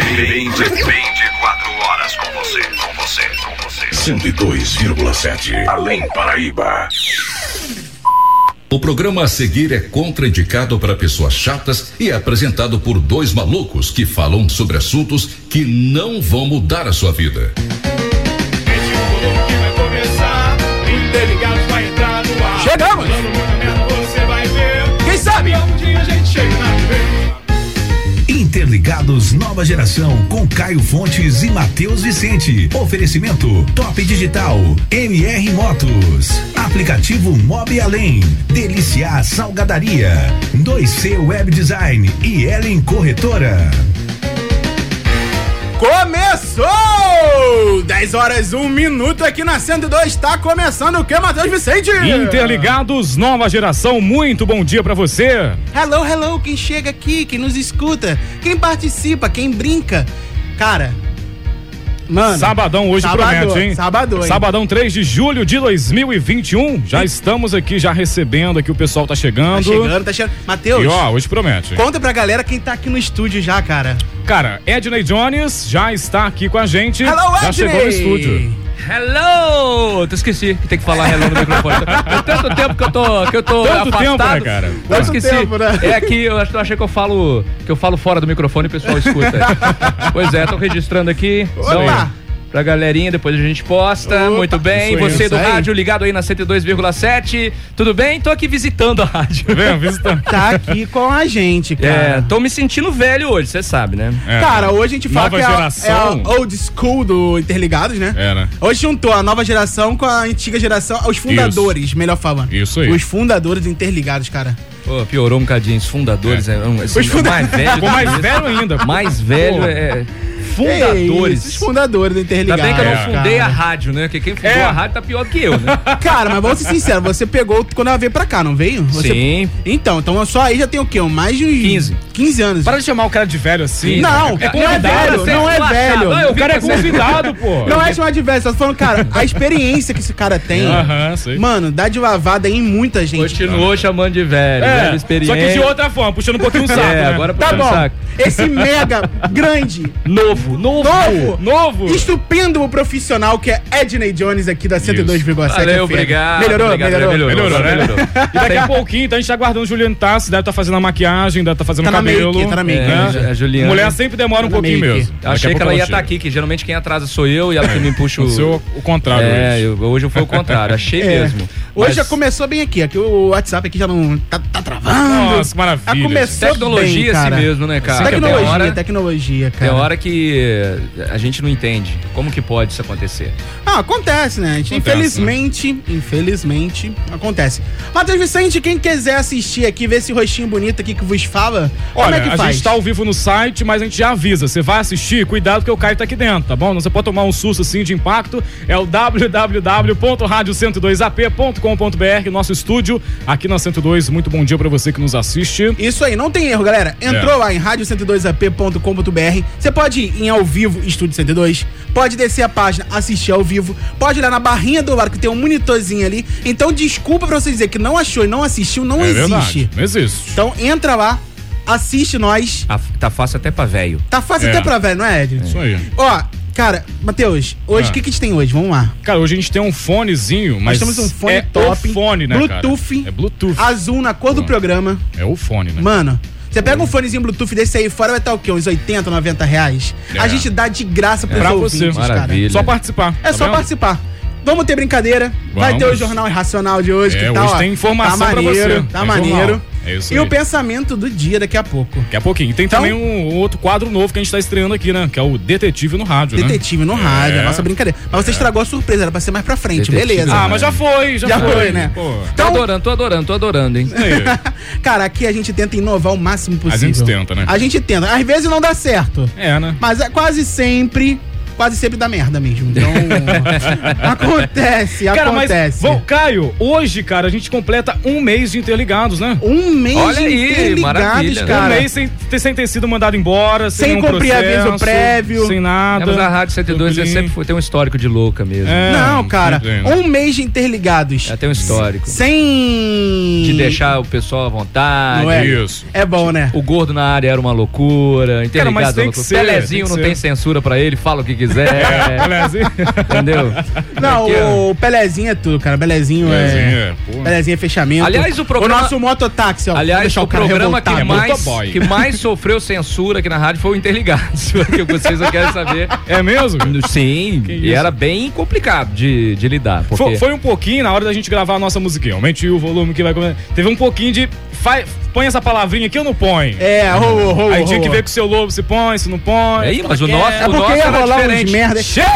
24 horas com você, com você, com você. 102,7 Além Paraíba. O programa a seguir é contraindicado para pessoas chatas e é apresentado por dois malucos que falam sobre assuntos que não vão mudar a sua vida. Chegamos! Quem sabe? Interligados Nova Geração com Caio Fontes e Matheus Vicente. Oferecimento Top Digital, MR Motos, aplicativo Mob Além, Deliciar Salgadaria, 2C Web Design e Ellen Corretora. Começou! 10 horas, 1 minuto aqui na 102. Tá começando o que, Matheus Vicente? Interligados, nova geração, muito bom dia pra você. Hello, hello, quem chega aqui, quem nos escuta, quem participa, quem brinca. Cara, mano. Sabadão hoje Sabadão, promete, hein? Sabadão, hein? Sabadão 3 de julho de 2021. Já estamos aqui, já recebendo aqui, o pessoal tá chegando. Tá chegando, tá chegando. Matheus, E ó, hoje promete. conta pra galera quem tá aqui no estúdio já, cara. Cara, Edney Jones já está aqui com a gente. Hello, já Edney! chegou no estúdio. Hello! Eu esqueci que tem que falar hello no microfone. Tem tanto tempo que eu tô, que eu tô Tanto afastado. tempo, né, cara? Eu Tanto esqueci. tempo, né? É que eu, ach- eu achei que eu falo que eu falo fora do microfone e o pessoal escuta. pois é, tô registrando aqui. Então, Opa! Pra galerinha, depois a gente posta. Opa, Muito bem. isso Você isso do rádio ligado aí na 102,7. Tudo bem? Tô aqui visitando a rádio. Vem, visitando. Tá aqui com a gente, cara. É, tô me sentindo velho hoje, você sabe, né? É. Cara, hoje a gente fala Nova que é a- geração. é a old school do Interligados, né? É, né? Hoje juntou a nova geração com a antiga geração, os fundadores, melhor falando. Isso aí. Os fundadores do Interligados, cara. Pô, piorou um bocadinho. Os fundadores é, um, assim, Os funda- mais velho. Ficou mais velho ainda. Mais velho Pô. é. Fundadores. Os fundadores do Ainda Interligados. bem que eu não É. fundei a cara. rádio, né? Porque quem fundou É. a rádio tá pior do que eu, né? Cara, mas vamos ser sinceros, você pegou quando ela veio pra cá, não veio? Você... Sim. Então, então só aí já tem o quê? Mais de uns 15. 15 anos. Para de chamar o cara de velho assim. Não, É não é convidado, velho, você não é velho. Eu O cara é convidado, pô. Não é chamar de velho, só tô falando, cara, a experiência que esse cara tem, Aham, sei. mano, dá de lavada em muita gente. Continuou chamando de velho, velho É, só que de outra forma, puxando um pouquinho o saco. É, né? agora Tá bom. saco. Esse mega grande, Novo, novo. novo, Novo. estupendo profissional que é Edney Jones aqui da 102,7 Valeu, obrigado. Melhorou, obrigado, melhorou. Melhorou, né? melhorou. E daqui a pouquinho, então a gente tá aguardando o Juliano Tassi, deve estar fazendo a maquiagem, deve estar fazendo Tá o cabelo. make, tá na make. né? É, a Juliana. Mulher sempre demora um Tá na pouquinho make. mesmo. Eu achei que ela ia estar chega. aqui, que geralmente quem atrasa sou eu e ela que me puxa o. Aconteceu o contrário É, hoje. eu- hoje foi o contrário, achei É. mesmo. Hoje Mas já começou bem aqui, aqui o WhatsApp aqui já não tá, tá travando. Nossa, que maravilha. Já começou Tecnologia bem, cara. assim mesmo, né, cara? Tecnologia, hora- tecnologia, cara. hora que a gente não entende. Como que pode isso acontecer? Ah, acontece, né? A Acontece, infelizmente, infelizmente, acontece. Matheus Vicente, quem quiser assistir aqui, ver esse rostinho bonito aqui que vos fala, como Olha, é que a faz? gente tá ao vivo no site, mas a gente já avisa. Você vai assistir, cuidado porque o Caio tá aqui dentro, tá bom? Não você pode tomar um susto assim de impacto. É o www.radio102ap.com.br, nosso estúdio aqui na 102. Muito bom dia pra você que nos assiste. Isso aí, não tem erro, galera. Entrou É. lá em rádio102ap.com.br. Você pode ir em ao vivo, Estúdio 102. Pode descer a página, assistir ao vivo. Pode olhar na barrinha do lado que tem um monitorzinho ali. Então, desculpa pra você dizer que não achou e não assistiu, não é existe. verdade. Não existe. Então, entra lá, assiste nós. Ah, Tá fácil até pra velho. Tá fácil É. até pra velho, não é, Ed? Isso aí. Ó, cara, Matheus, hoje o Ah. que, que a gente tem hoje? Vamos lá. Cara, hoje a gente tem um fonezinho, mas temos um fone é top, o fone, né, Bluetooth, cara? É Bluetooth. Azul na cor do programa. É o fone, né? Mano, você pega um fonezinho Bluetooth desse aí fora, vai estar o quê? Uns 80, 90 reais? É. A gente dá de graça pros Pra ouvintes, você. cara. Só participar. É tá só vendo? participar. Vamos ter brincadeira. Vai ter o Vamos. Jornal Irracional de hoje, É, que tá, hoje ó, tem informação tá pra maneiro, você. Tá Tem maneiro. jornal. É isso e aí. o pensamento do dia daqui a pouco. Daqui a pouquinho. E tem Então- também um, um outro quadro novo que a gente tá estreando aqui, né? Que é o Detetive no Rádio, né? Detetive no rádio, É. a nossa brincadeira. Mas você estragou a surpresa, era pra ser mais pra frente, Detetive beleza. Ah, mas já foi, já, Já foi. foi, né? Pô. Tô Então- adorando, tô adorando, tô adorando, hein? Cara, aqui a gente tenta inovar o máximo possível. gente tenta, né? A gente tenta. Às vezes não dá certo. É, né? Mas é quase sempre quase sempre dá merda mesmo. Então, acontece, Cara, mas, acontece. bom, Caio, hoje, cara, a gente completa um mês de interligados, né? Um mês Olha de aí, interligados, maravilha, né? Um cara. mês sem, ter- sem ter sido mandado embora, sem, Sem cumprir processo, aviso prévio. Sem nada. Mas a Rádio 102 é sempre foi, tem um histórico de louca mesmo. É, Não, cara, entendo. um mês de interligados. Já tem um histórico. Sem. De deixar o pessoal à vontade. Não é? Isso. É bom, né? O gordo na área era uma loucura. Interligado mas tem era que ser, Pelezinho tem que não ser. tem censura pra ele, fala o que quiser. É, entendeu? Não, Aqui, o Pelezinho é tudo, cara. Belezinho, Belezinho é. é. Belezinho é fechamento. Aliás, o programa- O nosso mototáxi, ó. Aliás, o cara programa que mais, Motoboy. que mais sofreu censura aqui na rádio foi o Interligados. que vocês não querem saber. É mesmo? Sim, e era bem complicado de, de lidar. Porque Foi, foi um pouquinho na hora da gente gravar a nossa musiquinha. Aumente o volume que vai comer. Teve um pouquinho de. Faz, põe essa palavrinha aqui ou não põe? É, rô, rô, Aí tinha que ver com o seu lobo se põe, se não põe. Aí, mas o nosso- É o nosso ia rolar uns diferente. merda. Chegou!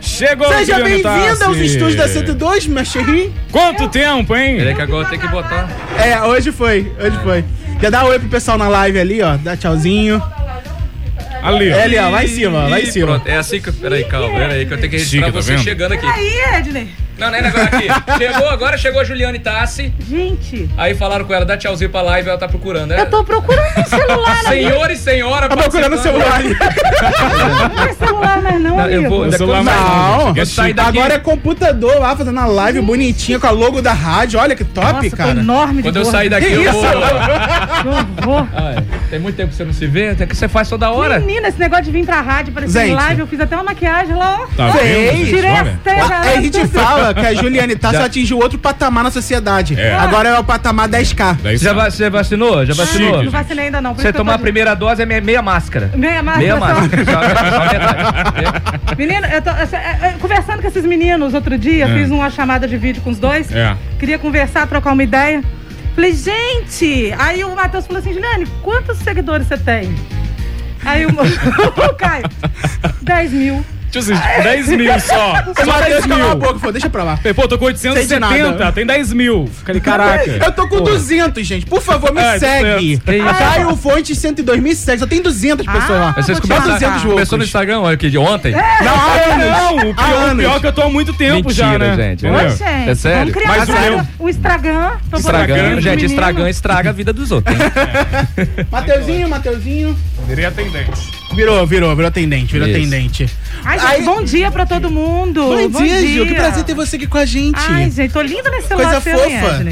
Chegou! Seja bem-vindo aos estúdios da 102, meu cheirinho. Quanto tempo, hein? Peraí que agora tem que botar. É, hoje foi, hoje foi. Já dá um oi pro pessoal na live ali, ó. Dá tchauzinho. Ali, ó. É ali, ó. Lá em cima, ó, lá em cima. pronto, É assim que. Peraí, calma, peraí, que eu tenho que registrar Chique, tá você vendo? chegando aqui. Aí, Edney. Não, não é negócio aqui. Chegou, agora chegou a Juliane Tassi. Gente, Aí falaram com ela, dá tchauzinho pra live, ela tá procurando, né? eu tô procurando um celular ali. Senhor e senhora, Tá procurando o celular. Não é celular mais não, Não, amigo. eu vou- O celular Não, mais Não, é sair chique. daqui. agora é computador lá fazendo a live bonitinha com a logo da rádio. Olha que top, Nossa, cara. tô enorme de Quando eu sair daqui, Que eu isso? vou. Ah, é. Tem muito tempo que você não se vê, até que você faz toda hora. Menina, esse negócio de vir pra rádio parecer live, eu fiz até uma maquiagem lá, ó. Tá? Tirei as três, Aí a gente fala que a Juliane Tassi Já- atingiu outro patamar na sociedade. É. Agora é o patamar 10K. Daí Você já, va- você vacinou? Já vacinou? Não vacinei ainda não. por Você tomar a tô- primeira dose é meia, meia máscara. Meia máscara. Meia só. máscara. Só, só metade. Menino, eu tô eu- eu- eu- conversando com esses meninos outro dia, É. fiz uma chamada de vídeo com os dois. É. Queria conversar, trocar uma ideia. Falei, gente! Aí o Matheus falou assim, Juliane, quantos seguidores você tem? Aí o, o Caio, 10 mil. Deixa eu assistir. 10 mil só. Só Matheus 10 calou a mil. boca, falou, deixa pra lá. Falei, Pô, tô com Sei de 870, nada. tem 10 mil. Falei, caraca. Eu tô com 200, gente. Por favor, me É, segue. 200. Que isso? Caio Fonte 102 me segue. Só tem 200 pessoas lá. Vocês começaram, mandar. 200 começou no. Instagram, olha que de ontem? Não, há anos. Não, o pior, o pior é que eu tô há muito tempo já, Mentira, né? gente. Entendeu? Ô, gente, É sério? vamos criar Mas o Instagram. Dos gente, estragando estraga a vida dos outros. Mateuzinho, Mateuzinho. Virei atendente. Virou, virou, virou tendente, virou Isso. tendente. Ai, gente, Aí- bom dia pra todo mundo. Bom, dia, Gil. Que prazer ter você aqui com a gente. Ai, gente, tô linda nesse celular Coisa seu, fofa.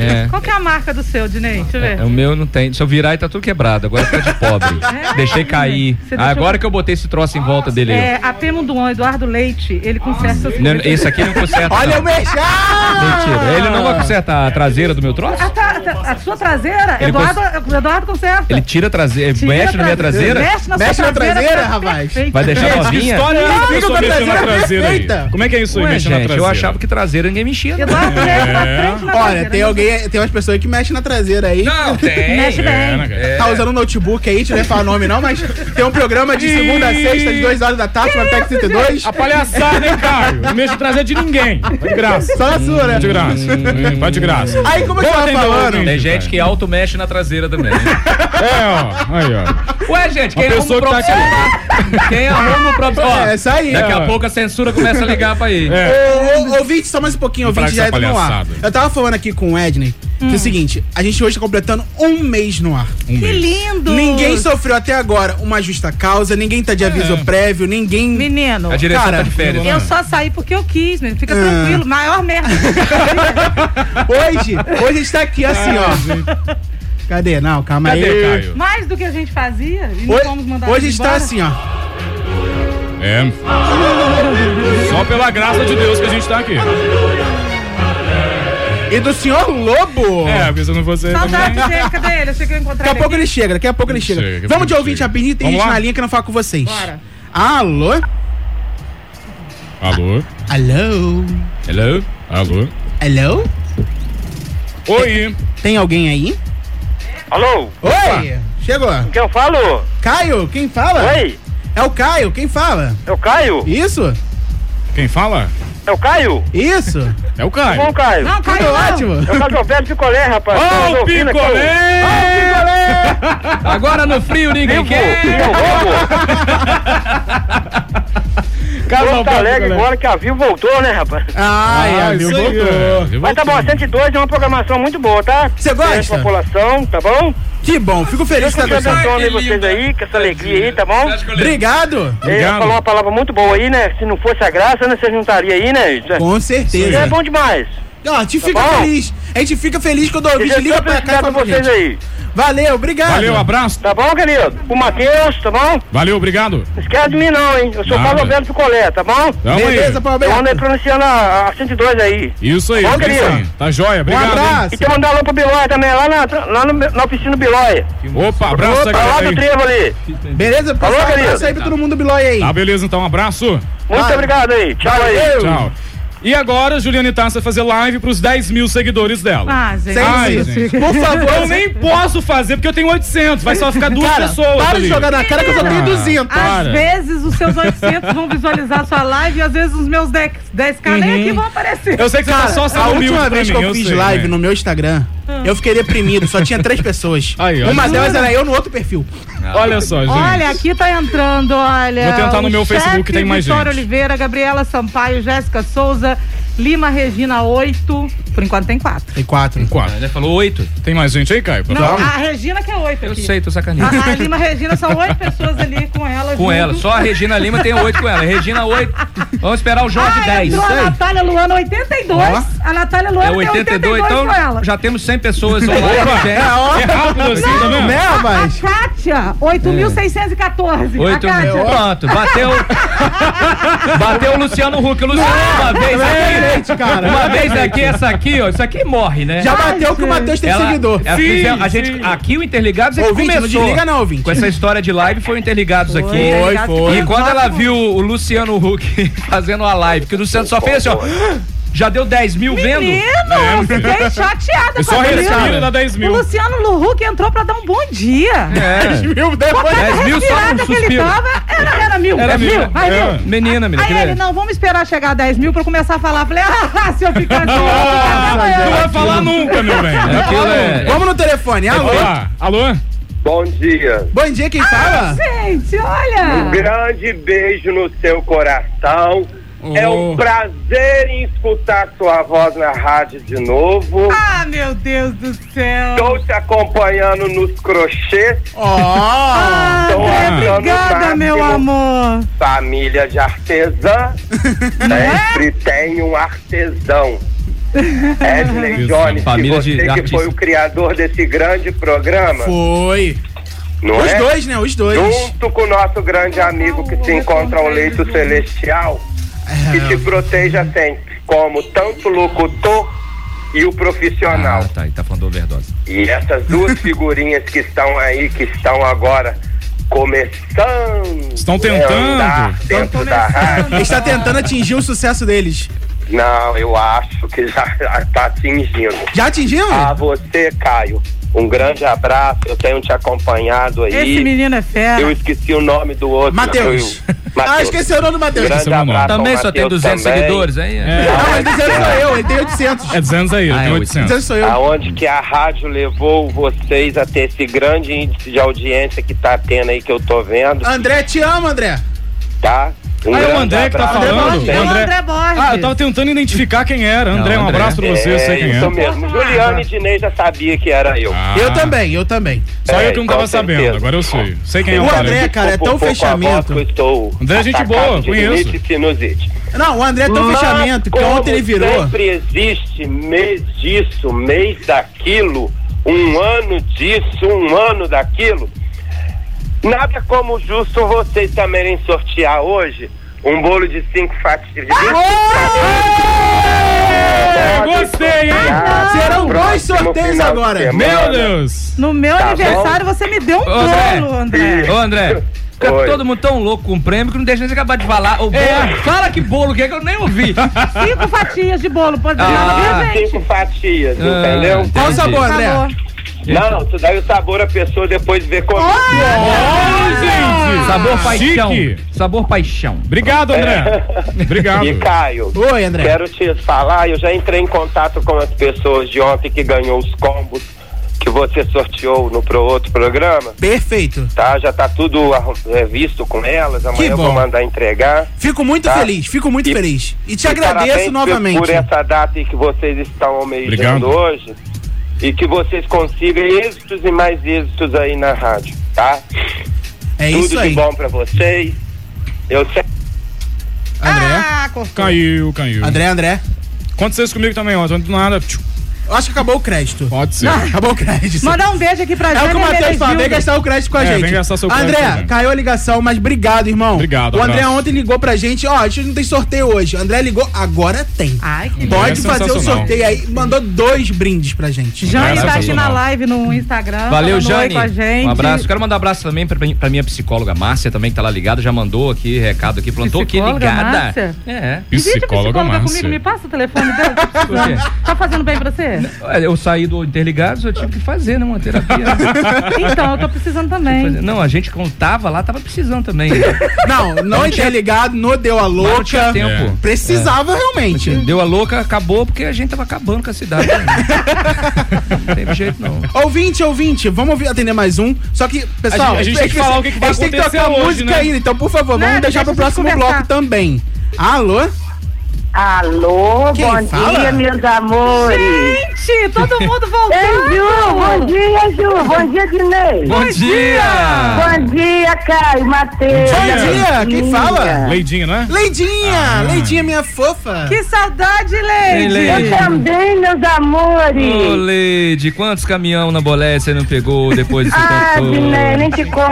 É. Qual que é a marca do seu, Dinei? Deixa eu ver. É, O meu não tem. Se eu virar, tá tudo quebrado. Agora tá de pobre. É? Deixei cair. Agora que eu botei esse troço em volta dele. aí. É, a do Eduardo Leite, ele conserta Não. Esse aqui não conserta. Olha não. o mexão! Mentira. Ele não vai consertar a traseira do meu troço? A, ta- a sua traseira, Ele Eduardo, Eduardo conserta. Ele tira a traseira. Tira mexe na minha traseira? Mexe na Mexe na traseira, traseira, rapaz. Vai deixar Gente, que novinha? história é essa Não, que eu fica sou com a mexendo na traseira aí? Como é que é isso aí, Ué, mexendo na gente, traseira? eu achava que traseira ninguém mexia. não. Eduardo mexe na frente na Olha, tem alguém, tem umas pessoas que mexem na traseira aí. Não, tem. Mexe bem. É, né? Tá usando um notebook aí, não vai falar nome não, mas tem um programa de segunda a sexta, de 2 horas da tarde, na Tec 32. A palhaçada, hein, Caio? Não mexo traseira de ninguém. De graça. Só na sua, né? De graça. Hum, Vai de graça. Aí, como eu tava atender o falando, ouvinte. Tem gente que auto-mexe na traseira também. É, ó. Aí, ó. Ué, gente, quem arruma o próprio celular? Quem arruma o próprio... Ó, É, isso aí. Daqui É. a pouco a censura começa a ligar pra aí. É. Ô, ô, ouvinte, só mais um pouquinho, ouvinte já entra no ar. Eu tava falando aqui com o Edney, que é o seguinte, a gente hoje tá completando um mês no ar. Um Que mês. lindo. Ninguém sofreu até agora uma justa causa, ninguém tá de aviso prévio, ninguém... Menino, A direção Cara, tá de férias. eu só saí porque eu quis, menino. Fica Ah. tranquilo. Maior merda. Hoje, hoje a gente tá aqui assim, ó. Cadê? Não, calma Cadê, aí. Caio? Mais do que a gente fazia. E não Hoje, fomos mandados hoje a gente tá embora. assim, ó. É. Só pela graça de Deus que a gente tá aqui. E do senhor Lobo. É, não fosse. Saudade dele. Cadê ele? Eu achei que eu ia encontrar Daqui a pouco ele chega, daqui a pouco ele chega. Chega, Vamos de ouvinte rapidinho, tem Vamos gente lá? na linha que não fala com vocês. Bora. Alô? Alô? Alô? Hello? Alô? Alô? Oi. Tem alguém aí? Alô? Oi! Chegou. Quem eu falo? Caio, quem fala? Oi? É o Caio, quem fala? É o Caio? Isso? Quem fala? É o Caio? Isso? É o Caio. Tudo bom, Caio? Não, Caio Tudo não. ótimo. É o Carlos Alberto Picolé, rapaz. Ó, Estamos o ouvindo aqui, picolé! Agora no frio ninguém Vivo, quer. vivo, Carlos tá Alberto alegre agora que a Vivo voltou, né, rapaz? Ai, Ah, a isso Viu voltou. é. Viu Mas tá bom, a voltou. 102 é uma programação muito boa, tá? Você gosta? a população, tá bom? Que bom, fico feliz que tá gostando. abençoe vocês aí, com essa alegria aí, tá bom? Obrigado. Ele falou uma palavra muito boa aí, né? Se não fosse a graça, né? Você juntaria aí, né? Isso Com Isso certeza. é bom demais. Ó, a gente fica bom? feliz. A gente fica feliz quando o ouvinte liga pra cá e fala pra vocês gente. aí. Valeu, obrigado. Valeu, abraço. Tá bom, querido? O Matheus, tá bom? Valeu, obrigado. Não esquece de mim não, hein? Eu sou Nada. Paulo Alberto Picolé, tá bom? Tamo Beleza, aí. Paulo Eu ando aí Alberto. pronunciando a, a 102 aí. Isso aí, Bom, isso querido. aí. Tá joia, Um obrigado. hein? abraço. E tem mandar alô pro Bilóia também, lá na, lá no, na oficina Bilóia. Opa, abraço Tá lá do trevo ali. Beleza, pessoal? Falou, querido. abraço aí pra todo mundo do Bilói aí. Tá, beleza, então, um abraço. Muito Vai. obrigado aí. Tchau aí. Valeu. Tchau. E agora, Juliane Tassi vai fazer live pros 10 mil seguidores dela. Ah, gente. Ai, gente. Por favor. Eu nem posso fazer porque eu tenho 800. Vai só ficar duas Cara, pessoas. para ali. de jogar na cara que eu só tenho Ah. 200. Às Para. vezes os seus 800 vão visualizar sua live e às vezes os meus 10, 10k nem aqui vão aparecer. Eu sei que você tá só sendo A última vez mim, que eu fiz sei, live né? no meu Instagram, eu fiquei deprimido, só tinha três pessoas. Aí, olha Uma delas era eu no outro perfil. Olha só, gente. Olha, aqui tá entrando, olha. Vou tentar no o meu Facebook, tem mais Vitória gente. Oliveira, Gabriela Sampaio, Jéssica Souza, Lima Regina 8. Por enquanto tem 4. Tem quatro. Quatro. Ele falou oito. Tem mais gente aí, Caio? Não, falar? a Regina que é 8 Eu aqui. sei, tô sacaneando. A, a Lima Regina são oito pessoas ali com ela. Com junto. ela, só a Regina Lima tem oito com ela. Regina oito. Vamos esperar o Jorge Ah, 10. entrou a Natália Luana 82. Ó. A Natália É Luana tem 82, 82 então com ela. já temos 100 pessoas online. gente. É rápido assim, tá vendo? Né, A rapaz? Kátia, 8.614. A Oito Kátia. mil. Pronto, bateu. bateu o Luciano Huck. O Luciano, uma vez aqui. Gente, cara. Uma vez aqui, essa aqui, ó. Isso aqui morre, né? Já bateu que o Matheus tem Ela- seguidor. ela Sim, fizemos- a gente, sim. aqui o Interligados é que Ouvinte, não começou. desliga não, ouvinte. Com essa história de live foi o Interligados aqui. Foi, foi. E quando ela viu o Luciano Huck fazendo a live, que o Luciano só fez assim, ó. Já deu 10 mil vendo? Menino, fiquei chateada É só respira, dá 10 O mil. Luciano Luhuc entrou pra dar um bom dia. É. Mil depois. 10 mil só Respirada no que ele suspiro. tava, era, era mil. Era é mil, mil. Vai, é. mil. Menina, menina. Aí ele, não, vamos esperar chegar a 10 mil pra eu começar a falar. Falei, ah, se eu ficar assim, eu vou Não vai falar nunca, meu bem. É- nunca. Vamos no telefone. Alô? Olá, alô? Bom dia. Bom dia, quem fala? Gente, Um olha. grande beijo no seu coração. É um Oh. prazer em escutar sua voz na rádio de novo. Ah, meu Deus do céu. Estou te acompanhando nos crochês. Ó. Ah, achando obrigada, meu amor. Família de artesã. Sempre tem um artesão. Edley Jones, família você de que artista. foi o criador desse grande programa, Foi. não Os é? dois, né? Os dois. Junto com o nosso grande amigo que se encontra ao leito celestial, que te proteja sempre, como tanto o locutor e o profissional. Ah, tá, ele tá falando overdose. E essas duas figurinhas que estão aí, que estão agora começando Estão a tentando. andar dentro da rádio. Está tentando atingir o sucesso deles. Não, eu acho que já está atingindo. Já atingiu? A você, Caio, um grande abraço. Eu tenho te acompanhado aí. Esse menino é fera. Eu esqueci o nome do outro. Matheus. Eu- Ah, esqueci o nome do Matheus. Também só tem Matheus 200 também. seguidores aí? É. Não, mas 200 sou eu, ele tem 800. É 200 aí, eu Ah, tenho é 800. 200 sou eu. Aonde que a rádio levou vocês a ter esse grande índice de audiência que tá tendo aí que eu tô vendo, André, te amo, André. tá? Um Ah, é o André que tá falando? André, O André- André Borges. Ah, eu tava tentando identificar quem era. André, um André. abraço pra você, eu sei quem isso é. mesmo. Juliane Dinei já sabia que era eu. Ah, Eu também, eu também. Só É, eu que não com tava sabendo, certeza. agora eu sei. Sei quem é O o cara. André, cara, é tão fechamento. André é gente boa, conheço. e. Não, o André é tão Mas, fechamento que ontem ele virou. sempre existe mês disso, mês daquilo, um ano disso, um ano daquilo. Nada como justo vocês também sortear hoje um bolo de cinco fatias. de 20 gostei, hein? Serão dois sorteios agora. Meu Deus. No meu Tá aniversário você me deu um André. bolo, André. Ô, André. Fica Oi. todo mundo tão louco com o prêmio que não deixa nem você acabar de falar. O bolo, É. Fala que bolo que é que eu nem ouvi. Cinco fatias de bolo, pode dar Ah, gente. Cinco fatias, Ah, entendeu? Qual o sabor, André? Sabor. Não, isso daí o sabor a pessoa depois vê como. Ô, gente, Sabor paixão. Chique. Sabor paixão. Obrigado, André. Obrigado. E Caio, Oi, André. quero te falar, eu já entrei em contato com as pessoas de ontem que ganhou os combos que você sorteou no pro outro programa, Perfeito. tá? Já tá tudo arru- é, visto com elas, amanhã eu vou mandar entregar. Fico muito Tá. feliz, fico muito E- feliz. E te E agradeço novamente. Por essa data aí que vocês estão almejando Obrigado. hoje e que vocês consigam êxitos e mais êxitos aí na rádio, tá? É Tudo isso de aí. bom pra vocês. Eu sei. André. Ah. Caiu, caiu. André, André. Aconteceu isso comigo também ontem, do nada. tchiu, Eu acho que acabou o crédito. Pode ser. Acabou o crédito. Mandar um beijo aqui pra É o que o Matheus fala, vem gastar o crédito com a É, gente. vem gastar seu crédito André, também. caiu a ligação, mas obrigado, irmão. Obrigado, O André abraço. ontem ligou pra gente, ó, a gente não tem sorteio hoje. O André ligou, agora tem. Ai, que Pode É fazer o sorteio aí. Mandou dois brindes pra gente. Jane É tá aqui na live no Instagram. Valeu, Jane. com a gente. Um abraço. Quero mandar um abraço também pra, pra minha psicóloga Márcia, também que tá lá ligada. Já mandou aqui recado aqui, plantou aqui Psicóloga ligada. Márcia? É. Psicóloga comigo, Márcia. me passa o telefone dela. Tá fazendo bem pra você? Olha, Eu saí do Interligados, eu tive que fazer, né? Uma terapia. Então, eu tô precisando também. Não, a gente contava lá, tava precisando também. Não, não interligado, não deu a não louca. tinha tempo. Precisava realmente. Deu a louca, acabou porque a gente tava acabando com a cidade. né? não teve jeito, não. Ouvinte, ouvinte, vamos ouvir- atender mais um. Só que, pessoal, A gente- a gente tem que falar o que que vai a gente tem que acontecer tocar hoje, música né? ainda. Então, por favor, Né, vamos deixar deixa pro próximo conversar. bloco também. Alô? Alô, Quem bom fala? dia, meus amores. Gente, todo mundo Ei, voltando. Ju, bom dia, Ju. Bom dia, Dinei. Bom dia! Bom dia, Caio, Matheus. Bom dia, quem fala? Leidinho, né? Leidinha! Leidinha, minha fofa. Que saudade, Ei, Leide. Leide. Eu também, meus Ô, amores. Leide, quantos caminhão na bolé você não pegou depois desse Ah, tempo todo? Dinei, nem te conto.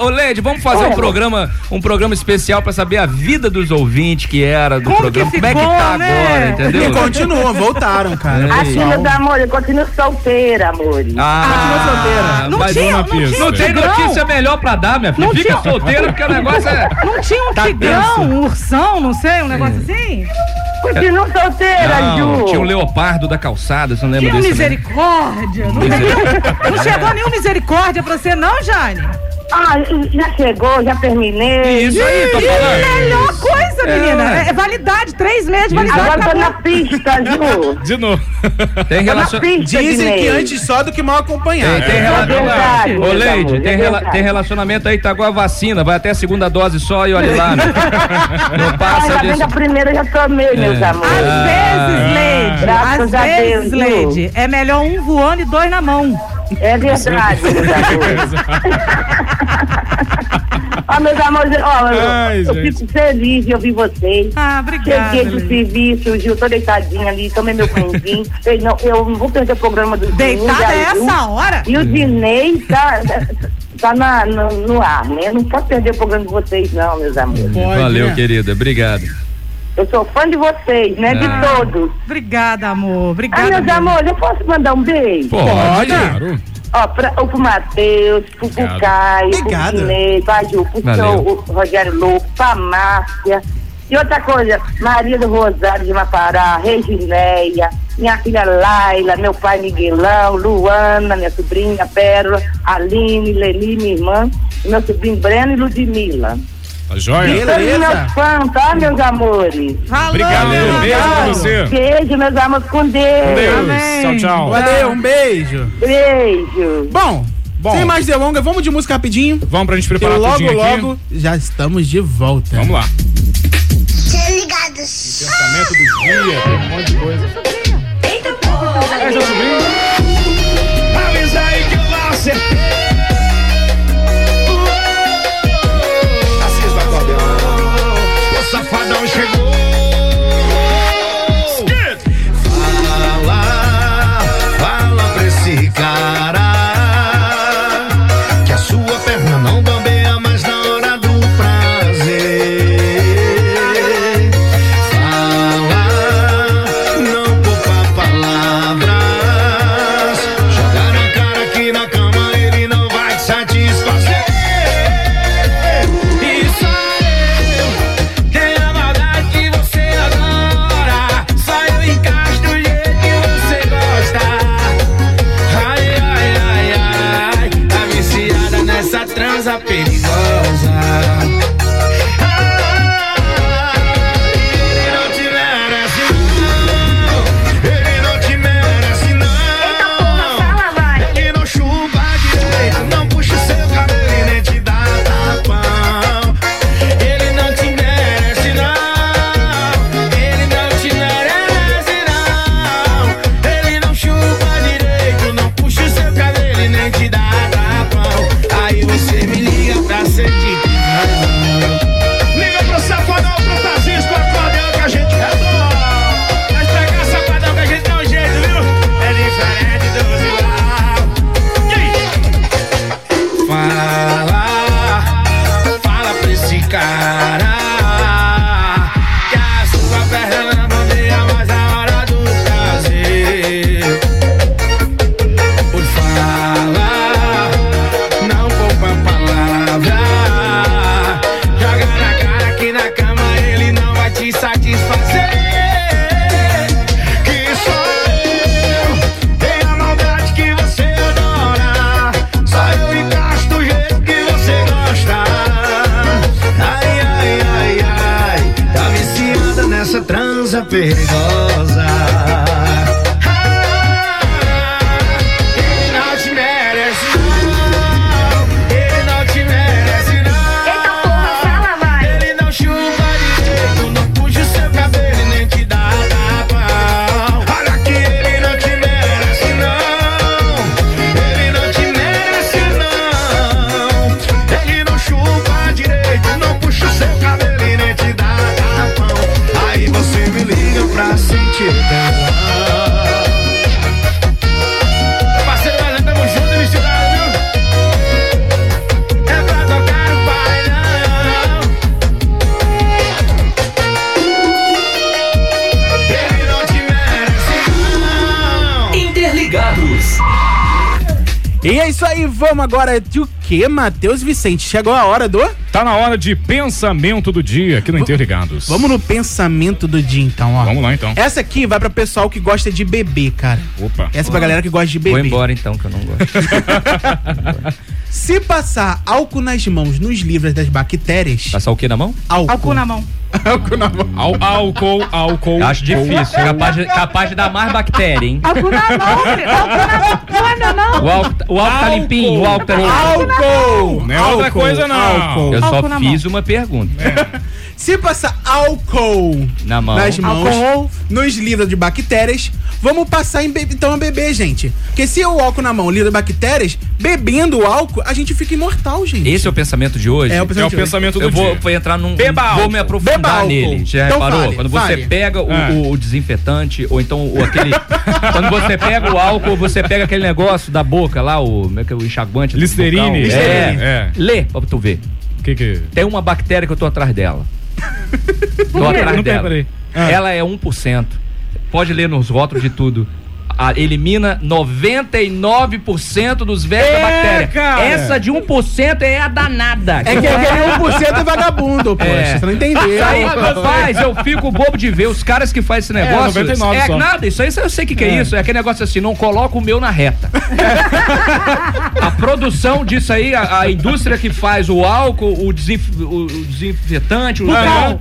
Ô, ô, Leide, vamos fazer um programa, um programa especial pra saber a vida dos ouvintes que era do Como programa. que Como é que tá né? agora, E entendeu? continua, voltaram, cara. É. Assim, meus amores, eu continuo solteira, amores. Ah, Não tinha, uma não tinha pista. Não tem notícia melhor pra dar, minha filha. Não Fica tinha- solteira porque o negócio é. Não tinha um Tá tigrão, um ursão, não sei, um negócio assim? Continuo solteira, Não, Ju. tinha um leopardo da calçada, você não lembra Tinha desse? né? misericórdia. Não, não chegou nenhum misericórdia pra você, não, Jane? Ah, já chegou, já terminei. Isso aí, tô falando. melhor coisa, menina. É, é validade, três meses de validade. Agora tô na pista, Ju. De novo. Tem Tô na relação. pista, Dizem que antes só do que mal acompanhado. Tem, tem É rela- verdade, Ô, meus Leide, tem, é rela- tem relacionamento aí, tá igual a vacina, vai até a segunda dose só e olha lá, né? Não Ah, passa já vem disso. da primeira, já tomei, meus É. amores. Às vezes, Leide, Graças às a vezes, Deus, viu? Leide, é melhor um voando e dois na mão. É verdade, meus amores. Ó, meus amores, ó, eu, Ai, eu gente. fico feliz de ouvir vocês. Ah, obrigada. Cheguei do serviço, Gil, tô deitadinha ali, tomei meu pãozinho. eu, não, eu não vou perder o programa do Deitada Dinei, é essa hora? E o Dinei tá, tá na, no, no ar, né? Não posso perder o programa de vocês, não, meus amores. Pode, Valeu, né? querida, obrigado. Eu sou fã de vocês, né? Ah. De todos. Obrigada, amor. Ah, Obrigada. meus mesmo. amores, eu posso mandar um beijo? Pode. Claro. Ó, pra, pro Matheus, pro, pro Obrigado. Caio, pro Obrigado. Guinei, pra Ju, pro Valeu. seu, Rogério Louco, pra Márcia. E outra coisa, Maria do Rosário de Mapará, Regineia, minha filha Laila, meu pai Miguelão, Luana, minha sobrinha Pérola, Aline, Leni, minha irmã, e meu sobrinho Breno e Ludmilla. Tá joia? Beleza. Fãs, tá, meus amores? Falou, Obrigado. meu Beijo pra você. Beijo, meus amores, com Deus. Deus. Amém. Tchau, tchau. Valeu, um beijo. Beijo. Bom, Bom. sem mais delongas, vamos de música rapidinho. Vamos pra gente E preparar logo, tudinho aqui. logo, já estamos de volta. Vamos lá. ligados. Pensamento do dia, tem um monte de coisa. Eita porra. É Matheus Vicente? Chegou a hora do. Tá na hora de pensamento do dia aqui no Interligados. Vamos no pensamento do dia, então, ó. Vamos lá, então. Essa aqui vai pra pessoal que gosta de beber, cara. Opa. Essa é pra galera que gosta de beber. Vou embora então, que eu não gosto. Se passar álcool nas mãos nos livros das bactérias. Passar o que na mão? Álcool. Álcool na mão. álcool na mão. Al- álcool, álcool. Eu acho difícil. Capaz de, capaz de dar mais bactéria, hein? Álcool na mão. Álcool na mão. Não é meu, não. O álcool, o álcool tá limpinho, o álcool tá limpinho. Álcool! Não é outra coisa, não. Álcool. Eu só Álcool na fiz uma pergunta. Se passar álcool Na mão. nas mãos, Álcool. nos livros de bactérias, vamos passar em be- então a beber, gente. Porque se o álcool na mão de bactérias, bebendo o álcool, a gente fica imortal, gente. Esse é o pensamento de hoje? É o É o pensamento. de hoje. pensamento do Eu vou, dia. vou entrar num. Beba vou álcool. me aprofundar Beba nele. Já Então reparou? fale, quando você fale. pega o, É. o- o desinfetante, ou então o aquele. quando você pega o álcool, você pega aquele negócio da boca lá, o, como é que é, o enxaguante. Listerine. Listerine. É. É. Lê pra tu ver. O que que... Tem uma bactéria que eu tô atrás dela. tô atrás dela. Ah. Ela é 1%. Pode ler nos rótulos de tudo. A- elimina 99% dos vermes É, da bactéria. cara. Essa de 1% é a danada. É que aquele 1% é vagabundo, poxa. É. Você não entendeu. Isso aí, rapaz, eu fico bobo de ver os caras que fazem esse negócio. 99 é só. nada, isso aí eu sei o que, que é. É. isso. É aquele negócio assim, não coloca o meu na reta. a produção disso aí, a, a indústria que faz o álcool, o, desinf- o- o desinfetante, o Bucal.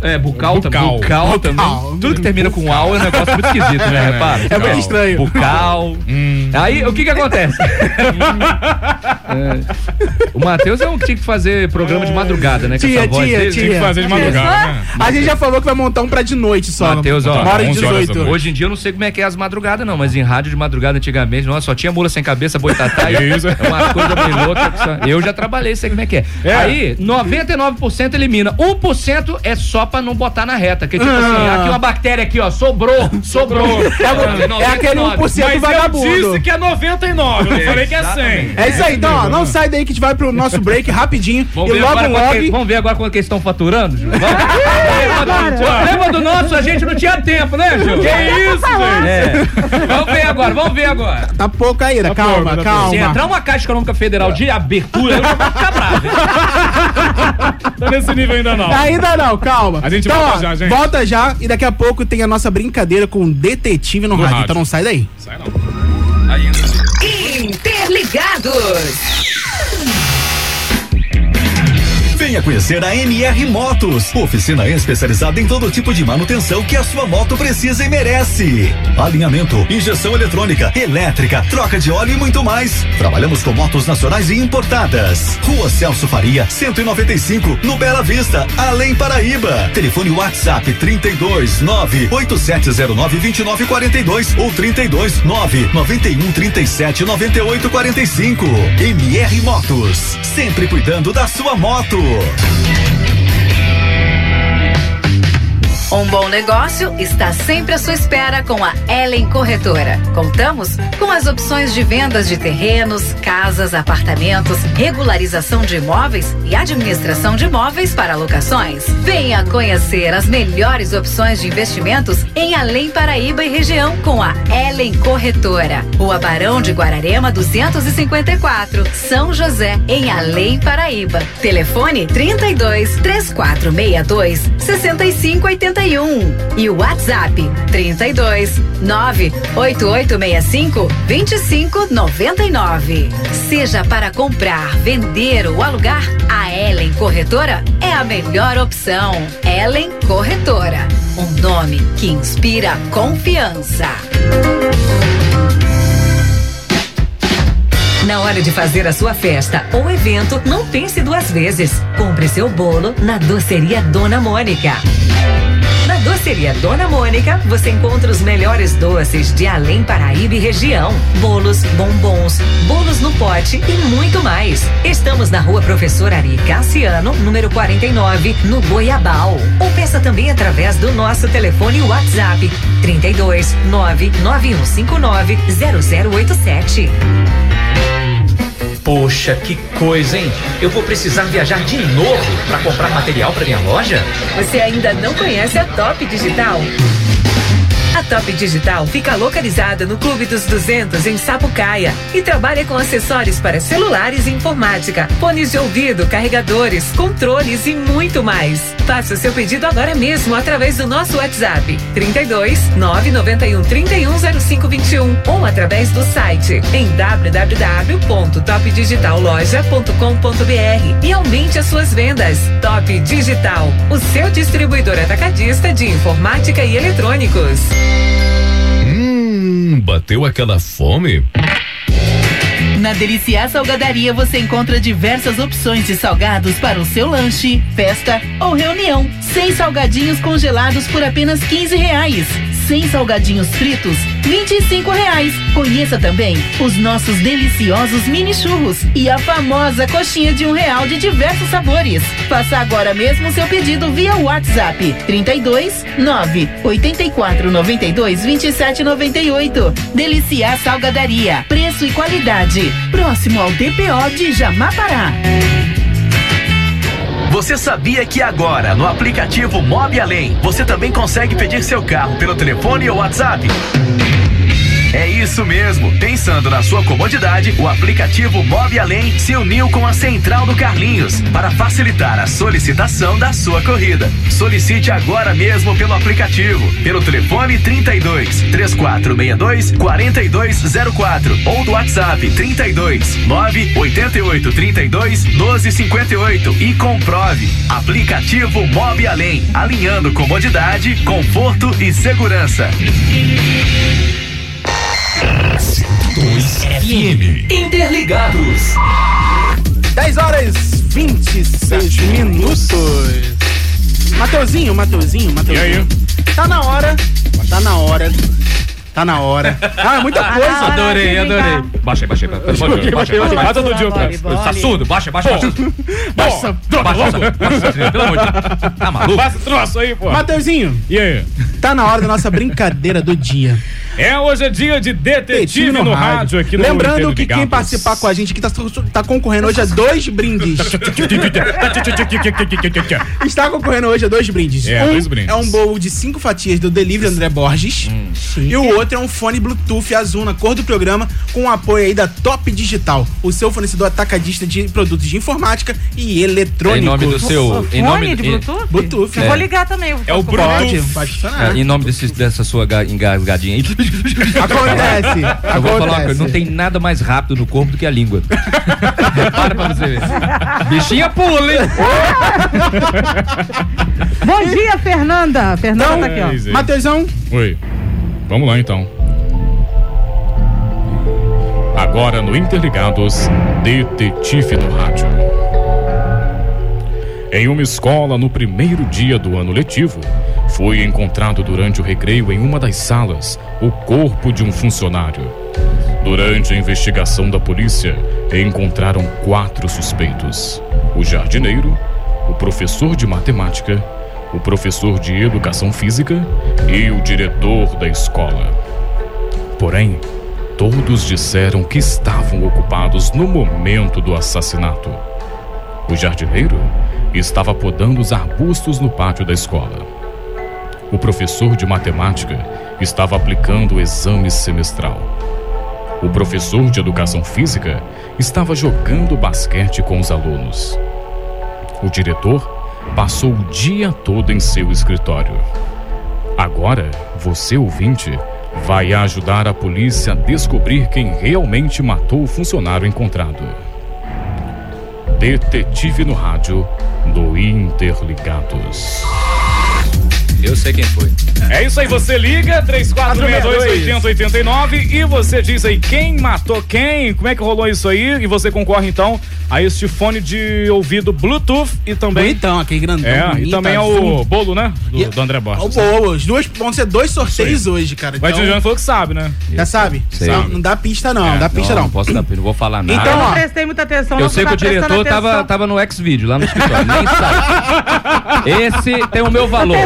É, bucal, Bucal. também. Bucal, Bucal. também. Tudo que termina com al é um negócio muito esquisito, né? É, Repara. É muito estranho. Bucal. Aí, o que que acontece? É. O Matheus é um que tinha que fazer programa de madrugada, né? Dele. tia. Tinha que fazer de madrugada, né? A gente já falou que vai montar um pra de noite só. Matheus, ó, Uma hora de 11 horas da 18. noite. Hoje em dia eu não sei como é que é as madrugadas, não, mas em rádio de madrugada antigamente, nossa, só tinha mula sem cabeça, boitatá e Isso. é uma coisa bem louca. Eu já trabalhei, sei como é que é. É. Aí, 99% elimina. 1% é só pra não botar na reta. Que tipo assim, Ah. aqui uma bactéria aqui, ó, sobrou, sobrou. É aquele 1% Mas eu vagabundo. disse que é 99, eu não falei que é 100. É isso aí, então, ó, não sai daí que a gente vai pro nosso break rapidinho. Vamos e ver, logo, agora logo. que, vamos ver agora quanto que eles estão faturando, Ju? Vamos. Lembra- do nosso? A gente não tinha tempo, né, Ju? Que isso, gente? É. Vamos ver agora, vamos ver agora. Tá pouco ainda, Tá calma, pouco, tá calma. Se entrar uma Caixa Econômica Federal de abertura, eu vou ficar bravo. hein? Tá nesse nível ainda não. Ainda não, calma. A gente então, volta ó, já, gente. Volta já e daqui a pouco tem a nossa brincadeira com o detetive no, No rádio. rádio. Então não sai daí. Sai não. Ainda. Interligados. Venha conhecer a MR Motos, oficina especializada em todo tipo de manutenção que a sua moto precisa e merece. Alinhamento, injeção eletrônica, elétrica, troca de óleo e muito mais. Trabalhamos com motos nacionais e importadas. Rua Celso Faria, 195, no Bela Vista, Além Paraíba. Telefone WhatsApp 32 98709 2942 ou 32 9 91 37 98 45. MR Motos, sempre cuidando da sua moto. Record. Um bom negócio está sempre à sua espera com a Ellen Corretora. Contamos com as opções de vendas de terrenos, casas, apartamentos, regularização de imóveis e administração de imóveis para locações. Venha conhecer as melhores opções de investimentos em Além Paraíba e região com a Ellen Corretora. Rua Barão de Guararema 254, São José, em Além Paraíba. Telefone 32 3462 6581 31 e o WhatsApp 32 98865 2599. Seja para comprar, vender ou alugar, a Ellen Corretora é a melhor opção. Ellen Corretora, um nome que inspira confiança. Na hora de fazer a sua festa ou evento, não pense duas vezes. Compre seu bolo na Doceria Dona Mônica. Doceria Dona Mônica, você encontra os melhores doces de Além Paraíba e região. Bolos, bombons, bolos no pote e muito mais. Estamos na rua Professor Ari Cassiano, número 49, no Goiabal. Ou peça também através do nosso telefone WhatsApp 32 99159 0087. Poxa, que coisa, hein? Eu vou precisar viajar de novo para comprar material para minha loja? Você ainda não conhece a Top Digital? A Top Digital fica localizada no Clube dos 200 em Sapucaia e trabalha com acessórios para celulares e informática, fones de ouvido, carregadores, controles e muito mais. Faça o seu pedido agora mesmo através do nosso WhatsApp 32 991 31 0521 ou através do site em www.topdigitalloja.com.br e aumente as suas vendas. Top Digital, o seu distribuidor atacadista de informática e eletrônicos. Hum, bateu aquela fome? Na Deliciar Salgadaria você encontra diversas opções de salgados para o seu lanche, festa ou reunião. Sem salgadinhos congelados por apenas 15 reais. Sem salgadinhos fritos, 25 reais. Conheça também os nossos deliciosos mini churros e a famosa coxinha de um real de diversos sabores. Faça agora mesmo seu pedido via WhatsApp 32 9 84 92 27 98. Deliciar Salgadaria. Preço e qualidade. Próximo ao DPO de Jamapará. Você sabia que agora, no aplicativo Mob Além, você também consegue pedir seu carro pelo telefone ou WhatsApp? É isso mesmo. Pensando na sua comodidade, o aplicativo Mob Além se uniu com a Central do Carlinhos para facilitar a solicitação da sua corrida. Solicite agora mesmo pelo aplicativo, pelo telefone 32 3462 4204 ou do WhatsApp 32 988 32 1258 e comprove. Aplicativo Mob Além, alinhando comodidade, conforto e segurança. 2 FM. Interligados. 10 horas 26 minutos. Mateuzinho, Mateuzinho, Mateuzinho. E aí? Tá na hora. Tá na hora. Tá na hora. Ah, é muita coisa. Adorei, adorei. Baixa aí, baixa aí. Baixa aí, baixa aí. Baixa todo dia, Baixa, surdo, baixa, baixa, baixa. Baixa, Baixa, baixa, pelo amor de Deus. Tá maluco? Passa troço aí, pô. Mateuzinho. E aí? Tá na hora da nossa brincadeira do dia. É, hoje é dia de detetive no, rádio aqui no Lembrando que quem participar com a gente aqui tá, tá concorrendo hoje a dois brindes. Está concorrendo hoje a dois brindes. É, um dois brindes. é um bowl de cinco fatias do Delivery André Borges. E o outro é um fone Bluetooth azul na cor do programa com o apoio aí da Top Digital, o seu fornecedor atacadista de produtos de informática e eletrônicos. Em nome do seu- em nome- Fone de Bluetooth? Bluetooth. Eu É. vou ligar também. eu É o vou- Pode, pode funcionar. É, em nome desse, dessa sua ga- engasgadinha aí. Acontece, Eu vou falar uma acontece. coisa: não tem nada mais rápido no corpo do que a língua. Para pra você ver. Bichinha pula, hein? Bom dia, Fernanda. Fernanda tá aqui, ó. É. Mateusão. Oi. Vamos lá então. Agora no Interligados, Detetive no Rádio. Em uma escola, no primeiro dia do ano letivo, foi encontrado durante o recreio em uma das salas o corpo de um funcionário. Durante a investigação da polícia, encontraram quatro suspeitos: o jardineiro, o professor de matemática, o professor de educação física e o diretor da escola. Porém, todos disseram que estavam ocupados no momento do assassinato. O jardineiro estava podando os arbustos no pátio da escola. O professor de matemática estava aplicando o exame semestral. O professor de educação física estava jogando basquete com os alunos. O diretor passou o dia todo em seu escritório. Agora, você ouvinte, vai ajudar a polícia a descobrir quem realmente matou o funcionário encontrado. Detetive no rádio do Interligados. Eu sei quem foi. É isso aí, você liga 3462-8089 e você diz aí quem matou quem, como é que rolou isso aí e você concorre então a este fone de ouvido Bluetooth e também... Bonitão, aquele grandão. É, e também é o bolo, né? Do, E- do André Borges. O bolo. Os dois vão ser dois sorteios hoje, cara. Mas o Então, Juliano falou que sabe, né? já sabe? Sei. Não, dá pista não, É, não dá pista não. Não posso dar, não vou falar nada. Então, Eu não ó, prestei muita atenção. Eu não, sei que o diretor tava, tava no X-Video, lá no escritório, nem sabe. Esse tem o meu valor.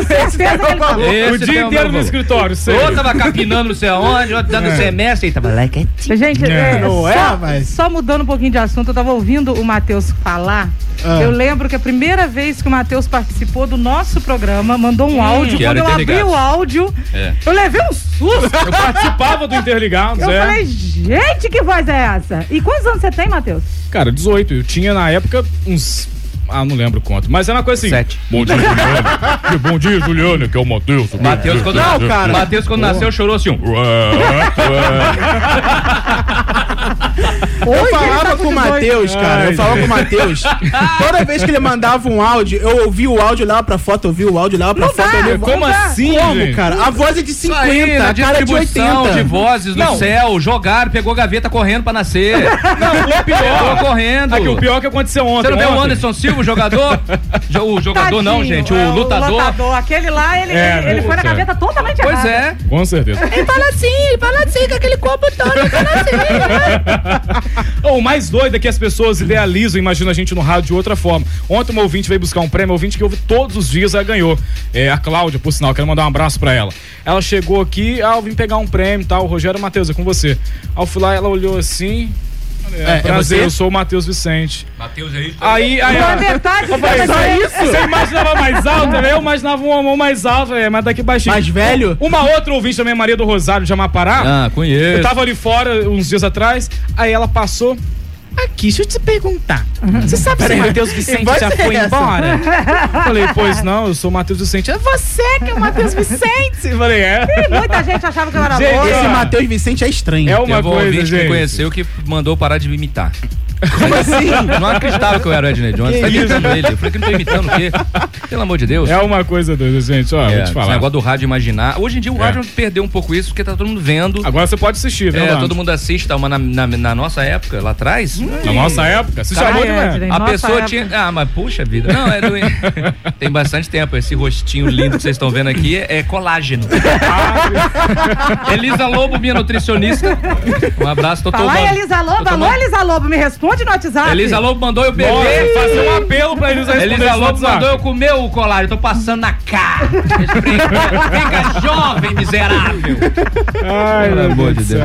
Eu tenho certeza que ele falou. Esse o dia inteiro no escritório, sei. Outro tava capinando não sei aonde, outro dando semestre e tava lá quietinho. Gente, É, é, não é, só, mas- só mudando um pouquinho de assunto, eu tava ouvindo o Matheus falar. Ah. Eu lembro que a primeira vez que o Matheus participou do nosso programa, mandou um áudio. que Quando eu abri o áudio, É. eu levei um susto. Eu participava do Interligados, Eu é. falei, gente, que voz é essa? E quantos anos você tem, Matheus? Cara, 18. Eu tinha na época uns. Ah, não lembro quanto. Mas era uma coisa assim. Sete. Bom dia, Juliano. Que bom dia, Juliano, que é o Matheus. Matheus, quando, Não, cara. Matheus, quando nasceu, chorou assim. um. Eu Hoje ele falava tá com o 18. Matheus, cara. Eu falava com o Matheus. Toda vez que ele mandava um áudio, eu ouvia o áudio, olhava pra foto, ouvia o áudio, olhava pra Não foto. dá, eu Como assim, Como, gente? cara? A voz é de 50, Aí, a cara é de distribuição 80. de vozes no Não. céu, jogaram, pegou a gaveta correndo pra nascer. Não, o pior. Pegou correndo. Aqui, o pior que aconteceu ontem. Você não vê o ontem. Anderson Silva, o jogador? Jo- O jogador não, Tadinho, gente, o é, lutador. O lutador. Aquele lá, ele, É, ele, ele foi na certo. gaveta totalmente Pois errada. é. Com certeza. Ele fala assim, ele fala assim, com aquele corpo todo, ele fala assim. O mais doido é que as pessoas idealizam, imaginam a gente no rádio de outra forma. Ontem uma ouvinte veio buscar um prêmio, uma ouvinte que ouve todos os dias, ela ganhou. É, a Cláudia, por sinal, quero mandar um abraço pra ela. Ela chegou aqui, ah, eu vim pegar um prêmio e tal, o Rogério Matheus, é com você. Eu fui lá, ela olhou assim. É, é prazer, você? eu sou o Matheus Vicente. Matheus aí. Aí, aí, Boa ela- detalhe, eu falei, só "Só isso?" Você imaginava mais alto, né? Eu imaginava um homem mais alto, é, mas daqui baixinho. Mais velho? Uma outra ouvinte também, Maria do Rosário de Amapará. Ah, Eu conheço. tava ali fora uns dias atrás, aí ela passou. Aqui, deixa eu te perguntar. Você sabe se o Matheus Vicente já foi essa. embora? Falei, pois não, eu sou o Matheus Vicente. É você que é o Matheus Vicente? Falei, é. Muita gente achava que eu era Gente. Esse. Matheus Vicente é estranho. É uma Teve um coisa, ouvinte que me gente. conheceu que mandou parar de me imitar. Como assim? Não acreditava que eu era o Ednei Jones. Que Tá imitando ele. Eu falei que não tô imitando o quê? Pelo amor de Deus. É uma coisa doida, gente. Ó, É, vou te esse falar. negócio do rádio imaginar. Hoje em dia o É. rádio perdeu um pouco isso, porque tá todo mundo vendo. Agora você pode assistir, né? É, Orlando? todo mundo assiste, tá? Mas na, na- na nossa época, lá atrás. Na nossa época, se chamou de é. A pessoa época. tinha. Ah, mas puxa vida. Não, é do... Tem bastante tempo. Esse rostinho lindo que vocês estão vendo aqui é, é colágeno. Elisa Lobo, minha nutricionista. Um abraço, tô Fala aí, Elisa Lobo. tô Alô, tomando- Elisa Lobo, me responde no WhatsApp. Elisa Lobo mandou eu beber. Fazer um apelo pra Elisa responder Elisa Lobo mandou eu comer o colágeno. Tô passando na cara. Fica jovem, miserável. Ai, Pelo amor de Deus.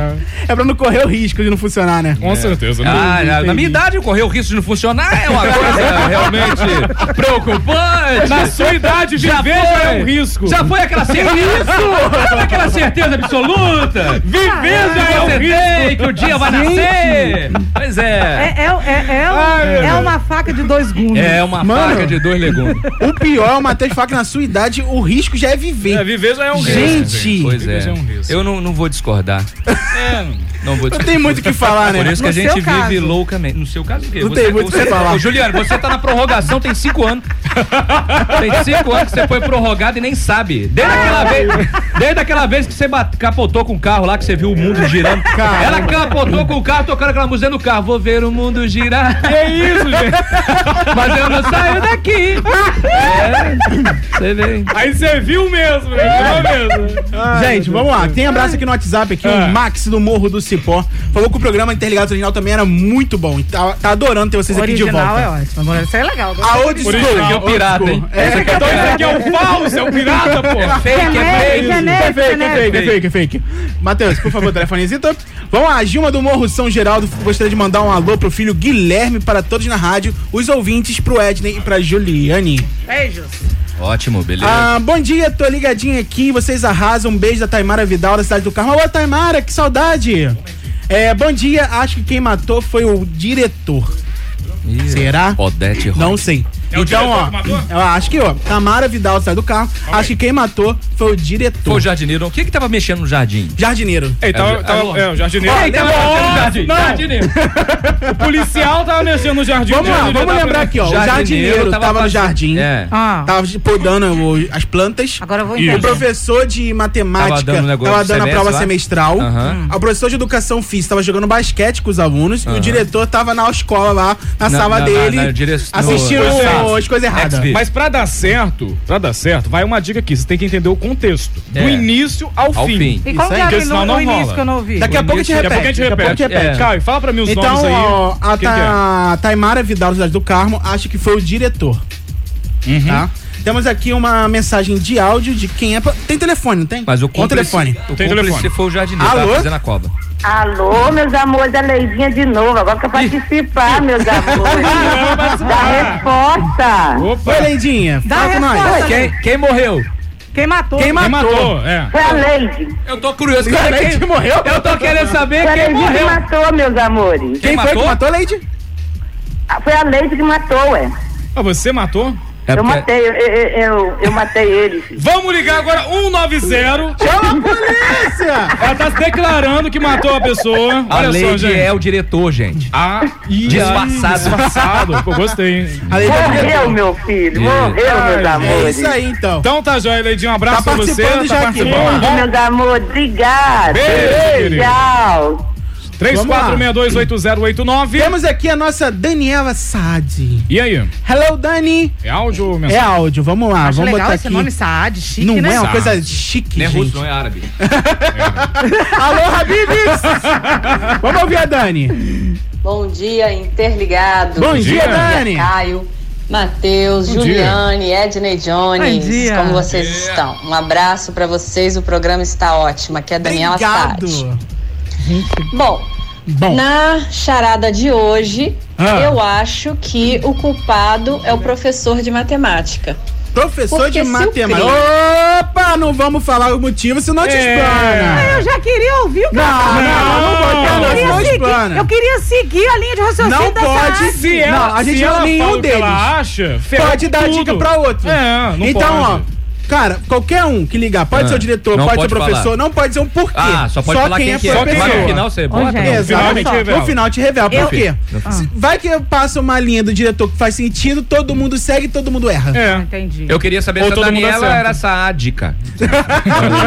É pra não correr o risco de não funcionar, né? Com certeza, né? Ah, na- na minha idade, correr o risco de não funcionar é uma coisa realmente preocupante. Na sua idade, viver já é um risco. Já foi aquela certeza. Isso! Sabe aquela certeza absoluta? Viver já é um risco. que o dia vai nascer. Pois é. É, é, é, é, Ai, meu é uma faca de dois gumes. É uma Mano. faca de dois legumes. O pior é o Matheus falar que na sua idade o risco já é viver. É, viver já é um risco. Gente, Pois é. já é um risco. Eu não, não vou discordar. É, Não vou não discordar. tem muito o que falar, né? Por isso que No a gente vive caso. loucamente. No seu caso, o quê? Não tem muito o você, que falar. Ô, Juliano, você tá na prorrogação tem cinco anos. Tem cinco anos que você foi prorrogado e nem sabe. Desde aquela vez, desde aquela vez que você bate- capotou com o carro lá, que você viu o mundo girando. Caramba. Ela capotou com o carro, tocando aquela música no carro. Vou ver o mundo girar. Que isso, gente? Mas eu não saio daqui. É, você vê. Aí você viu mesmo, né? Viu mesmo. Ai, Gente, vamos lá. Tem abraço aqui no WhatsApp aqui, Ah. o Max do Morro do Cipó. Falou que o programa Interligados Original também era muito bom. E tá, tá adorando ter vocês aqui de Original volta. é ótimo. Agora, Isso é legal. A old school. Original, Esse aqui é o pirata, hein? É, Esse aqui é o Então esse pirata. aqui é o falso, é o pirata, pô. É fake, é fake. É fake, é fake, é fake, é fake. Matheus, por favor, telefonezito. Vamos lá, Gilma do Morro São Geraldo gostaria de mandar um alô pro filho Guilherme para todos na rádio, os ouvintes, pro Edney e pra Juliane. Beijos. Ótimo, beleza. Ah, bom dia, tô ligadinho aqui, vocês arrasam. Um beijo da Taimara Vidal, da cidade do Carmo. Alô, Taimara, que saudade. É, bom dia, acho que quem matou foi o diretor. Ih, será? Odete Rock. Não sei. É o então, ó, que matou? eu acho que, ó, Tamara Vidal sai do carro. acho que quem matou foi o diretor. Foi o jardineiro. O que que tava mexendo no jardim? Jardineiro. Ei, tava, É, tava, é, o jardineiro. Quem tava mexendo no jardim? Não, Jardineiro. O policial tava mexendo no jardim. Vamos o lá, vamos lembrar aqui, ó. Jardineiro o jardineiro tava tava, no jardim. É. Ah. Tava podando o- as plantas. Agora eu vou O entender. professor de matemática Tava dando tava a prova lá? semestral. Aham. O professor de educação física tava jogando basquete com os alunos. E o diretor tava na escola lá, na, Na- sala na- dele, na- na dire- as coisas erradas. Mas pra dar certo, pra dar certo, vai uma dica aqui. Você tem que entender o contexto. Do É. início ao, Ao fim. fim. E como que Isso aí, era porque no, senão no não início rola. que eu não ouvi? Daqui a pouco a gente repete. Daqui a pouco a gente repete. repete. Caio, fala pra mim os Então, nomes aí. ó, a é? Ta- Taimara Vidal do Carmo acha que foi o diretor. Uhum. Tá? Temos aqui uma mensagem de áudio de quem é. pra- Tem telefone, não tem? Mas o Com cúmplice, telefone. o Tem cúmplice telefone. foi o jardineiro. Alô? Tava fazendo a cova. Alô, meus amores, a Leidinha de novo. Agora que eu participar, meus amores. da resposta. Oi, Leidinha. Dá Fala com nós. resposta, Quem, quem morreu? Quem matou? Quem Quem matou? matou? É. Foi a Leide. Eu tô curioso. A Leide Quem, morreu? eu tô querendo saber Foi quem que morreu. matou, meus amores. Quem foi que matou? matou, Leide? Ah, Foi a Leide que matou, ué. Ah, você matou? É Eu porque- matei, eu, eu, eu, matei ele. filho. Vamos ligar agora 190. Chama a polícia! Ela tá se declarando que matou a pessoa. A Olha só, Leide gente. é o diretor, gente. Ah, ih, Disfarçado. Disfarçado. Pô, gostei, hein? É Morreu, meu filho. É. Morreu, meus É amores. isso aí, então. Então tá, Joia Leidinho. Um abraço Tá pra você. participando Tá já aqui. participando. Beijo, meus amores. Obrigada. Beijo, querido. Tchau. 34628089. Temos aqui a nossa Daniela Saad. E aí? Hello, Dani. É áudio ou É áudio, vamos lá. Acho vamos legal botar esse aqui. nome Saad, chique, Não né? é uma Saad. coisa chique, Não é russo, não é árabe. Alô, Habibs! Vamos ouvir a Dani. Bom dia, interligado. Bom dia, Dani. Caio, Matheus, Bom Juliane, Edney Jones. Bom dia. Como vocês estão? Um abraço pra vocês, o programa está ótimo. Aqui é a Daniela Obrigado. Bom, Bom, na charada de hoje, Ah. eu acho que o culpado é o professor de matemática. professor Porque de matemática. Opa, não vamos falar o motivo, senão te É. explana. Eu já queria ouvir o Não, cara. não, não pode, eu, não, queria não seguir, explana. eu queria seguir a linha de raciocínio Não da pode Saad. Se ela, Não, a gente se não- ela nenhum fala o que deles. ela acha, Pode dar tudo. dica pra outro. É, não então, pode. ó. Cara, qualquer um que ligar, pode Ah, ser o diretor, não pode, ser o pode professor, falar. não pode dizer um porquê. Ah, só pode falar quem, que é. foi a Mas pessoa. no final você bota. Exatamente. No final te revela. Eu- Por quê? Se- Vai que passa uma linha do diretor que faz sentido, todo mundo segue e todo mundo erra. É. Entendi. Eu queria saber Ou se a Daniela era sádica.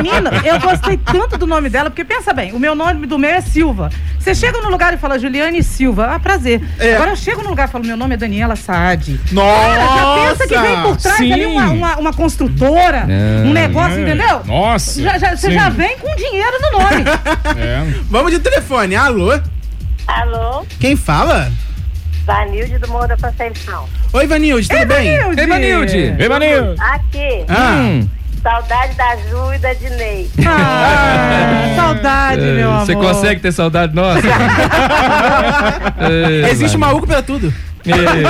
Menina, eu gostei tanto do nome dela, porque pensa bem, o meu nome do meu é Silva. Você chega no lugar e fala Juliane Silva, ah, prazer. É. Agora eu chego no lugar e falo, meu nome é Daniela Saad. Nossa! Cara, já pensa que vem por trás Sim. ali uma, uma, uma construtora, É. um negócio, É. entendeu? Nossa. Já, já- você Sim. já vem com dinheiro no nome. É. Vamos de telefone. Alô? Alô, Quem fala? Vanilde do Morro da Conceição. Oi, Vanilde, tudo bem? Vanilde. Ei, Manilde. Ei, Maninho. Aqui, Ah, Hum. Saudade da Ju e da Dinei. Ah, saudade, meu amor. Você consegue ter saudade nossa? Ei, existe maluco pra tudo. Vani.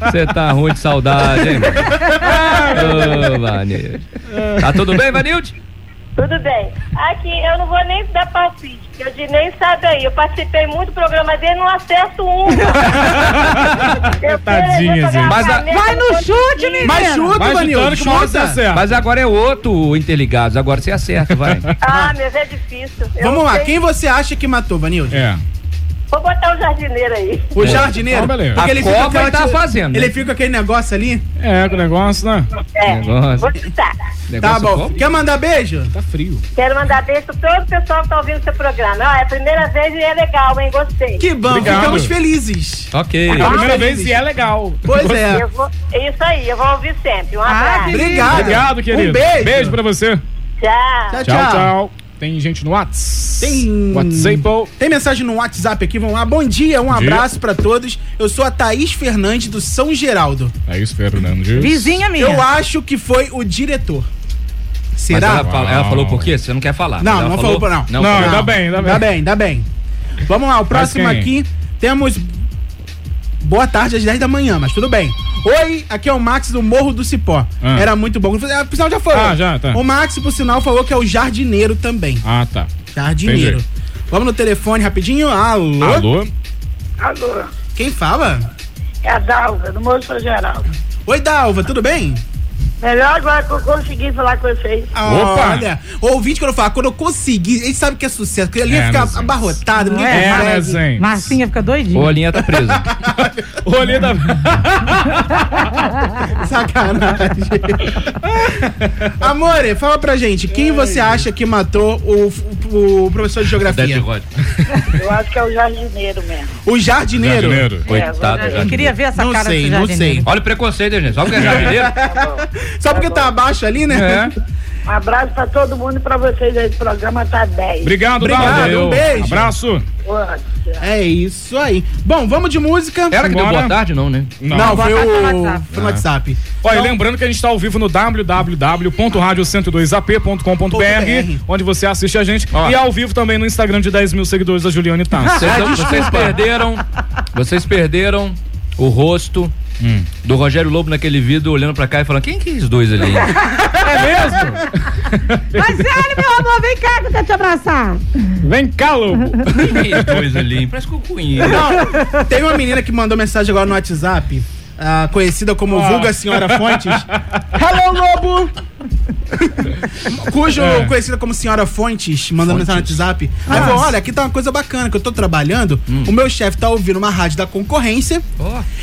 Você tá ruim de saudade, hein? mano? Ô, Vani. Tá tudo bem, Vanilde? Tudo bem. Aqui, eu não vou nem dar palpite, porque o Dinei sabe aí. Eu participei muito do programa dele, não acerto um. Eu Tadinha, gente. Mas a- Vai no chute, o menina. Mas chuta, Vai você chuta. acerta. Mas agora é outro Interligados. Agora você acerta, vai. Ah, mas é difícil. Eu Vamos lá, sei- quem você acha que matou, Vanilde? É. Vou botar o jardineiro aí. O jardineiro? Ah, beleza. Porque A ele fica com tá fazendo, né? Ele fica com aquele negócio ali. É, com o negócio, né? É, Negócio. vou citar. Tá bom. Quer mandar beijo? Tá frio. Quero mandar beijo pra todo o pessoal que tá ouvindo seu programa. Ó, é a primeira vez e é legal, hein? Gostei. Que bom, Obrigado. ficamos felizes. Ok. É a primeira vez e é legal. Pois é. Eu vou, isso aí, eu vou ouvir sempre. Um Ah, abraço. que Obrigado. Obrigado, querido. Um beijo. Beijo pra você. Tchau. Tchau, Tchau, tchau. Tem gente no Whats? Tem. WhatsApp. Tem mensagem no WhatsApp aqui, vamos lá. Bom dia, um Bom dia. abraço pra todos. Eu sou a Thaís Fernandes do São Geraldo. É isso, Fernandes. Vizinha minha. Eu acho que foi o diretor. Mas Será? ela, fala- ela falou por quê? Você não quer falar. Não, Mas ela não falou por não. Não, falou. ainda bem, ainda bem. Dá bem, dá bem. Vamos lá, o próximo aqui temos. Boa tarde às 10 da manhã, mas tudo bem. Oi, aqui é o Max do Morro do Cipó. Ah. Era muito bom. Ah, Por sinal, já foi. Ah, já, tá. O Max, por sinal, falou que é o jardineiro também. Ah, tá. Jardineiro. Vamos no telefone rapidinho. Alô? Alô? Alô, Quem fala? É a Dalva, do Moço Geraldo. Oi, Dalva, tudo bem? Melhor agora que eu consegui falar com vocês. Olha, o ouvinte, quando eu falo, quando eu conseguir, ele sabe que é sucesso, porque a linha É, fica né, gente? abarrotada, ninguém É, né, consegue. gente? Marcinha fica doidinha. Ou a linha tá presa. Ô, linda. Sacanagem. Amore, fala pra gente, quem você acha que matou o, o- o professor de geografia? Eu acho que é o jardineiro mesmo. O jardineiro? Jardineiro. Coitado, É, Eu queria ver essa Não cara sei, desse não jardineiro. sei. Olha o preconceito, gente. Só porque é jardineiro. Só porque tá abaixo ali, né? Um abraço pra todo mundo e pra vocês aí. O programa tá 10. Obrigado, Obrigado, um beijo. Abraço. É isso aí. Bom, vamos de música. Era que deu Simbora. boa tarde, não, né? Não, foi Boa tarde o... no WhatsApp. Foi no WhatsApp. Olha, lembrando que a gente está ao vivo no www.radio102ap.com.br, onde você assiste a gente. Ó. E ao vivo também no Instagram de 10 mil seguidores da Juliane Tassi. Vocês, não- vocês perderam. Vocês perderam o rosto do Rogério Lobo naquele vídeo olhando pra cá e falando: quem que é esses dois ali? É mesmo? Mas ele, meu amor, vem cá que eu quero te abraçar. Vem cá, Lobo. Quem é esses dois ali? Parece que eu conheço. Não, teve uma menina que mandou mensagem agora no WhatsApp, ah, conhecida como Ah. Vulga Senhora Fontes. Hello, Lobo! Cujo É. conhecida como Senhora Fontes, mandando mensagem no WhatsApp. Aí Ah. falou: olha, aqui tá uma coisa bacana que eu tô trabalhando. Hum. O meu chefe tá ouvindo uma rádio da concorrência.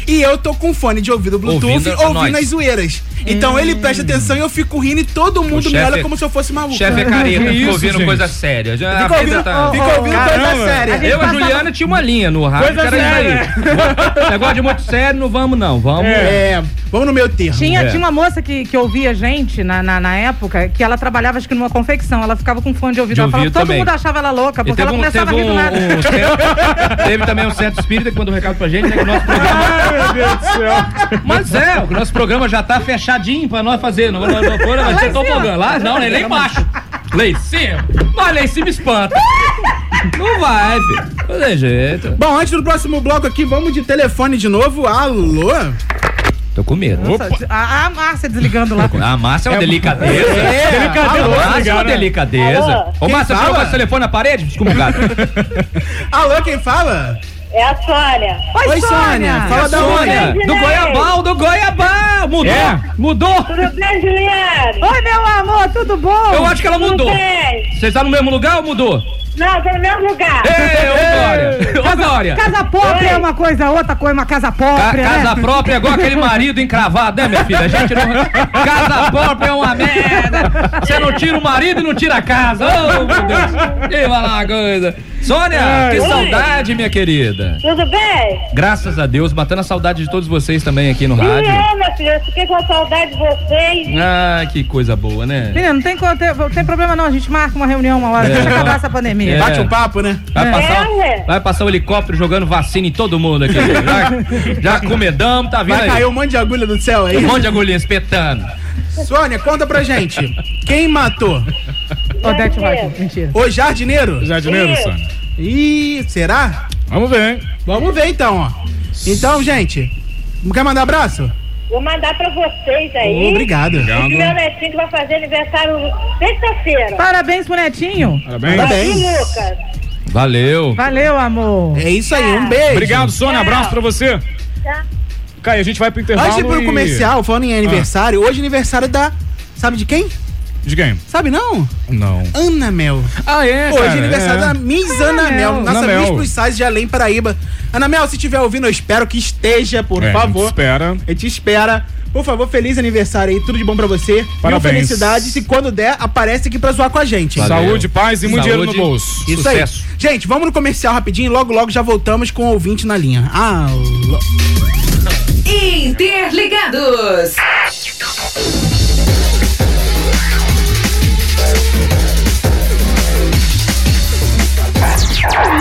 E eu tô com fone de ouvido Bluetooth Ouvindo ouvindo, nós. as zoeiras. Então ele presta atenção e eu fico rindo e todo mundo me olha é- como se eu fosse maluco. Chefe é careta, fica isso, ouvindo gente? coisa séria. Já, Fica ouvindo, tá- fica ouvindo coisa séria. Eu e a Juliana tinha uma linha no rádio, Coisa que era isso aí. Negócio de muito sério, não vamos não. Vamos. É, vamos no meu termo. Tinha, É. tinha uma moça que, que ouvia a gente na, na, na época, que ela trabalhava acho que numa confecção. Ela ficava com fone de ouvido. De ela falava ouvido que todo mundo achava ela louca, porque ela um, começava teve, a rir do um, nada. um centro- teve também um centro espírita que mandou um recado pra gente, né? Que o nosso programa. Ai, meu Deus do céu. Mas é, o nosso programa já tá fechadinho pra nós fazer. Não, não, não, não vai ser topogã. Lá não, né? Lá embaixo. Lá em cima. Mas lá em cima espanta. Não vai, filho. Não tem jeito. Bom, antes do próximo bloco aqui, vamos de telefone de novo. Alô? Tô com medo. Nossa, a, a Márcia desligando lá. A Márcia é uma É- delicadeza. É, Delicadeza, alô, Márcia é uma né? delicadeza. Alô? Ô, Márcia, jogou fala? esse telefone na parede? Excomungado. Alô, quem fala? É a Sônia. Oi, Sônia. Fala da Sônia, do Goiabal, do Goiabal. Mudou. É. Mudou. Tudo bem, Juliane? Oi, meu amor, tudo bom? Eu acho que ela Tudo mudou. bem? Você está no mesmo lugar ou mudou? Não, tô no mesmo lugar. Ei, ô Glória! Ô Glória! Casa própria é uma coisa, outra coisa, uma casa Ca- própria. casa né? própria é igual aquele marido encravado, né, minha filha? A gente não. Casa própria é uma merda! Você não tira o marido e não tira a casa! Oh, meu Deus! E vai lá, coisa! Sônia, que Oi. saudade, minha querida! Tudo bem? Graças a Deus, matando a saudade de todos vocês também aqui no E rádio. é, minha filha, eu fiquei com saudade de vocês. Ah, que coisa boa, né? Menina, não tem, tem, tem problema não, a gente marca uma reunião uma hora, É, pra acabar essa pandemia. É. Bate um papo, né? Vai, É, passar, ué. vai passar o helicóptero jogando vacina em todo mundo aqui. Já, já comedamos, tá vindo Vai aí. cair um monte de agulha do céu aí. Um monte de agulhinha espetando. Sônia, conta pra gente. Quem matou? Odete mentira. O jardineiro? Jardineiro, Isso. Sônia. Ih, será? Vamos ver, hein? Vamos ver então, ó. Então, gente, quer mandar abraço? Vou mandar pra vocês aí. Obrigado. Esse meu netinho que vai fazer aniversário sexta-feira. Parabéns pro netinho. Parabéns. Parabéns. E Lucas. Valeu. Valeu, amor. É isso aí, um beijo. Obrigado, Sônia. Abraço pra você. Tá? Caio, a gente vai pro intervalo. Antes de ir pro e- comercial, falando em aniversário, hoje é aniversário da. Sabe de quem? De quem? Sabe não? Não. Ana Mel. Ah, é? Hoje é aniversário é. da Miss Ana Mel, Ana nossa. Miss Plus Size de Além Paraíba. Ana Mel, se estiver ouvindo, eu espero que esteja, por É, a gente favor. espera. A gente espera. Por favor, feliz aniversário aí, tudo de bom pra você. Parabéns. Mil felicidades e quando der, aparece aqui pra zoar com a gente. Valeu. Saúde, paz e muito dinheiro no bolso. Isso Sucesso. aí. Gente, vamos no comercial rapidinho, logo logo já voltamos com o ouvinte na linha. Ah, lo- Interligados.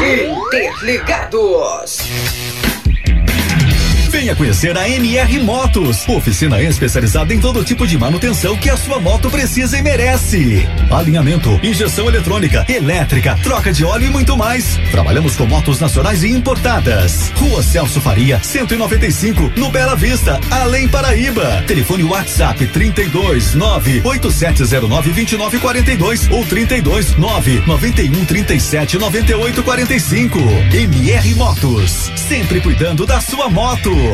Interligados. Venha conhecer a MR Motos, oficina especializada em todo tipo de manutenção que a sua moto precisa e merece. Alinhamento, injeção eletrônica, elétrica, troca de óleo e muito mais. Trabalhamos com motos nacionais e importadas. Rua Celso Faria, 195, no Bela Vista, Além Paraíba. Telefone WhatsApp 32 98709 2942 ou 32 9 91 37 98 45. MR Motos, sempre cuidando da sua moto.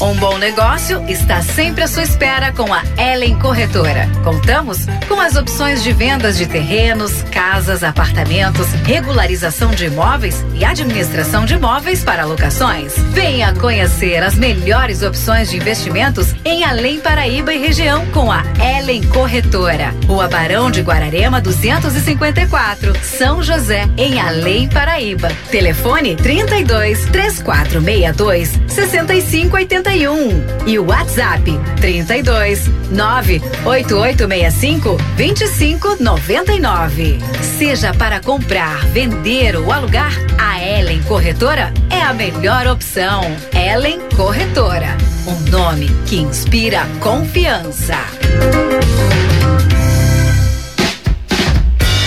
Um bom negócio está sempre à sua espera com a Ellen Corretora. Contamos com as opções de vendas de terrenos, casas, apartamentos, regularização de imóveis e administração de imóveis para locações. Venha conhecer as melhores opções de investimentos em Além Paraíba e região com a Ellen Corretora. Rua Barão de Guararema 254, São José, em Além Paraíba. Telefone 32 3462 6581 e o WhatsApp 32 98865 2599. Seja para comprar, vender ou alugar, a Ellen Corretora é a melhor opção. Ellen Corretora, um nome que inspira confiança.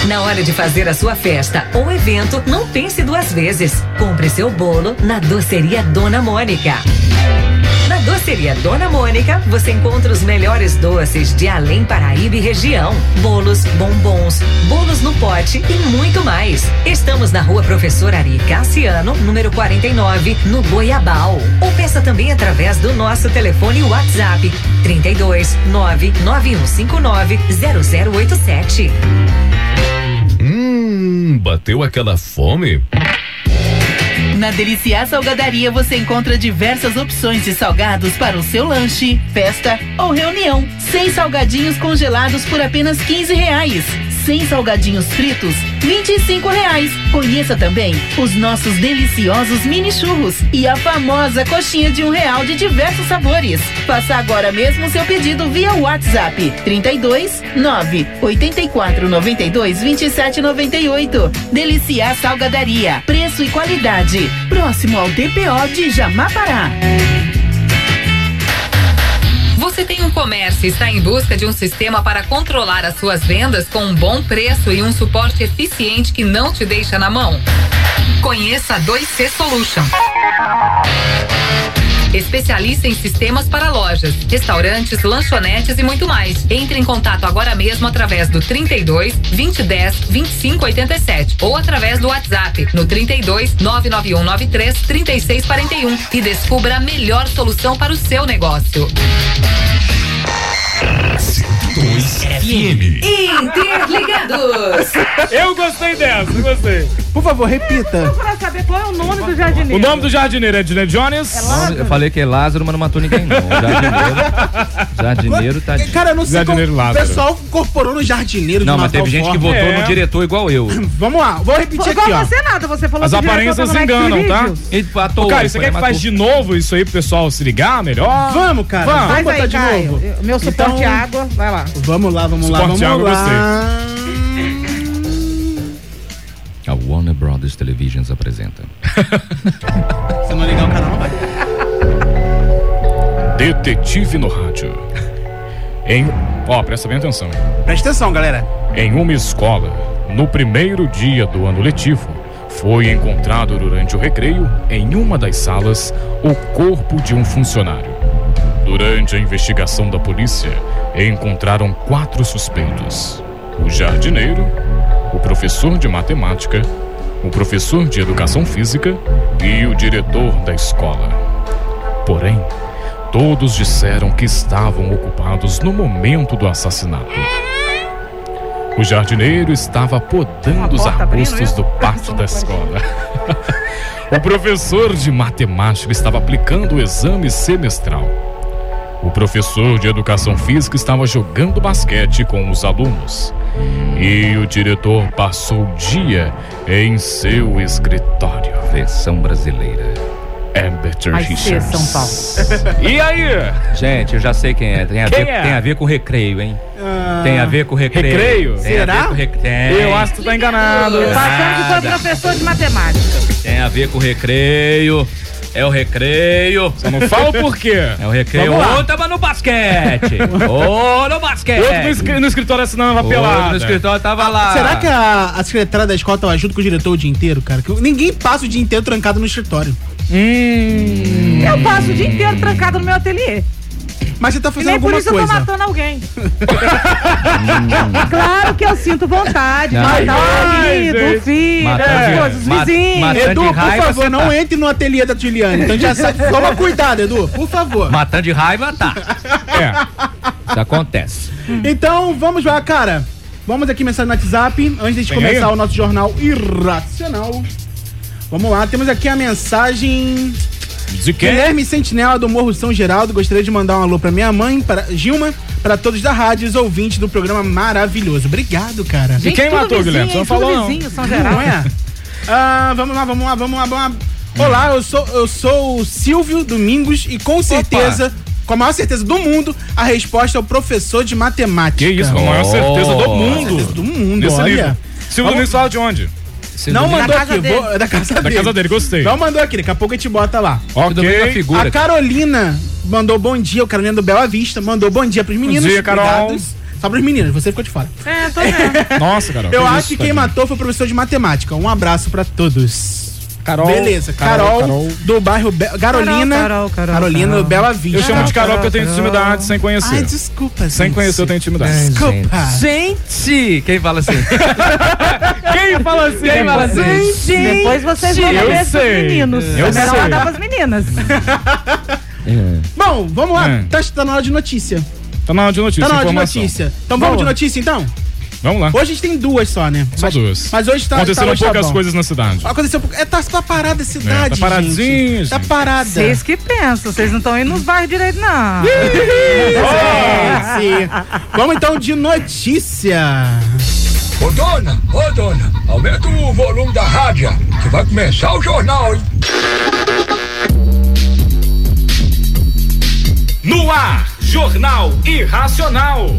Na hora de fazer a sua festa ou evento, não pense duas vezes. Compre seu bolo na Doceria Dona Mônica. Doceria Dona Mônica, você encontra os melhores doces de Além Paraíba e região. Bolos, bombons, bolos no pote e muito mais. Estamos na rua Professor Ari Cassiano, número 49, no Goiabal. Ou peça também através do nosso telefone WhatsApp 32 99159 0087. Hum, bateu aquela fome? Na Deliciar Salgadaria você encontra diversas opções de salgados para o seu lanche, festa ou reunião. Sem salgadinhos congelados por apenas 15 reais. Sem salgadinhos fritos, 25 reais. Conheça também os nossos deliciosos mini churros e a famosa coxinha de um real de diversos sabores. Faça agora mesmo seu pedido via WhatsApp 32 9 84 92 27 98. Deliciar Salgadaria. Preço e qualidade. Próximo ao DPO de Jamapará. Você tem um comércio e está em busca de um sistema para controlar as suas vendas com um bom preço e um suporte eficiente que não te deixa na mão? Conheça a 2C Solution. Especialista em sistemas para lojas, restaurantes, lanchonetes e muito mais. Entre em contato agora mesmo através do 32 2010 2587 ou através do WhatsApp no 32 99193 3641 e descubra a melhor solução para o seu negócio. 2 FM. Interligados. Eu gostei dessa, eu gostei. Por favor, repita. Pra saber qual é o nome do jardineiro. O nome do jardineiro é Dine Jones? Eu falei que é Lázaro, mas não matou ninguém, não. Jardineiro. Jardineiro tá. Cara, eu não sei como o Lázaro. pessoal incorporou no jardineiro Não, mas teve gente que votou É. no diretor igual eu. Vamos lá, vou repetir Igual aqui, ó. você nada, você falou As aparências enganam, tá? Ô, cara, você quer que faz de novo isso aí pro pessoal se ligar melhor? Vamos, cara. Vamos. Vamos botar de novo. Eu- Meu suporte Então- é água, vai lá. Vamos lá, vamos lá, Suporte vamos água, lá. A Warner Brothers Televisions apresenta. Se não ligar o canal, não vai. Detetive no rádio. Em. Ó, presta bem atenção. Presta atenção, galera. Em uma escola, no primeiro dia do ano letivo, foi encontrado durante o recreio, em uma das salas, o corpo de um funcionário. Durante a investigação da polícia, encontraram quatro suspeitos: o jardineiro, o professor de matemática, o professor de educação física e o diretor da escola. Porém, todos disseram que estavam ocupados no momento do assassinato. O jardineiro estava podando os arbustos do pátio da escola. O professor de matemática estava aplicando o exame semestral. O professor de educação física estava jogando basquete com os alunos. E o diretor passou o dia em seu escritório. Versão brasileira. Amber Richards. São Paulo. E aí? Gente, eu já sei quem é. Tem a, Quem ver, é? tem a ver com recreio, hein? Tem a ver com recreio. Recreio? Tem a ver Será? com rec- Tem. Eu acho que tu tá enganado. Eu tô achando que foi professor de matemática. Tem a ver com recreio. É o recreio. Só não fala o porquê. É o recreio. Ou tava no basquete. Ou no basquete. Outro no, escri- no escritório assinando uma pelada. no escritório tava lá. Será que a, a secretária da escola tava junto com o diretor o dia inteiro, cara? Que ninguém passa o dia inteiro trancado no escritório. Hum. Eu passo o dia inteiro trancado no meu ateliê. Mas você tá E fazendo nem por alguma isso eu coisa. tô matando alguém. claro que eu sinto vontade de Ai, matar o marido, o filho, as de- coisas, os vizinhos. Edu, de por raiva, favor, não tá. entre no ateliê da Juliane. Então já sabe. Toma cuidado, Edu, por favor. Matando de raiva, tá. É. Isso acontece. Então, vamos lá, cara. Vamos aqui mensagem no WhatsApp, antes de Tem começar aí? o nosso jornal irracional. Vamos lá, temos aqui a mensagem. De quem? Guilherme Sentinela do Morro São Geraldo. Gostaria de mandar um alô pra minha mãe, para Gilma, para todos da rádio os ouvintes do programa maravilhoso. Obrigado, cara. E quem matou, vizinho, Guilherme? Você não falou, não. vizinho, São Geraldo. Não é? Ah, vamos lá, vamos lá, vamos lá, vamos lá. Olá, eu sou, eu sou o Silvio Domingos e com certeza, com a maior certeza do mundo, a resposta é o professor de matemática. Que isso, com a maior certeza do Oh. mundo. Certeza do mundo, Nesse olha. livro. Silvio Domingos fala de onde? Não mandou Da casa aqui, dele. vou, é da casa Da dele. casa dele, gostei. Não mandou aqui, daqui a pouco a gente bota lá. É Ok. figura. A Carolina mandou bom dia, o Carolina do Bela Vista, mandou bom dia pros meninos. dia, Carol. Obrigados. Só pros meninos, você ficou de fora. É, tô vendo. Nossa, Carol. Eu que acho isso, que quem matou foi o professor de matemática. Um abraço pra todos. Carol. Beleza, Carol, do bairro Be Carolina. Carol, Carol, Carolina Carol. do Bela Vista. Eu chamo de Carol porque eu tenho Carol. intimidade sem conhecer. Ai, desculpa, Sem gente. conhecer, eu tenho intimidade. Desculpa. Gente! Quem fala assim? Quem fala assim? Quem fala assim? Depois vocês vão ver sei. meninos. Eu é melhor sei. mandar pras meninas. Bom, vamos lá. É. Tá, tá na hora de notícia. Tá na hora de notícia, Tá na hora de notícia. Então vamos de notícia, então? Vamos lá. Hoje a gente tem duas só, né? Só Mas- duas. Mas hoje tá. Aconteceram tá, hoje tá poucas bom. coisas na cidade. Aconteceu pouco. É, tá, tá parada a cidade. É, tá paradinho, gente. Tá parada. Vocês que pensam, vocês não estão indo nos bairros direito, não. Sim. Vamos então de notícia. Ô dona, ô dona, aumenta o volume da rádio, que vai começar o jornal, hein? No ar, Jornal Irracional.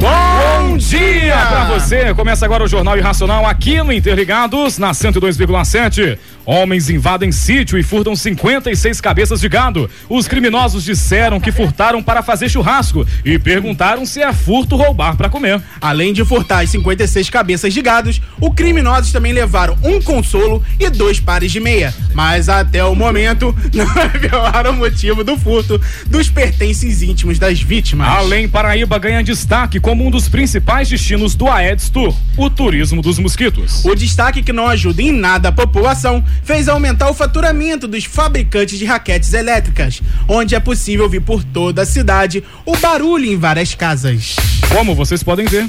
Bom dia pra você! Começa agora o Jornal Irracional aqui no Interligados, na 102,7. Homens invadem sítio e furtam 56 cabeças de gado. Os criminosos disseram que furtaram para fazer churrasco e perguntaram se é furto roubar para comer. Além de furtar as 56 cabeças de gados, os criminosos também levaram um consolo e dois pares de meia. Mas até o momento não revelaram o motivo do furto dos pertences íntimos das vítimas. Além Paraíba ganha destaque como um dos principais destinos do Aedes Tour, o turismo dos mosquitos. O destaque que não ajuda em nada a população fez aumentar o faturamento dos fabricantes de raquetes elétricas, onde é possível ouvir por toda a cidade o barulho em várias casas. Como vocês podem ver.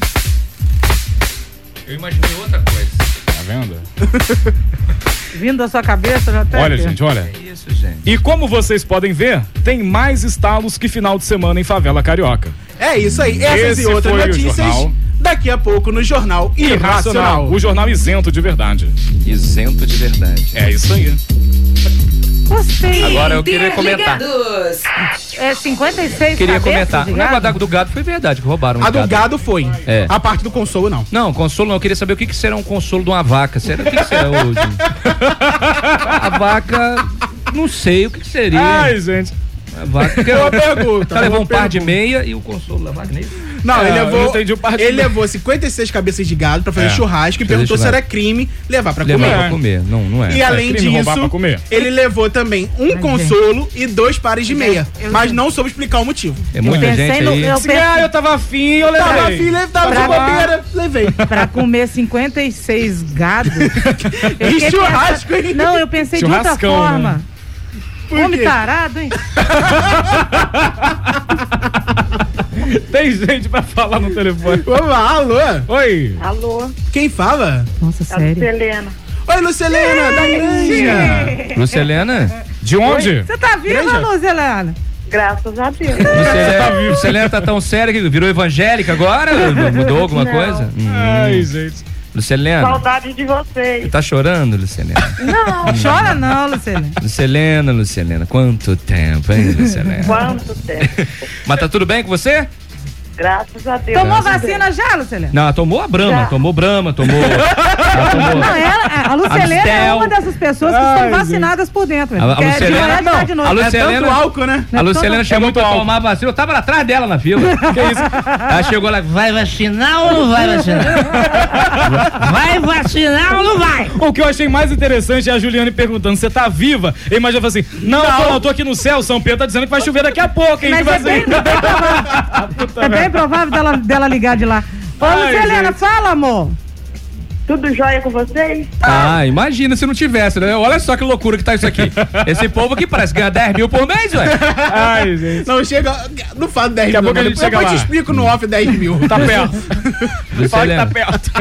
Eu imaginei outra coisa. Tá vendo? Vindo da sua cabeça já até. Olha, aqui. gente, olha. Isso, gente. E como vocês podem ver, tem mais estalos que final de semana em favela carioca. É isso aí, essas Esse e outras notícias jornal. daqui a pouco no Jornal Irracional. O jornal isento de verdade. Isento de verdade. É isso aí. Gostei. Agora eu queria comentar. Interligados. É 56 Queria cabeças comentar. de O negócio da- do gado foi verdade, que roubaram um A do gado foi. É. A parte do consolo, não. Não, consolo não. Eu queria saber o que, que será um consolo de uma vaca. Será o que, que será hoje? A vaca. Não sei o que, que seria. Ai, gente. A vaca. Boa pergunta, O levou boa um par de meia e o consolo da vaca nem. Não, É, ele levou. de Ele levou 56 cabeças de gado pra fazer É. churrasco e Fazer perguntou se era crime levar pra Levar comer. pra comer. Não, não é. E além crime roubar pra disso, comer. ele levou também um consolo e dois pares de meia. eu- Mas não soube explicar o motivo. É muita pensei gente no- aí. eu Se ganhar, eu tava afim, eu levei. Tava filha, tava de Pra- bobeira, levei. Pra comer 56 gado. Eu E churrasco, hein? Não, eu pensei de outra forma. né? Homem tarado, hein? Tem gente pra falar no telefone. Vamos lá, alô? Oi. Alô, Quem fala? Nossa, é a sério. Helena. Oi, Lucelena, da Granja. Lucelena? De onde? Você tá viva, Granja? Helena? Graças a Deus. Lucelena, Lucelena tá tão séria que virou evangélica agora? Mudou alguma Não. coisa? Hum. Ai, gente. Lucelena, Saudade de vocês. tá chorando, Lucelena? Não, chora não, Lucelena. Lucelena, Lucelena, quanto tempo, hein, Lucelena? Quanto tempo. Mas tá tudo bem com você? Graças a Deus. Tomou Tudo vacina bem. já, Lucilena? Não, tomou a Brahma, Já. tomou Brahma, tomou. tomou Não, ela, a Lucelena é uma dessas pessoas que estão vacinadas por dentro. A, a é Lucelena, de não. de noite. A Lucelena, né? A Lucelena É chegou muito pra álcool. tomar a vacina. Eu tava atrás dela na fila. que isso? Ela chegou lá, vai vacinar ou não vai vacinar? Vai vacinar ou não vai? O que eu achei mais interessante é a Juliane perguntando: você tá viva? Eu imagino assim: não, Não. Tô, não, tô aqui no céu, São Pedro tá dizendo que vai chover daqui a pouco, hein? Mas que vai é bem, ser- bem provável. É bem provável dela, dela ligar de lá. Ô, Ai, Lucelena, fala, amor. Tudo jóia com vocês? Ah, imagina se não tivesse, né? Olha só que loucura que tá isso aqui. Esse povo aqui parece ganha 10 mil por mês, ué. Ai, gente. Não chega. Não fala 10 Daqui a mil. pouco a gente Depois chega eu te explico no off 10 mil. Tá perto. Fala que tá perto.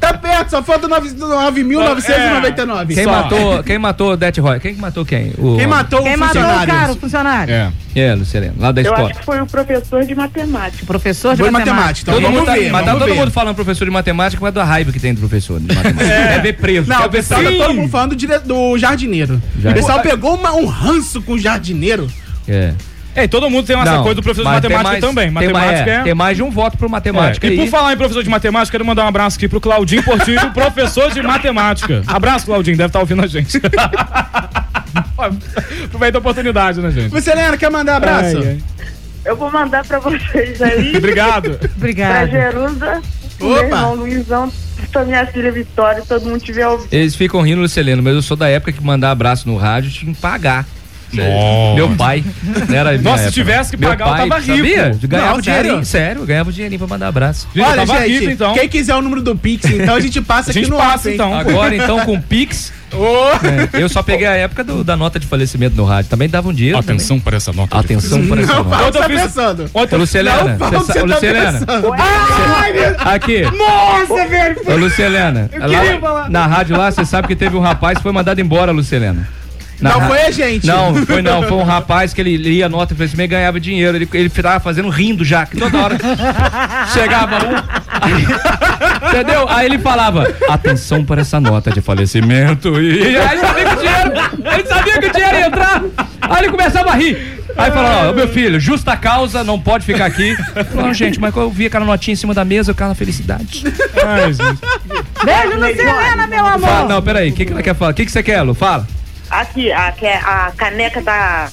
Tá perto, só falta 9.999. Quem Só. matou, quem matou o Det Roy? Quem que matou quem? O... Quem matou Quem o matou o funcionário? cara, o funcionário? É. É, Lucelena, lá da Eu escola. acho que foi o professor de matemática. Professor de Foi matemática. matemática. Então Todo vamos mundo tá, ver, mas tá todo mundo falando professor de matemática causa da raiva que tem do professor de matemática. É, ver preso. Não, o ver pessoal tá preso. todo mundo falando do, do jardineiro. Já. O pessoal pegou uma- um ranço com o jardineiro. É. É, todo mundo tem essa Não, coisa do professor de tem matemática mais- também. tem Matemática é, é. tem mais de um voto pro matemática É, E aí. por falar em professor de matemática, quero mandar um abraço aqui pro Claudinho Portilho, professor de matemática. Abraço, Claudinho, deve estar ouvindo a gente. Aproveita a oportunidade, né, gente? Você, Helena, quer mandar abraço? Ai, ai. Eu vou mandar pra vocês aí. Obrigado. Pra Obrigada. Jerusa, pro meu irmão Luizão, pra minha filha Vitória, todo mundo tiver ouvindo. Eles ficam rindo, Luceleno, mas eu sou da época que mandar abraço no rádio tinha que pagar. Nossa. Meu pai. Não era Nossa, se época, tivesse que pagar, eu tava rico. Sabia? Ganhava Não, então. dinheirinho. sério? Sério, eu ganhava um dinheirinho pra mandar abraço. Gente, Olha, eu tava gente, rico, então. quem quiser o número do Pix, então a gente passa A gente aqui no passa, hein? então. Agora, então, com Pix. Ô, é, eu só peguei a época do- da nota de falecimento no rádio. Também dava um dinheiro. Atenção para essa nota. Atenção para essa Não nota. fala o que Ontem você tá fiz- pensando. Ontem Ô, Lucelena, Não você sa- ô, tá Lucelena. pensando. Ai, meu Aqui. Nossa, velho. Ô, lá- queria falar. na rádio lá, você sabe que teve um rapaz que foi mandado embora, Lucelena. Não ra- foi a gente. Não, foi não. Foi um rapaz que ele lia nota e falou e ganhava dinheiro. Ele, ele ficava fazendo rindo já, que toda hora chegava um. aí- entendeu? Aí ele falava: atenção para essa nota de falecimento. E aí ele sabia que o dinheiro. Ele sabia que o dinheiro ia entrar. Aí ele começava a rir. Aí falou: ó, meu filho, justa causa, não pode ficar aqui. Não, gente, mas quando eu vi aquela notinha em cima da mesa, eu ficava na felicidade. Ai. Beijo, Lucelena, meu amor. Fala, não, peraí, o que, que ela quer falar? O que, que você quer, Lu? Fala. Aqui, a, que é a caneca da.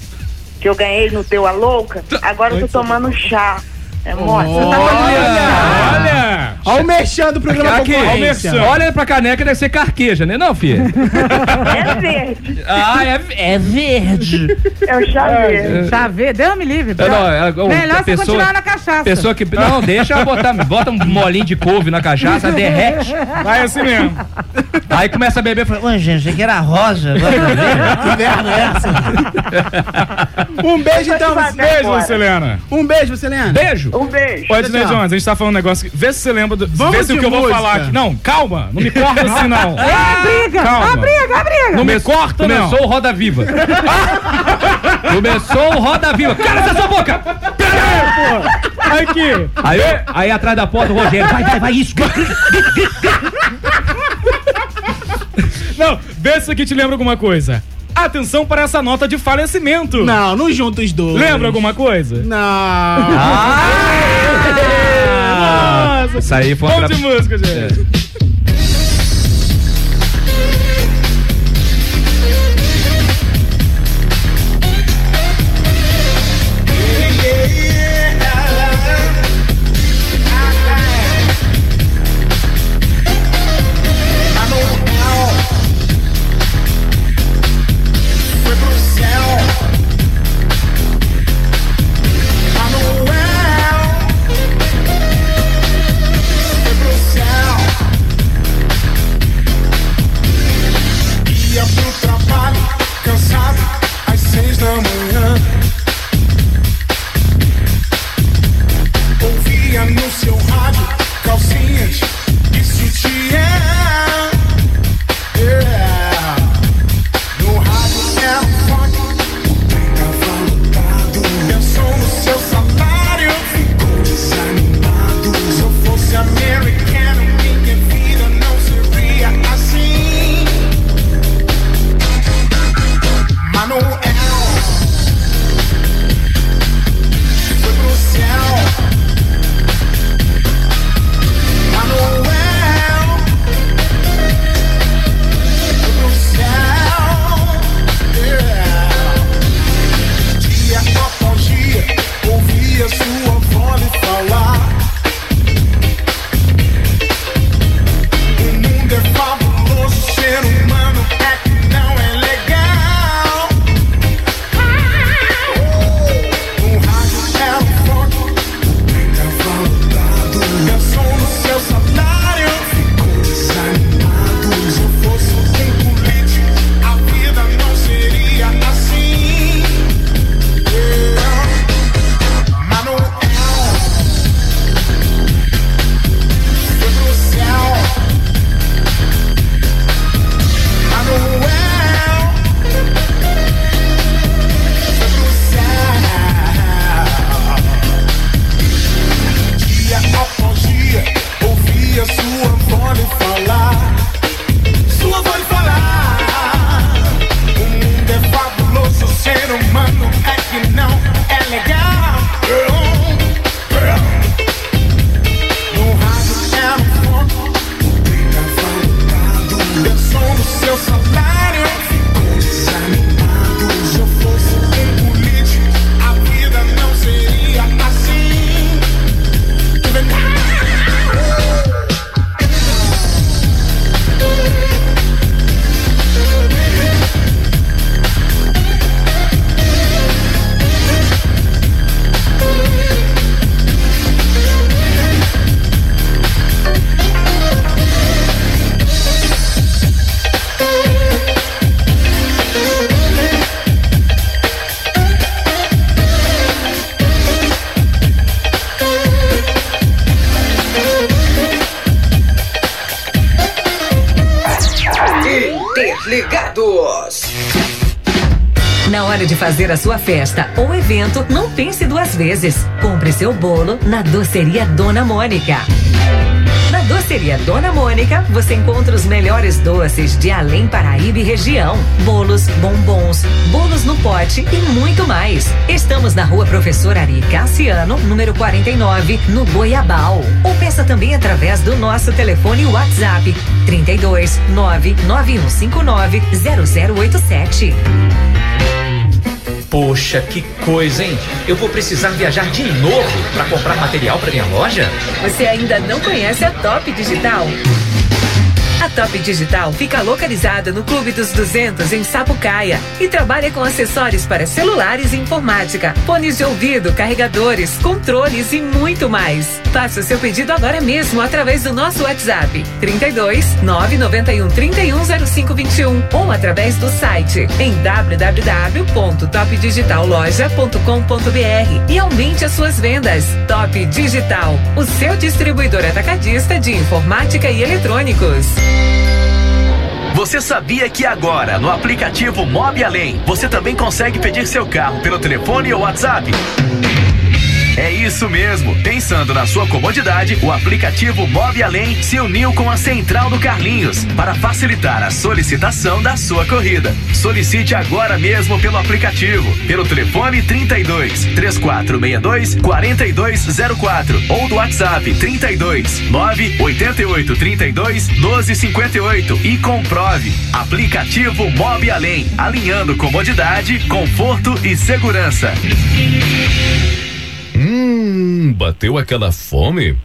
que eu ganhei no Teu a Louca, agora eu tô tomando chá. É morte. Você tá Olha! Olha! Olha o mexendo do programa Aqui, concorrência. olha pra caneca, deve ser carqueja, né? Não, filha? É verde. Ah, é, é verde. É o chá verde. Chá verde, Deus me livre. É, não, é, o- Melhor você pessoa- continuar na cachaça. Pessoa que. Não, deixa botar. Bota um molinho de couve na cachaça, derrete. Vai assim mesmo. Aí começa a beber e fala: Ô, gente, achei que era rosa. agora tá verde." Que merda é essa? Um beijo, então. Beijo, Bora. Lucelena. Um beijo, Lucelena. Beijo. Um beijo. Ô, Ednei Tchau. Jones, a gente tá falando um negócio. Vê se você lembra. Do, Vamos vê se o que eu vou música. falar aqui. Não, calma. Não me corta assim, não. É briga, Calma. a briga, a briga. Não me corta, não. Começou o Roda Viva. Começou o Roda Viva. Cala essa sua boca! Aqui. Aí, aí atrás da porta o Rogério. Vai, vai, vai, isso. Não, vê se isso aqui te lembra alguma coisa. Atenção para essa nota de falecimento. Não, não junta os dois. Lembra alguma coisa? Não. Nossa. Isso aí foi uma Vamos de música, gente. Foi fazer a sua festa ou evento, não pense duas vezes. Compre seu bolo na Doceria Dona Mônica. Na Doceria Dona Mônica, você encontra os melhores doces de Além Paraíba e região. Bolos, bombons, bolos no pote e muito mais. Estamos na rua Professor Ari Cassiano, número 49, no Goiabal. Ou peça também através do nosso telefone WhatsApp 32 99159 0087. Poxa, que coisa, hein? Eu vou precisar viajar de novo para comprar material para minha loja? Você ainda não conhece a Top Digital? A Top Digital fica localizada no Clube dos 200 em Sapucaia e trabalha com acessórios para celulares e informática, fones de ouvido, carregadores, controles e muito mais. Faça o seu pedido agora mesmo através do nosso WhatsApp 32 991 31 0521 ou através do site em www.topdigitalloja.com.br e aumente as suas vendas. Top Digital, o seu distribuidor atacadista de informática e eletrônicos. Você sabia que agora, no aplicativo Mob Além, você também consegue pedir seu carro pelo telefone ou WhatsApp? É isso mesmo. Pensando na sua comodidade, o aplicativo Mob Além se uniu com a Central do Carlinhos para facilitar a solicitação da sua corrida. Solicite agora mesmo pelo aplicativo, pelo telefone 32 3462 4204 ou do WhatsApp 32 988 32 1258 e comprove. Aplicativo Mob Além, alinhando comodidade, conforto e segurança. Hum, bateu aquela fome?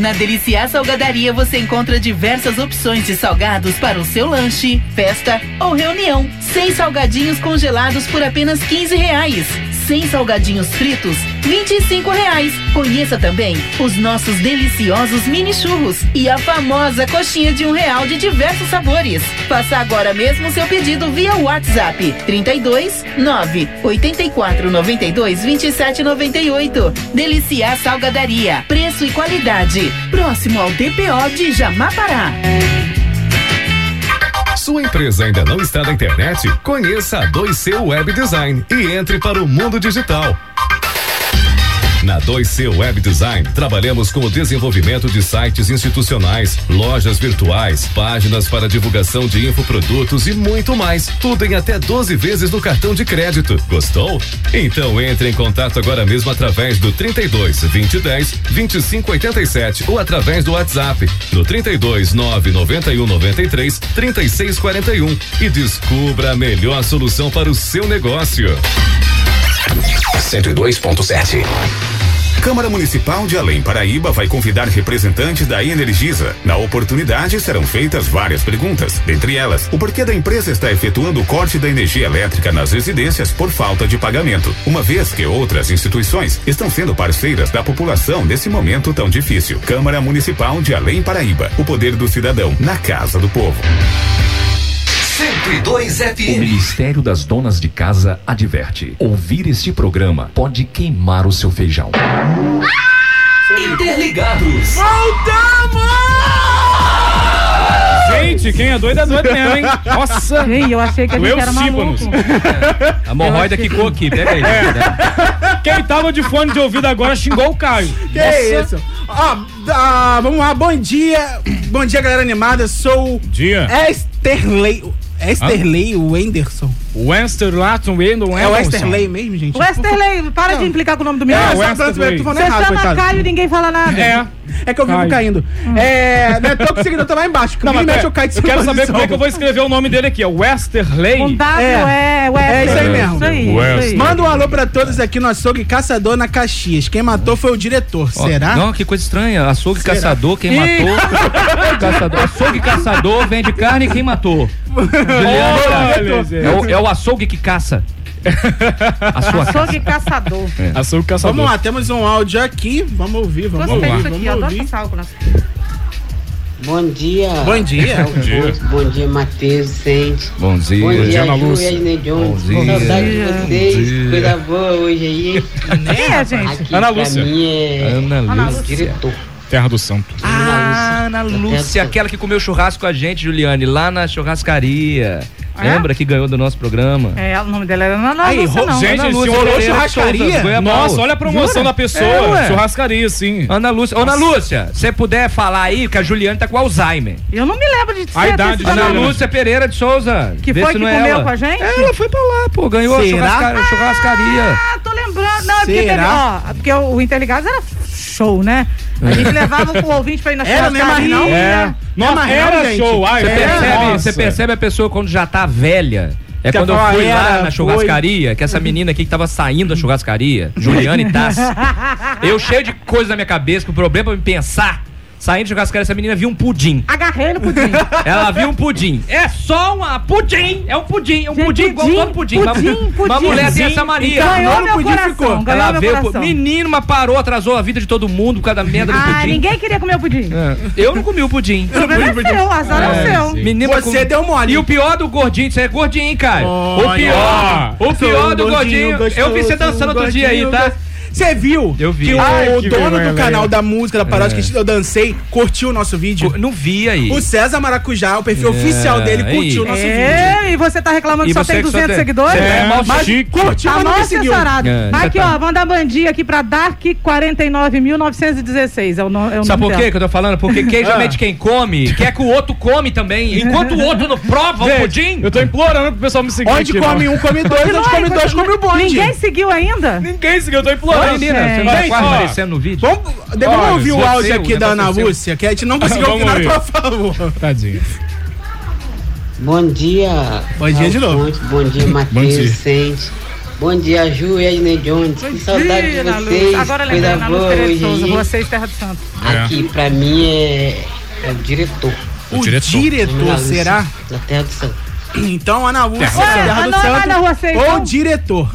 Na Deliciar Salgadaria você encontra diversas opções de salgados para o seu lanche, festa ou reunião. Sem salgadinhos congelados por apenas 15 reais. Sem salgadinhos fritos, 25 reais. Conheça também os nossos deliciosos mini churros e a famosa coxinha de um real de diversos sabores. Faça agora mesmo seu pedido via WhatsApp 32 9 84 92 27 98. Deliciar Salgadaria. Preço e qualidade. Próximo ao DPO de Jamapará. Sua empresa ainda não está na internet? Conheça a 2C Web Design e entre para o mundo digital. Na 2C Web Design, trabalhamos com o desenvolvimento de sites institucionais, lojas virtuais, páginas para divulgação de infoprodutos e muito mais. Tudo em até 12 vezes no cartão de crédito. Gostou? Então entre em contato agora mesmo através do 32 2010 2587 ou através do WhatsApp no 32 991 93 3641 e descubra a melhor solução para o seu negócio. 102.7 Câmara Municipal de Além Paraíba vai convidar representantes da Energisa. Na oportunidade serão feitas várias perguntas, dentre elas, o porquê da empresa está efetuando o corte da energia elétrica nas residências por falta de pagamento, uma vez que outras instituições estão sendo parceiras da população nesse momento tão difícil. Câmara Municipal de Além Paraíba, o poder do cidadão na casa do povo. 102 FM. O Ministério das Donas de Casa adverte: ouvir este programa pode queimar o seu feijão. Interligados. Gente, quem é doido é doido mesmo, hein? Nossa! Ei, eu achei que a gente Doeu era maluco. A hemorroida quicou aqui, pega aí. É. Quem tava de fone de ouvido agora xingou o Caio. Que isso? Ó, ah, vamos lá, bom dia. Bom dia, galera animada. Sou Dia. Esterley. Esterley Wenderson. Westerlaton Wendon É o Esterley mesmo, gente? Westerley, para de implicar com o nome do meu. É, o Você Westerley. Tô falando errado, chama coitado. Caio e ninguém fala nada. É. É que eu vivo Caio. caindo. É, não é tão que o seguidor tá lá embaixo. Não, mas eu caio de eu quero saber como é que eu vou escrever o nome dele aqui. É Westerley. Um W é, Westerley. É isso aí mesmo. Isso aí, Wester. isso aí. Manda um alô pra todos aqui no açougue Caçador na Caxias. Quem matou foi o diretor. Ó, Será? Não, que coisa estranha. Açougue Será? caçador, quem Ih. matou. caçador. Açougue caçador, vende carne, quem matou. Juliano, é, o, é o açougue que caça. Açougue caçador. Açougue caçador. Vamos lá, temos um áudio aqui. Vamos ouvir, vamos Gostei ouvir. aqui, Vamos adoro ouvir. nas Bom dia. Bom dia. Bom dia, Bom dia Matheus, Vicente. Bom dia. Bom dia, Ana Lúcia. Bom dia. Saudade de Bom vocês. dia. Coisa boa hoje aí. Quem é, gente? Aqui Ana Lúcia. mim é Ana Ana Lúcia. diretor. Terra do Santo. Ah, Ana Lúcia, aquela que comeu churrasco com a gente, Juliane, lá na churrascaria. É? Lembra que ganhou do nosso programa? É, o nome dela era Ana Aí, Lúcia, ro- não. gente, Ana Lúcia senhor Pereira de churrascaria? Souza. Nossa, olha a promoção Jura? da pessoa. É, churrascaria, sim. Ana Lúcia, Ô, Ana Lúcia, se você puder falar aí que a Juliane tá com Alzheimer. Eu não me lembro de ser A idade essa Ana Lúcia Pereira de Souza. Que Vê foi que não é comeu ela. com a gente? Ela foi pra lá, pô, ganhou a Será? churrasca- churrascaria. Ah, tô lembrando. Não, é porque, teve, ó, porque o, o Interligados era show, né? A gente levava o ouvinte pra ir na Era? É. Não é mais era gente. show. Ai, Você percebe, nossa. você percebe a pessoa quando já tá velha. É Que quando eu fui lá era, na churrascaria, que essa menina aqui que tava saindo da churrascaria, Juliane Tassi. Eu cheio de coisa na minha cabeça, que o problema pra me pensar. Saindo da churrascaria, essa menina viu um pudim. Agarrei no pudim. Ela viu um pudim. É só uma pudim. É um pudim. É um pudim, igual todo pudim. Uma- pudim, Uma, pudim. mulher tem essa mania. Ganhou Não, meu pudim coração, ficou. ganhou Ela meu veio. coração. Menino, mas parou, atrasou a vida de todo mundo por causa da merda do Ah, pudim. ninguém queria comer o pudim. É. Eu não comi o pudim. O problema é seu, o azar é, o seu. Menino, Você com- deu mole. E o pior do gordinho, você é gordinho, hein, cara? o Olha. pior, o pior Sou do gordinho. eu vi você dançando outro dia aí, tá? Você viu Eu vi. que o Ai, que dono vergonha, do canal velho. da música, da paródia É. que eu dancei, curtiu o nosso vídeo? Não vi aí. O César Maracujá, o perfil É, oficial dele, curtiu o nosso vídeo. É, e você tá reclamando que E só tem que só 200 tem- seguidores? É mal Mas chique. curtiu, Tá mas não assessorado. É, Mas aqui, tá. ó, manda a bandinha aqui pra Dark 49.916. É o, no, é o Sabe por quê que eu tô falando? Porque quem geralmente quem come, quer que o outro come também. Enquanto o outro não prova o pudim. Eu tô implorando pro pessoal me seguir. Onde aqui, come não. um, come dois, onde come dois, come o bonde. Ninguém seguiu ainda? Ninguém seguiu, eu tô implorando. Ô, menina, você não tá quase aparecendo no vídeo? Vamos, ouvir o áudio aqui o da Ana é seu. Lúcia, que a gente não conseguiu ouvir nada, por favor. Tadinha. Bom dia. Bom dia de novo. Bom dia. Matheus. Bom dia, Ju e Ednei Jones. Que saudade de vocês. Agora lembrei, Coisa Ana Lúcia vocês, Terra do Santo. É. Aqui, pra mim, é, é o diretor. O diretor. diretor, Lúcia, será? Da Terra do Santo. Então, Ana Lúcia, Terra do Terra Santo. do é Santo, ou então? diretor.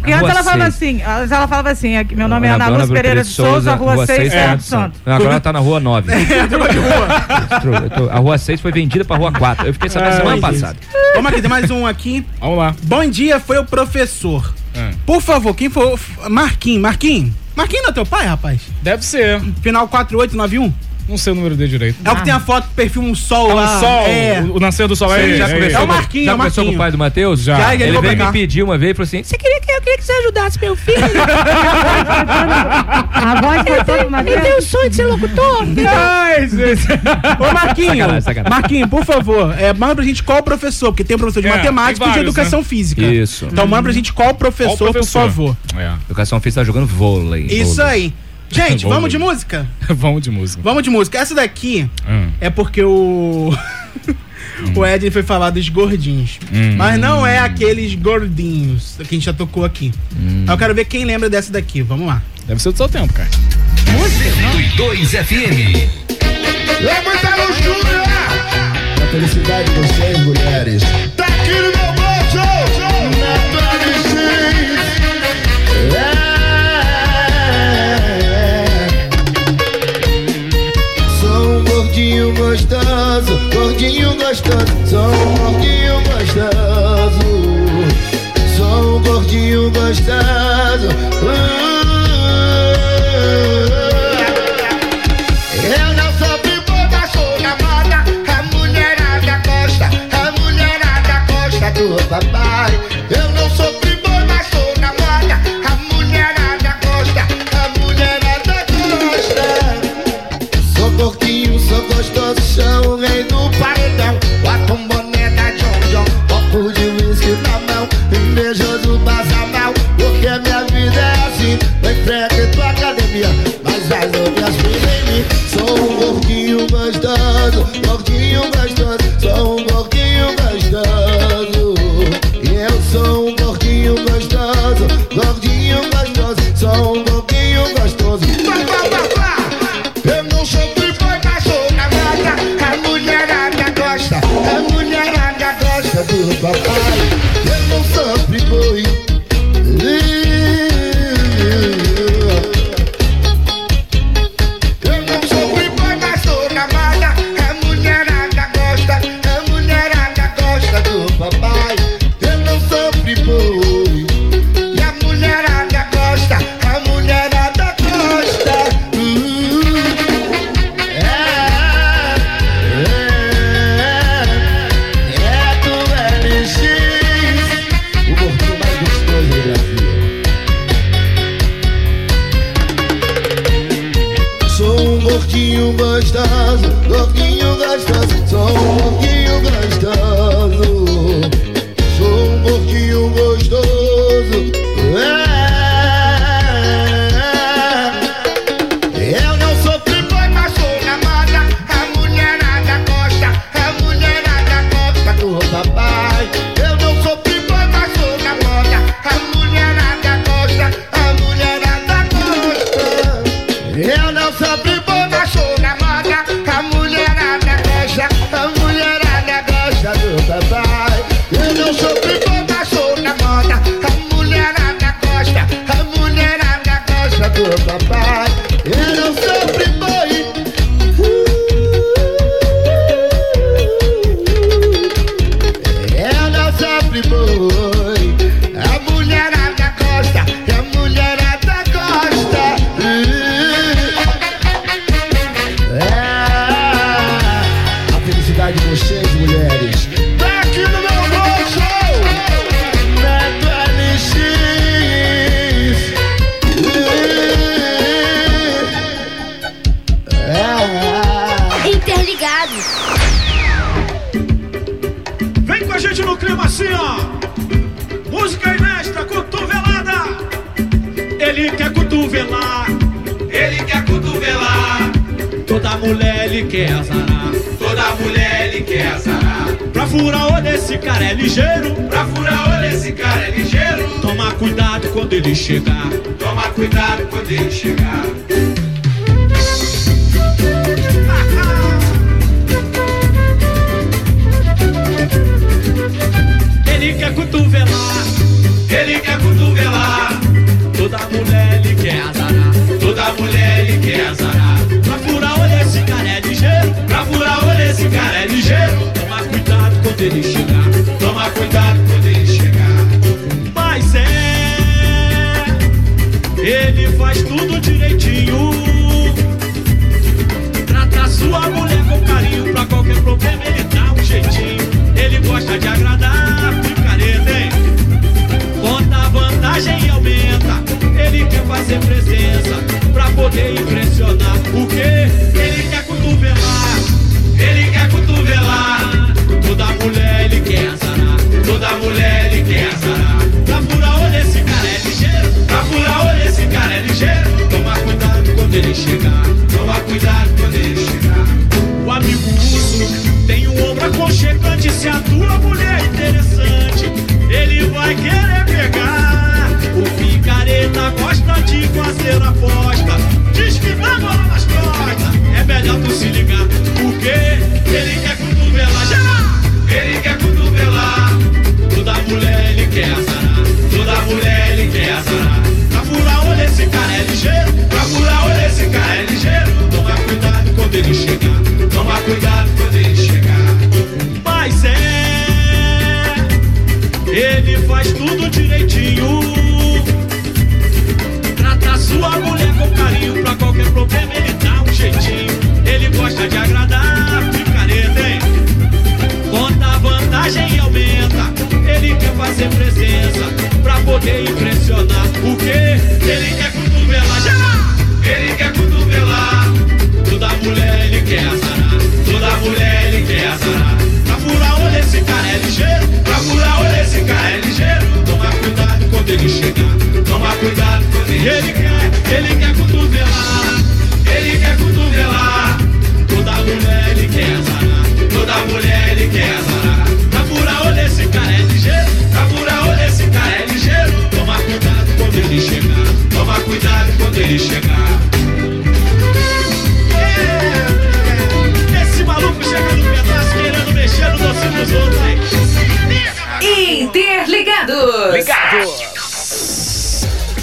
Porque antes ela falava assim, antes ela falava assim, aqui, meu nome é Ana Lúcia Pereira de Souza, Rua 6, Terra do Santo. Agora ela tá na rua 9. a rua 6 foi vendida pra rua 4. Eu fiquei sabendo Ai, semana passada. Vamos aqui, tem mais um aqui. Vamos lá. Bom dia, foi o professor. É. Por favor, quem for. Marquinhos, Marquinhos. Marquinhos não é teu pai, rapaz? Deve ser. Final 4891? Não sei o número dele direito. É o que tem a foto do perfil um sol É lá. um sol, É. o, o nascer do sol. Você É, já é, conversou, É o Marquinhos, já é o conversou com o pai do Matheus? Já. Já, ele Ele veio me pedir uma vez e falou assim: Você queria que eu queria que você ajudasse meu filho? A voz foi toda uma Ele tem o sonho de ser locutor. Gente. Ô, Marquinhos, Sacanagem, sacanagem. Marquinhos, por favor, é, manda pra gente qual o professor, porque tem professor de É, matemática tem e de vários, educação né? física. Isso. Então manda pra gente qual professor, Qual professor? por favor. É. Educação física tá jogando vôlei. Isso vôlei. aí. Gente, Vamos de música? Vamos de música. Vamos de música. Essa daqui Hum. é porque o. o Ed foi falar dos gordinhos. Hum. Mas não é aqueles gordinhos que a gente já tocou aqui. Hum. Eu quero ver quem lembra dessa daqui. Vamos lá. Deve ser do seu tempo, cara. 2 FM. É muita luxúria! A felicidade de vocês, mulheres. Tá aqui no meu bolso! Na Sou gostoso, gordinho gostoso. Sou um gordinho gostoso. Sou um gordinho gostoso. Gostoso. Sou o rei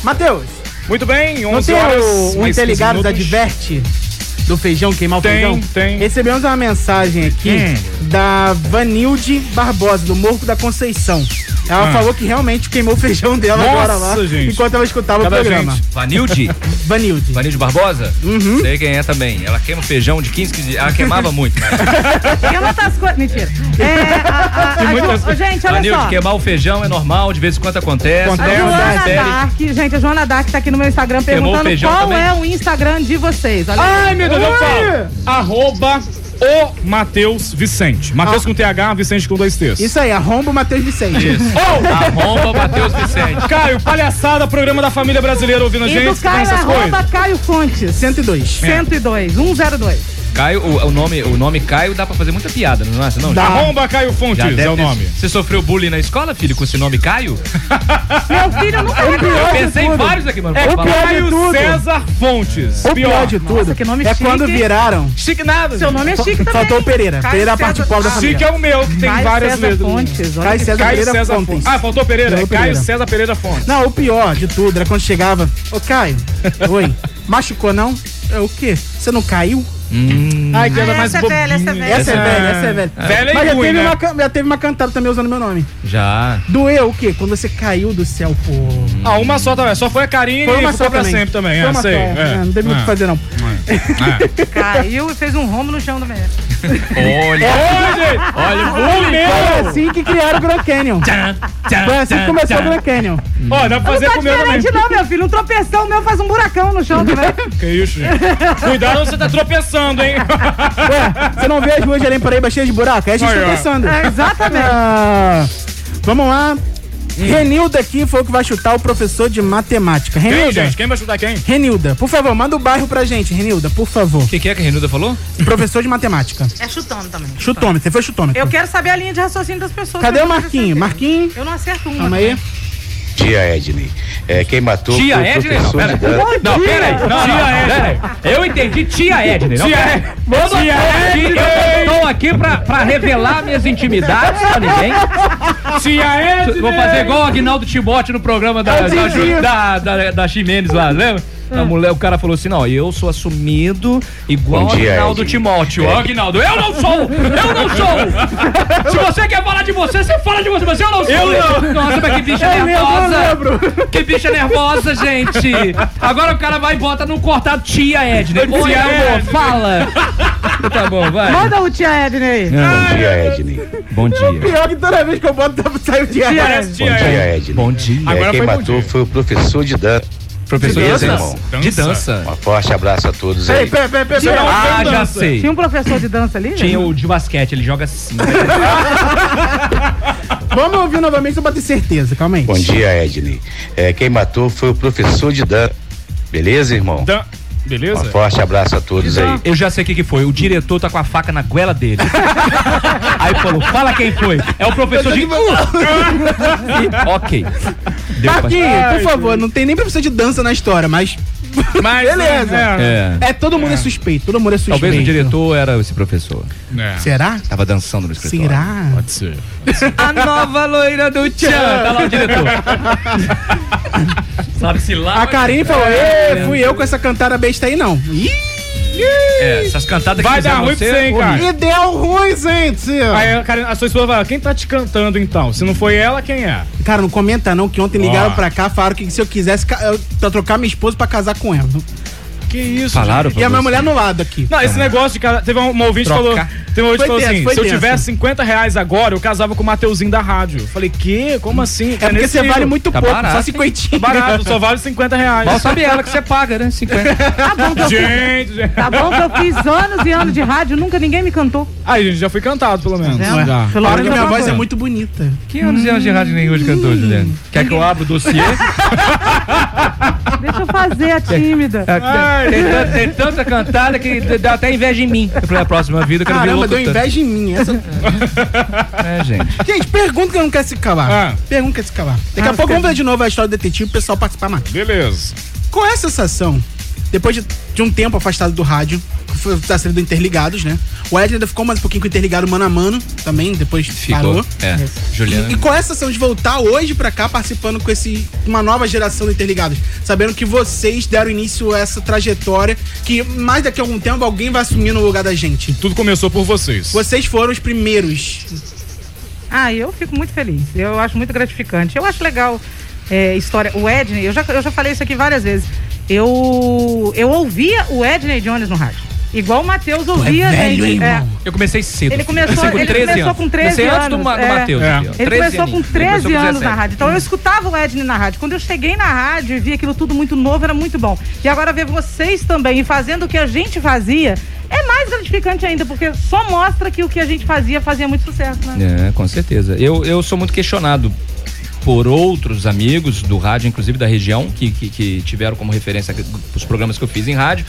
Matheus. Muito bem, 11 Não horas, o, o mais 15 Interligados minutos. adverte do feijão, queimar o Tem, feijão? tem. Recebemos uma mensagem aqui Hum. da Vanilde Barbosa, do Morro da Conceição. Ela Ah. falou que realmente queimou o feijão dela Nossa, agora lá, gente. enquanto ela escutava Cada o programa. gente. Vanilde? Vanilde. Vanilde Barbosa? Uhum. Sei quem é também. Ela queima feijão de 15, 15 Ela queimava muito, né? Queima outras coisas. Mentira. É, a, a, a, Jo- gente, olha Vanilde, só. queimar o feijão é normal, de vez em quando acontece. A não Joana. Dark, gente, a Joana Dark tá aqui no meu Instagram Queimou o perguntando qual também? é o Instagram de vocês. Olha Ai, aí. meu Deus, eu Ui! falo. Arroba o Matheus Vicente. Matheus com TH, Vicente com dois T's. Isso aí, arromba o Matheus Vicente. Arromba Matheus Vicente. Caio, palhaçada, programa da família brasileira ouvindo a E gente. do Caio, essas arroba coisas. Caio Fontes. 102. 102, 102. Caio, o, o nome, o nome Caio dá pra fazer muita piada, não é? Não, Dá. Arromba Caio Fontes é o nome. Você sofreu bullying na escola, filho, com esse nome Caio? Meu filho nunca Eu reclamou. pensei em vários aqui, mano. É. Caio César Fontes. O pior de tudo Nossa, que nome é chique. quando viraram. Chique nada. Seu nome é chique também. Faltou o Pereira. Caio Pereira é a parte pobre da família. Chique é o meu, que tem Caio várias César letras. Fontes, olha Caio César Caio Pereira César Fontes. Fontes. Ah, faltou Pereira? É Caio. César Pereira Fontes. Não, o pior de tudo era quando chegava. Ô, Caio. Oi. Machucou, não? É o quê? Você não caiu? Ai, que ela mais essa é velha, essa é bobinha. velha. Essa é velha, essa é velha. Velha Mas já ruim, teve, né? uma, já teve uma cantada também usando meu nome. Já. Doeu o quê? Quando você caiu do céu, pô. Ah, uma só também. Só foi a Karine Foi uma e ficou só pra também. sempre também. Foi é, uma sei. só. é. É, não teve muito o Ah. que fazer, não. Caiu e fez um rombo no chão também. Olha. Olha, Foi assim que criaram o Grand Canyon. Foi assim que começou o Grand Canyon. Ó, dá pra fazer não com tá o meu também. diferente não, meu filho. Um tropeção meu faz um buracão no chão também. Que isso, gente. Cuidado, você tá tropeçando, hein? Ué, você não vê as ruas de Além Paraíba cheias de buraco? É a gente ó. tropeçando. É, exatamente. Ah, vamos lá. Renilda aqui foi o que vai chutar o professor de matemática. Quem, Renilda. gente? Quem vai chutar quem? Renilda, por favor, manda o bairro pra gente, Renilda, por favor. O que, que é que a Renuda falou? Professor de matemática. É chutando também. Chutômetro, você foi chutômetro. Eu quero saber a linha de raciocínio das pessoas. Cadê o Marquinho? Marquinho, Eu não acerto uma. calma aí. Tia Edney. É, quem matou Tia foi o Edney? Não, pera de. Não, pera aí. Não, Tia não, aí. Eu entendi tia Edney. Não, Tia não Tia Edney. Eu não tô aqui pra, pra revelar minhas intimidades pra ninguém. Tia Ed. Vou fazer igual o Agnaldo Timóteo no programa da, da, Entendi. da, da, da Ximenes lá, lembra? A mulher, o cara falou assim: não, eu sou assumido igual Bom o dia, Agnaldo. Timóteo. É. Ó, Agnaldo, eu não sou! Eu não sou! Se você quer falar de você, você fala de você, mas eu não sou! Eu não. Nossa, mas que bicha eu nervosa! Que bicha nervosa, gente! Agora o cara vai e bota no cortado tia Edney. Oi, Tia amor, Edney. fala! Tá bom, vai. Manda o tia Edney aí. Bom dia, Edney. Bom dia. Pior que toda vez que eu boto, sai o dia. Parece Bom tia dia, Edney. Bom dia. É, Agora quem foi bom matou dia. foi o professor de dança. Professor de Beleza, dança? irmão? De dança. Um forte abraço a todos aí. peraí, peraí, peraí. Ah, já dança. sei. Tinha um professor de dança ali? Tinha o de basquete, ele joga assim. Vamos ouvir novamente só pra ter certeza, calma aí. Bom dia, Edney. É, quem matou foi o professor de dança. Beleza, irmão? Dan- Um Beleza? forte abraço a todos aí. Eu já sei o que, que foi. O diretor tá com a faca na goela dele. Aí falou: fala quem foi. É o professor de. Ok. Deu pra- Marquinhos, por favor, não tem nem professor de dança na história, mas. Mas, Beleza. É. É. É, todo mundo é, suspeito, todo mundo é suspeito. Talvez o diretor era esse professor. É. Será? Tava dançando no escritório. Será? Pode ser. A nova loira do Tchan. Tá lá o diretor. Sabe se lá. A Karine falou: Ê, fui eu com essa cantada besta aí, não. Ih, É, essas cantadas Vai que dar ruim pra você, você, hein, ô, cara? e deu ruim, gente. Aí a, Karine- a sua esposa fala, quem tá te cantando então? Se não foi ela, quem é? Cara, não comenta não, que ontem ligaram Ó. pra cá, falaram que se eu quisesse ca- eu- pra trocar minha esposa pra casar com ela. Que isso? Falaram E a minha mulher no lado aqui. Não, esse negócio de cara. Teve uma ouvinte que falou. Teve uma ouvinte que falou assim: se eu tivesse 50 reais agora, eu casava com o Mateuzinho da rádio. Eu falei, que? Como assim? É porque nesse você vale muito Tá pouco, barato, só hein? cinquentinha. Tá barato, só vale 50 reais. Mal sabe ela que você paga, né? 50. Tá bom que eu fiz, Gente, gente. tá bom que eu fiz anos e anos de rádio, nunca ninguém me cantou. Aí, gente, já fui cantado, pelo menos. vendo? Já. Pelo menos minha alguma voz é muito bonita. Que anos e anos de rádio nenhum de cantor, Juliano? Quer que eu abra o dossiê? Deixa eu fazer a tímida. É, tem, tan- tem tanta cantada que dá até inveja em mim. Eu falei, a próxima vida eu quero ver Caramba, deu locutor. inveja em mim. Essa... É, gente. Gente, pergunta que não quer se calar. Ah. Pergunta que quer se calar. Daqui Ah, a pouco vamos ver de novo a história do detetive, o pessoal participar mais. Beleza. Qual é a sensação, depois de, de um tempo afastado do rádio, tá sendo do Interligados, né? O Ed ainda ficou mais um pouquinho com o Interligado mano a mano, também, depois parou. Ficou. É. Juliana. E, e qual é a sensação de voltar hoje pra cá participando com esse uma nova geração do Interligados? Sabendo que vocês deram início a essa trajetória que mais daqui a algum tempo alguém vai assumir no lugar da gente. Tudo começou por vocês. Vocês foram os primeiros. Ah, eu fico muito feliz. Eu acho muito gratificante. Eu acho legal é, história. O Edney, eu já, eu já falei isso aqui várias vezes. Eu, eu ouvia o Edney Jones no rádio. Igual o Matheus ouvia. velho, gente. hein, É. Eu comecei cedo. Ele começou, Comecei com ele 13 começou anos. com 13 Comecei anos. antes do, Ma- do é. Matheus. É. Ele 13 começou com aninhos. Ele 13 começou com anos na 17. rádio. Então eu escutava o Edney na rádio. Quando eu cheguei na rádio e vi aquilo tudo muito novo, era muito bom. E agora ver vocês também fazendo o que a gente fazia é mais gratificante ainda, porque só mostra que o que a gente fazia fazia muito sucesso, né? É, com certeza. Eu, eu sou muito questionado por outros amigos do rádio, inclusive da região, que, que, que tiveram como referência os programas que eu fiz em rádio,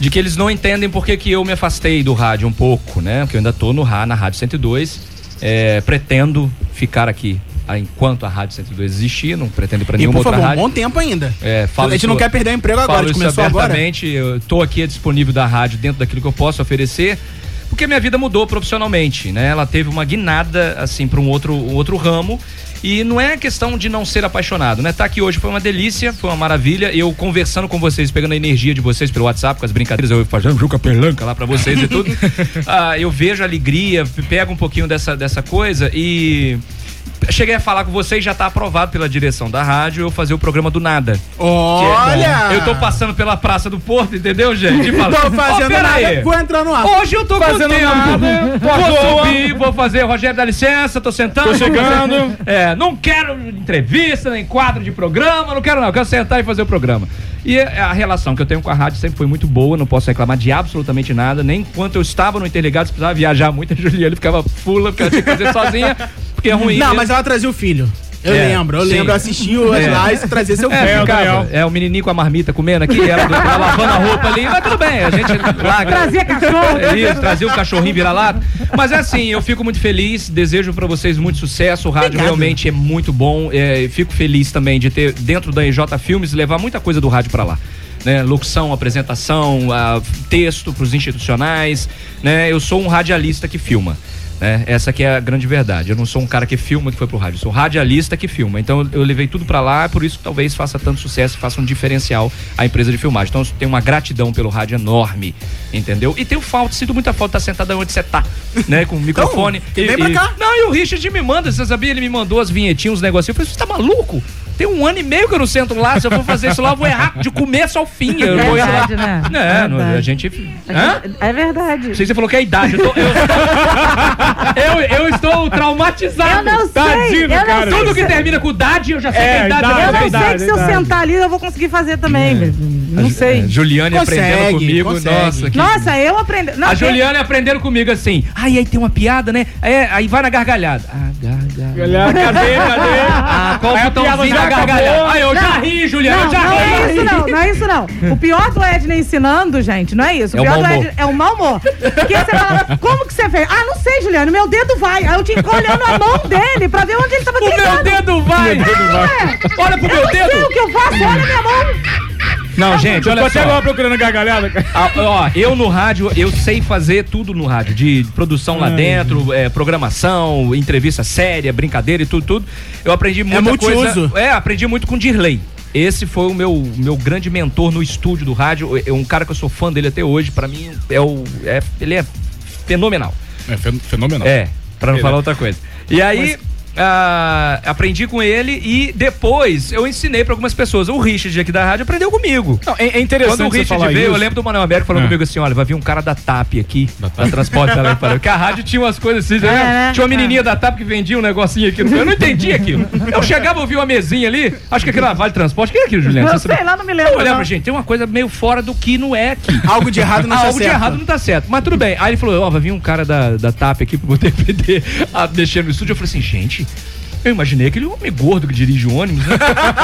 de que eles não entendem por que, eu me afastei do rádio um pouco, né? Porque eu ainda tô no Rá, na Rádio 102, é, pretendo ficar aqui ah, enquanto a Rádio 102 existir, não pretendo ir pra E nenhuma por outra favor, um rádio. bom tempo ainda. É, a gente isso- não quer perder o emprego agora, a gente isso começou agora. abertamente, eu tô aqui disponível da rádio dentro daquilo que eu posso oferecer, Porque minha vida mudou profissionalmente, né? Ela teve uma guinada, assim, para um outro, um outro ramo. E não é questão de não ser apaixonado, né? Tá aqui hoje foi uma delícia, foi uma maravilha. Eu conversando com vocês, pegando a energia de vocês pelo WhatsApp, com as brincadeiras, eu fazendo Juca Perlanca lá pra vocês e tudo. Ah, eu vejo a alegria, pego um pouquinho dessa, dessa coisa e. Cheguei a falar com vocês, já tá aprovado pela direção da rádio eu fazer o programa do nada. Olha! Que é- eu tô passando pela Praça do Porto, entendeu, gente? E Tô fazendo "Ó, pera nada, aí. vou entrar no ar. Hoje eu tô Fazendo com tempo. nada, Vou subir, vou fazer. Rogério, dá licença, tô sentando. Tô chegando. É, não quero entrevista, nem quadro de programa, não quero não. Quero sentar e fazer o programa. E a relação que eu tenho com a rádio sempre foi muito boa, não posso reclamar de absolutamente nada. Nem enquanto eu estava no Interligados, precisava viajar muito, a Juliana ficava fula, porque ela tinha que fazer sozinha, porque é ruim. Não, mesmo. mas ela trazia o filho. Eu É, lembro, eu sim. lembro, eu assisti o É. lá e trazia seu filho. É, ficava, é, o menininho com a marmita comendo aqui, ela, do- ela lavando a roupa ali, mas tudo bem, a gente larga. Trazia cachorro. É isso, trazia o cachorrinho vira-lata. Mas é assim, eu fico muito feliz, desejo pra vocês muito sucesso, o rádio Obrigado. realmente é muito bom, é, fico feliz também de ter, dentro da EJ Filmes, levar muita coisa do rádio pra lá. Né, locução, apresentação, texto para os institucionais, né? Eu sou um radialista que filma. Né? Essa que é a grande verdade. Eu não sou um cara que filma que foi pro rádio, eu sou radialista que filma. Então eu- levei tudo pra lá, por isso que talvez faça tanto sucesso, faça um diferencial a empresa de filmagem. Então eu tenho uma gratidão pelo rádio enorme, entendeu? E tenho falta, sinto muita falta de estar sentado onde você tá, né? Com o microfone. Então, vem pra cá. Não, e o Richard me manda, você sabia? Ele me mandou as vinhetinhas, os negocinhos. Eu falei, você tá maluco? Tem um ano e meio que eu não sento lá. Se eu for fazer isso lá, eu vou errar de começo ao fim. Eu vou ir lá. Verdade, né? É, não, a gente. Hã? É verdade. Não sei se você falou que é a idade. Eu, tô- eu- eu- eu estou traumatizado. Eu não sei, Tadinho, eu cara. sei Tudo se- que termina com idade, eu já sei É, que é a idade. idade, da Eu não pessoa. sei que se eu sentar ali eu vou conseguir fazer também. velho. Não sei. Juliane Consegue, aprendendo comigo. consegue. Nossa, que Nossa, eu aprendi. Não, a tem- Juliana aprendendo comigo assim. Ai, aí tem uma piada, né? É, aí vai na gargalhada. Ah, gargalhada. Olha, cadê, cadê? Ah, qual o a piada botãozinho da gargalhada? Aí eu já Não, ri, Juliana, não, eu já não ri. é isso não, não é isso não. O pior do Edna ensinando, gente, não é isso. O É o pior do. Edna é o mau humor. Porque você fala, como que você fez? Ah, não sei, Juliano, meu dedo vai. Aí eu tinha ficar olhando a mão dele pra ver onde ele tava O meu clicando. dedo vai. É. Olha pro Eu meu não sei dedo. o que eu faço, olha minha mão. Não, gente, Eu olha tô até só. agora procurando gargalhada. Ah, ó, eu no rádio, eu sei fazer tudo no rádio, de produção lá dentro, é, programação, entrevista séria, brincadeira e tudo, tudo. Eu aprendi muita multiuso. coisa. É, aprendi muito com o Dirley. Esse foi o meu, meu grande mentor no estúdio do rádio. É um cara que eu sou fã dele até hoje. Pra mim, é o, é, ele é fenomenal. É fen- fenomenal. É, pra não Ele falar é- outra coisa. E aí, ah, aprendi com ele e depois eu ensinei pra algumas pessoas. O Richard aqui da rádio aprendeu comigo. Não, é, é interessante Quando o você Richard falar veio, isso. eu lembro do Manuel Américo falando É. comigo assim: olha, vai vir um cara da TAP aqui, da, Transporte da Parada. Porque a rádio tinha umas coisas assim, né? Tinha uma menininha da TAP que vendia um negocinho aqui. Eu não entendi aquilo. Eu chegava, eu via uma mesinha ali, acho que aquilo era Vale Transporte. O que é aquilo, Juliana? Eu Você sabe? sei lá, não me lembro, Eu olhava, não. gente, tem uma coisa meio fora do que não é aqui. Algo de errado não está Algo de certo. errado não tá certo. Mas tudo bem. Aí ele falou: Ó, vai vir um cara da, da TAP aqui pra poder aprender a mexer no estúdio. Eu falei assim, gente. Eu imaginei aquele homem gordo que dirige o ônibus, né?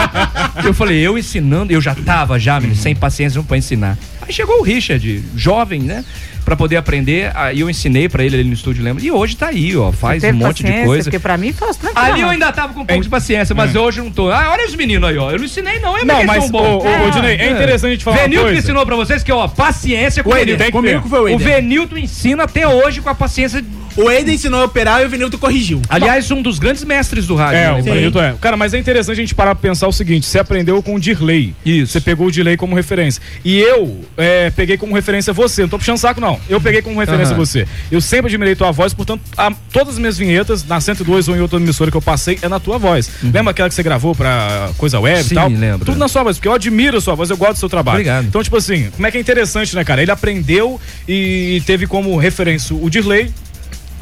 eu falei, eu ensinando, eu já tava já, menino, sem paciência não pra ensinar. Aí chegou o Richard, jovem, né? Pra poder aprender, aí eu ensinei pra ele ali no estúdio, lembra? E hoje tá aí, ó, faz um monte de coisa. Porque pra mim faz tranquilo. Ali eu ainda tava com um pouco de paciência, mas hoje eu não tô. Ah, olha os meninos aí, ó. Eu não ensinei, não. É Não, mas, ô, ô, ô, Dinei, é interessante a gente falar uma Venilton coisa. ensinou pra vocês que, ó, paciência com O o Venilton. comigo que foi o O. Venilton ensina até hoje com a paciência. O Eden ensinou a operar e o Venilton corrigiu. Aliás, um dos grandes mestres do rádio. É, né? o Benito é. Cara, mas é interessante a gente parar pra pensar o seguinte: você aprendeu com o Dirley. Isso. Você pegou o Dirley como referência. E eu é, peguei como referência você. Não tô puxando saco, não. Eu peguei como referência Aham. você. Eu sempre admirei tua voz, portanto, a- todas as minhas vinhetas, na 102 ou em outra emissora que eu passei, é na tua voz. Lembra aquela que você gravou pra coisa web Uhum. Sim, e tal? lembro. Tudo na sua voz, porque eu admiro a sua voz, eu gosto do seu trabalho. Obrigado. Então, tipo assim, como é que é interessante, né, cara? Ele aprendeu e teve como referência o Dirley.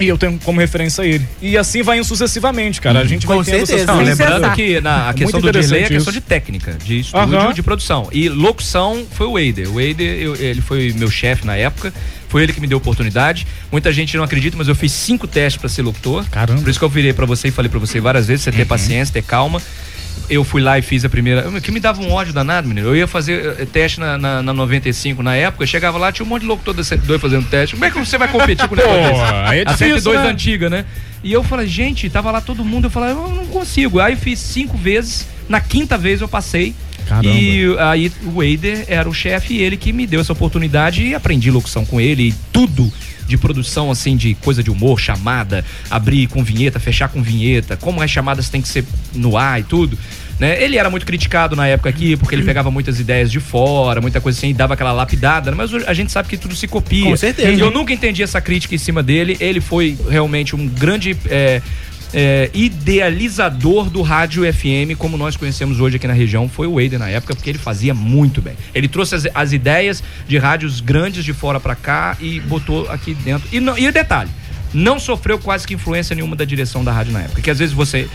E eu tenho como referência ele. E assim vai indo sucessivamente, cara. A gente Com vai certeza. Não, lembrando que na, a questão do delay é interessante questão de técnica, de estúdio, Aham. de produção. E locução foi o Eider. O Eider, eu- ele foi meu chefe na época. Foi ele que me deu a oportunidade. Muita gente não acredita, mas eu fiz cinco testes pra ser locutor. Caramba. Por isso que eu virei pra você e falei pra você várias vezes, você ter paciência, ter calma. Eu fui lá e fiz a primeira. Que me dava um ódio danado, menino. Eu ia fazer eh, teste na, na, na 95 na época, eu chegava lá, tinha um monte de locutor da 102 fazendo teste. Como é que você vai competir com o negócio Pô, desse? aí é a difícil, 102 né? antiga, né? E eu falei, gente, tava lá todo mundo, eu falei, eu não consigo. Aí fiz cinco vezes, na quinta vez eu passei. Caramba. E aí o Eider era o chefe ele que me deu essa oportunidade e aprendi locução com ele e tudo de produção, assim, de coisa de humor, chamada, abrir com vinheta, fechar com vinheta, como as chamadas têm que ser no ar e tudo. Né? Ele era muito criticado na época aqui, porque ele pegava muitas ideias de fora, muita coisa assim, e dava aquela lapidada, mas a gente sabe que tudo se copia. Com certeza. E eu nunca entendi essa crítica em cima dele. Ele foi realmente um grande. é, é, idealizador do rádio FM, como nós conhecemos hoje aqui na região, foi o Eider na época, porque ele fazia muito bem. Ele trouxe as, as ideias de rádios grandes de fora pra cá e botou aqui dentro. E, não- e o detalhe, não sofreu quase que influência nenhuma da direção da rádio na época, que às vezes você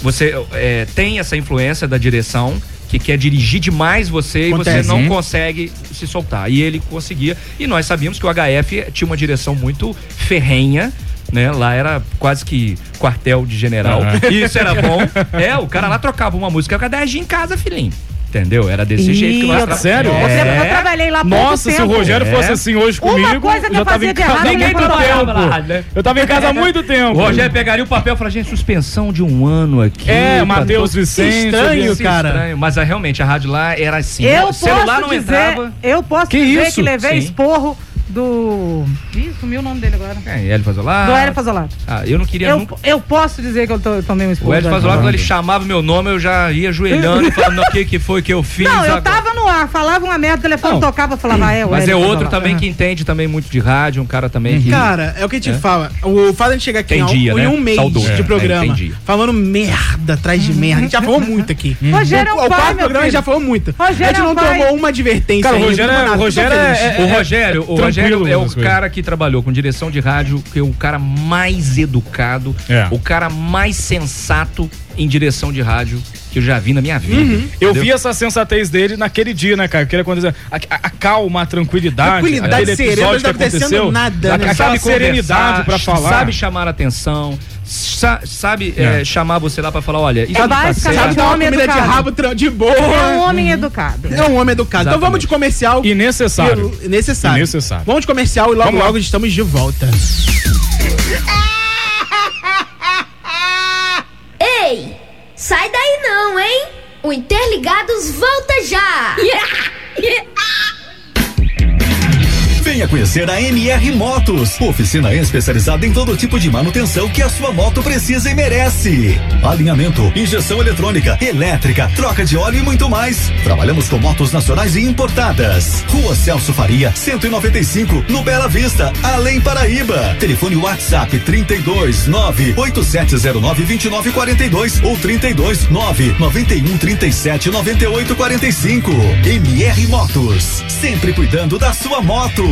você é, tem essa influência da direção que quer dirigir demais você e Acontece. você não Uhum. consegue se soltar. E ele conseguia. E nós sabíamos que o HF tinha uma direção muito ferrenha. Né? Lá era quase que quartel de general. E isso era bom. É, o cara lá trocava uma música com a 10 em casa, filhinho. Entendeu? Era desse Ih, jeito que nós eu- tra- Sério? É. Eu trabalhei lá Nossa, se o. Rogério É. fosse assim hoje Uma comigo, coisa que já eu tava em de casa ninguém tempo. rádio, né? Eu tava em casa há muito tempo. O Rogério pegaria o papel e falaria, gente, suspensão de um ano aqui. É, Matheus todos." Vicente, Estranho, Isso, cara. Estranho. Mas ah, realmente, a rádio lá era assim. Eu o celular não posso dizer, entrava. Eu posso Que dizer isso? que levei Sim. esporro do. Ih, sumiu o nome dele agora. É, Hélio Fazolato. Do Hélio Fazolato. Ah, eu não queria Eu, nunca. eu posso dizer que eu, to- eu tomei um esporro. O Hélio Fazolato, quando ele chamava meu nome, eu já ia ajoelhando falando, "Não, o que, que foi que eu fiz Não, eu agora?" tava no ar, falava uma merda, o telefone Não. tocava, eu falava, ah, é o Mas é Hélio outro Fazolato. também que entende também muito de rádio, um cara também que... Cara, é o que a gente É. fala. O fato de a gente chegar aqui em, um- né? um mês Saudoso. de É, programa, entendi. falando merda atrás de merda. A gente já falou muito aqui. Rogério é um o, o pai, quarto meu programa já falou muito. Rogério a gente é não tomou uma advertência Cara, o Rogério é- o Rogério é- o Rogério, Rogério é o cara que trabalhou com direção de rádio, que é o cara mais educado, É. o cara mais sensato em direção de rádio que eu já vi na minha vida. Uhum. Eu vi essa sensatez dele naquele dia, né, cara? Queria acontecer. A, a- a calma, a tranquilidade. Tranquilidade serena, não que tá acontecendo aconteceu. nada, né? Aquela Sabe serenidade falar. Sabe chamar a atenção, sa- sabe É. é, chamar você lá pra falar, olha, isso É tá basicamente dar uma homem comida de educado. rabo tra- de boa. É um homem educado. É um homem educado. Então vamos de comercial. E necessário. E- necessário. E necessário. Vamos de comercial e logo logo estamos de volta. Ei, sai daí não, hein? O Interligados volta já! Venha conhecer a MR Motos, oficina especializada em todo tipo de manutenção que a sua moto precisa e merece. Alinhamento, injeção eletrônica, elétrica, troca de óleo e muito mais. Trabalhamos com motos nacionais e importadas. Rua Celso Faria, 195, no Bela Vista, Além Paraíba. Telefone WhatsApp 32 98709 2942 ou 32 9 91 37 98 45. MR Motos, sempre cuidando da sua moto.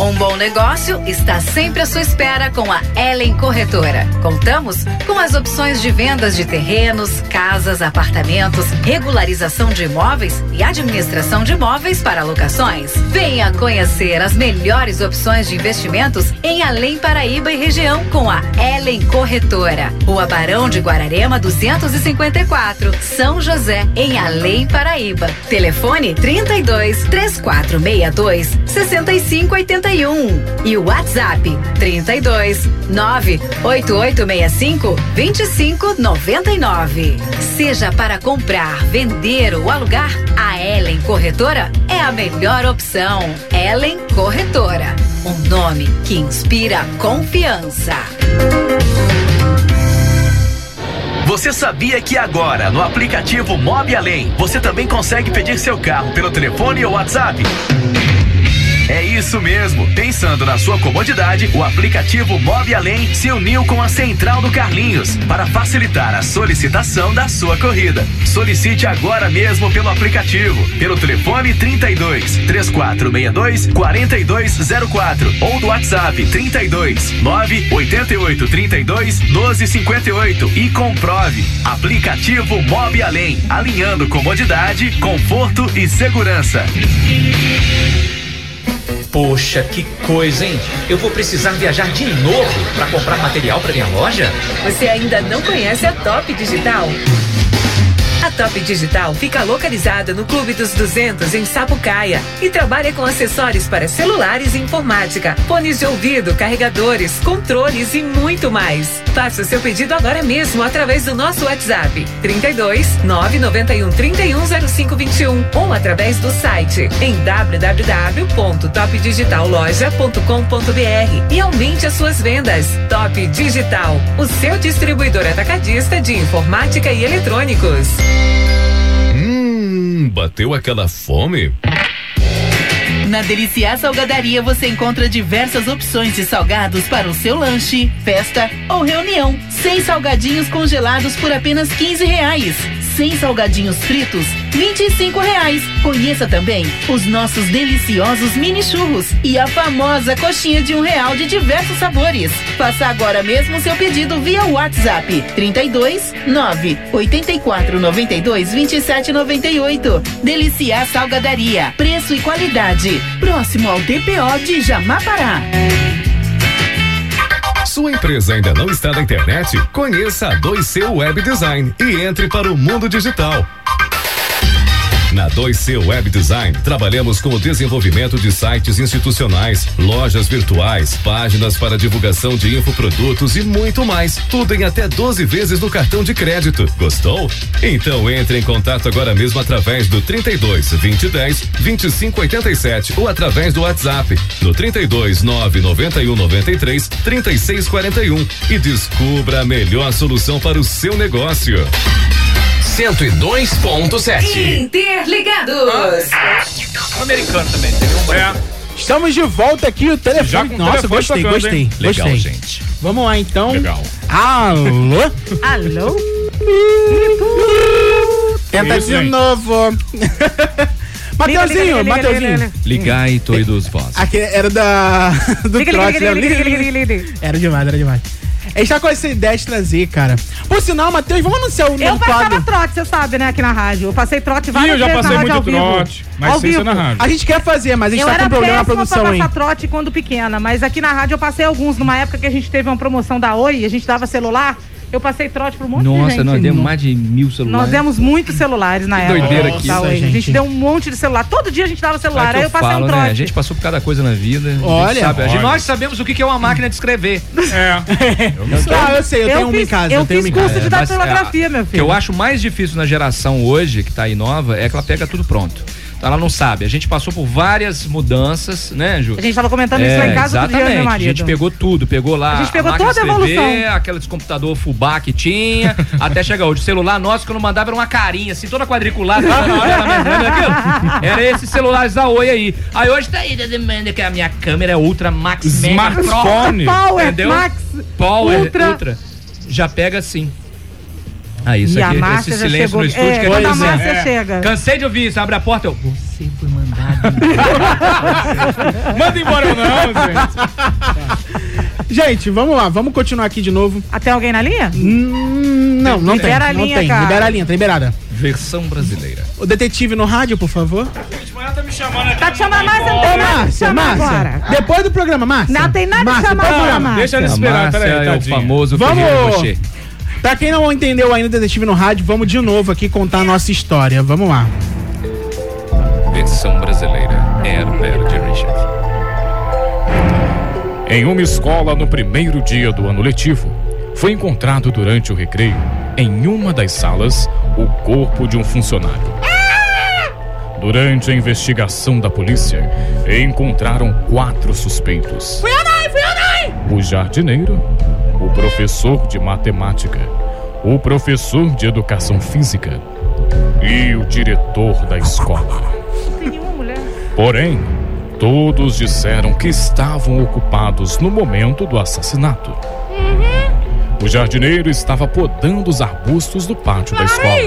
Um bom negócio está sempre à sua espera com a Ellen Corretora. Contamos com as opções de vendas de terrenos, casas, apartamentos, regularização de imóveis e administração de imóveis para locações. Venha conhecer as melhores opções de investimentos em Além Paraíba e região com a Ellen Corretora. Rua Barão de Guararema 254, São José, em Além Paraíba. Telefone 32 3462 6581 e o WhatsApp 32 98865 2599. Seja para comprar, vender ou alugar, a Ellen Corretora é a melhor opção. Ellen Corretora, um nome que inspira confiança. Você sabia que agora, no aplicativo Mob Além, você também consegue pedir seu carro pelo telefone ou WhatsApp? É isso mesmo. Pensando na sua comodidade, o aplicativo Mob Além se uniu com a Central do Carlinhos para facilitar a solicitação da sua corrida. Solicite agora mesmo pelo aplicativo, pelo telefone 32 3462 4204 ou do WhatsApp 32 988 32 1258 e comprove. Aplicativo Mob Além, alinhando comodidade, conforto e segurança. Poxa, que coisa, hein? Eu vou precisar viajar de novo pra comprar material pra minha loja? Você ainda não conhece a Top Digital? A Top Digital fica localizada no Clube dos 200 em Sapucaia e trabalha com acessórios para celulares e informática, fones de ouvido, carregadores, controles e muito mais. Faça seu pedido agora mesmo através do nosso WhatsApp 32 991 31 0521 ou através do site em www.topdigitalloja.com.br e aumente as suas vendas. Top Digital, o seu distribuidor atacadista de informática e eletrônicos. Hum, bateu aquela fome? Na Deliciar Salgadaria você encontra diversas opções de salgados para o seu lanche, festa ou reunião. Sem salgadinhos congelados por apenas 15 reais. Sem salgadinhos fritos, 25 reais. Conheça também os nossos deliciosos mini churros e a famosa coxinha de um real de diversos sabores. Faça agora mesmo seu pedido via WhatsApp 32 9 84 92 27 98. Deliciar Salgadaria. Preço e qualidade. Próximo ao DPO de Jamapará. Sua empresa ainda não está na internet? Conheça a 2C Web Design e entre para o mundo digital. Na 2C Web Design, trabalhamos com o desenvolvimento de sites institucionais, lojas virtuais, páginas para divulgação de infoprodutos e muito mais. Tudo em até 12 vezes no cartão de crédito. Gostou? Então entre em contato agora mesmo através do 32 2010 2587 ou através do WhatsApp no 32 991 93 3641 e descubra a melhor solução para o seu negócio. 102.7 Interligados. Americano também, teve um É. Estamos de volta aqui, o telefone. Já com Nossa, telefone gostei, tocando, gostei. hein? Legal, gostei. gente. Vamos lá então. Legal. Alô? Alô? Tenta Isso, de gente. novo. Mateuzinho, Mateuzinho. Ligai toidos vós. Aqui era da. do Liga, trote, liga, né? liga, liga, liga, liga, liga. Era demais, era demais. A gente tá com essa ideia de trazer, cara. Por sinal, Matheus, vamos anunciar o Eu novo passava quadro. trote, você sabe, né, aqui na rádio. Eu passei trote várias eu já vezes passei na rádio muito ao vivo. trote, mas ao sem ser na rádio. A gente quer fazer, mas a gente eu tá era com problema na produção pra aí. passar trote quando pequena, mas aqui na rádio eu passei alguns. Numa época que a gente teve uma promoção da Oi, a gente dava celular, eu passei trote pra um monte de gente. Nossa, nós demos mais de mil celulares. Nós demos muitos celulares na Que época. doideira aqui. Nossa, Oi. A gente gente. deu um monte de celular. Todo dia a gente dava celular. É que Aí eu eu passei falo, um né? trote. A gente passou por cada coisa na vida. a gente Olha. sabe. A gente- Olha. nós sabemos o que é uma máquina de escrever. É. Ah, eu sei, eu, tenho uma em casa. eu tenho fiz curso de datilografia, meu O que filho. eu acho mais difícil na geração hoje, que tá aí nova, é que ela pega tudo pronto. Então ela não sabe. A gente passou por várias mudanças, né, Ju? A gente tava comentando isso lá em casa outro dia, Exatamente. meu marido. A gente pegou tudo, pegou lá. A gente pegou de toda a escrever, evolução. Aqueles computador fubá que tinha, até chegar hoje. O celular nosso que eu não mandava era uma carinha, assim, toda quadriculada. Era esses celulares da Oi aí. Aí hoje tá aí, demanda que a minha câmera é Ultra Max Pro. Smartphone. Power, Entendeu? Max, Power, Ultra. Ultra. Já pega assim. Ah, isso E a aqui, Márcia esse já silêncio chegou- no estúdio. é, quando a dizer- Márcia chega. Cansei de ouvir isso, abre a porta, eu... Você foi mandado. Manda embora eu não, gente. Gente, vamos lá, vamos continuar aqui de novo. Até alguém na linha? não, não tem. Libera a não linha, tem. cara. Libera a linha, tá liberada. Versão brasileira. O detetive no rádio, por favor. Tá te chamando mais, não tem nada te Márcia, chamar Márcia. agora. Depois do programa, Márcia. Não tem nada de Márcia, chamar pode agora. Márcia. Deixa ela A esperar, Márcia peraí, é o famoso Ferreira Vamos. Pra quem não entendeu ainda o detetive no rádio, vamos de novo aqui contar a nossa história. Vamos lá. Versão brasileira. Herbert Richard. Em uma escola no primeiro dia do ano letivo, foi encontrado durante o recreio, em uma das salas, o corpo de um funcionário. Durante a investigação da polícia, encontraram quatro suspeitos: Fui eu não, fui eu não! o jardineiro, o professor de matemática, o professor de educação física e o diretor da escola. Porém, todos disseram que estavam ocupados no momento do assassinato. O jardineiro estava podando os arbustos do pátio da escola.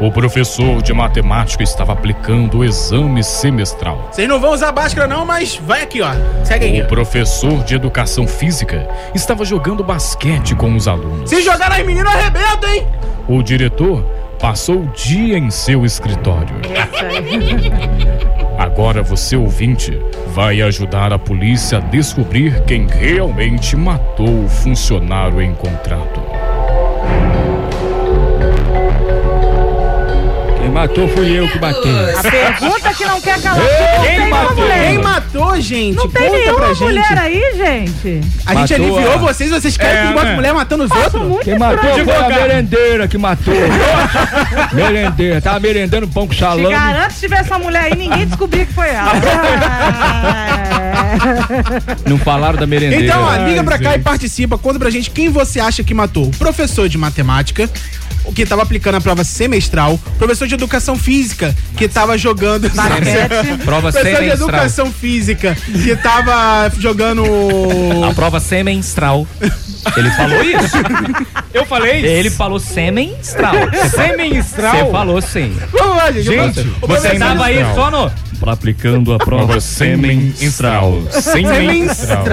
O professor de matemática estava aplicando o exame semestral. Vocês não vão usar máscara não, mas vai aqui, ó. Segue aí. O professor de educação física estava jogando basquete com os alunos. Se jogar nas meninas, arrebenta, hein? O diretor passou o dia em seu escritório. Agora você, ouvinte, vai ajudar a polícia a descobrir quem realmente matou o funcionário encontrado. Matou fui eu que matei. A pergunta que não quer calar. Ei, não quem tem matou? mulher. Quem matou, gente? Não tem Conta pra nenhuma gente. mulher aí, gente. A gente Matou aliviou a- vocês, vocês querem É, que bota né? mulher matando os outros? Quem matou foi a merendeira que matou. merendeira, tava merendando pão com Te salame. garanto, se tivesse uma mulher aí, ninguém descobria que foi ela. Não falaram da merendeira. Então, ó, liga pra cá e participa. Conta pra gente quem você acha que matou. O professor de matemática, o que tava aplicando a prova semestral. Professor de educação física, que tava jogando. Basquete. Prova professor de semestral. educação física, que tava jogando. A prova semenstral. Ele falou isso? Eu falei? Ele falou semenstral. Semenstral? Você falou sim. Vamos lá, gente. Gente, Você professor- tava aí só no. Pra aplicando a prova semenstral. Semenstral.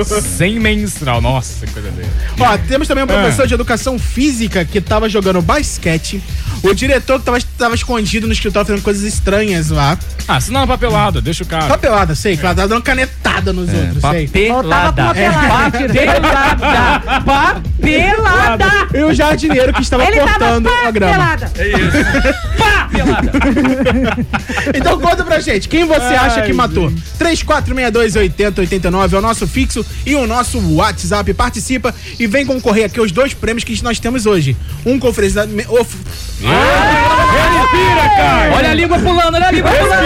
É. Semenstral. Nossa, que coisa dele. Ó, temos também um Ah. professor de educação física que tava jogando basquete. O diretor que tava, tava escondido no escritório fazendo coisas estranhas lá. Ah, se não é papelada, deixa o cara. Papelada, sei, claro, tava dando canetada nos outros, sei. Papelada. É, Papelada. Papelada. E o jardineiro que estava Ele tava cortando a grama. papelada. É isso. Pá! Pelada. Então conta pra gente, quem você Ai, acha que matou? 34628089 é o nosso fixo e o nosso WhatsApp. Participa e vem concorrer aqui aos dois prêmios que nós temos hoje. Um com oferecimento... of- Respira, cara. Olha a língua pulando, olha a língua pulando.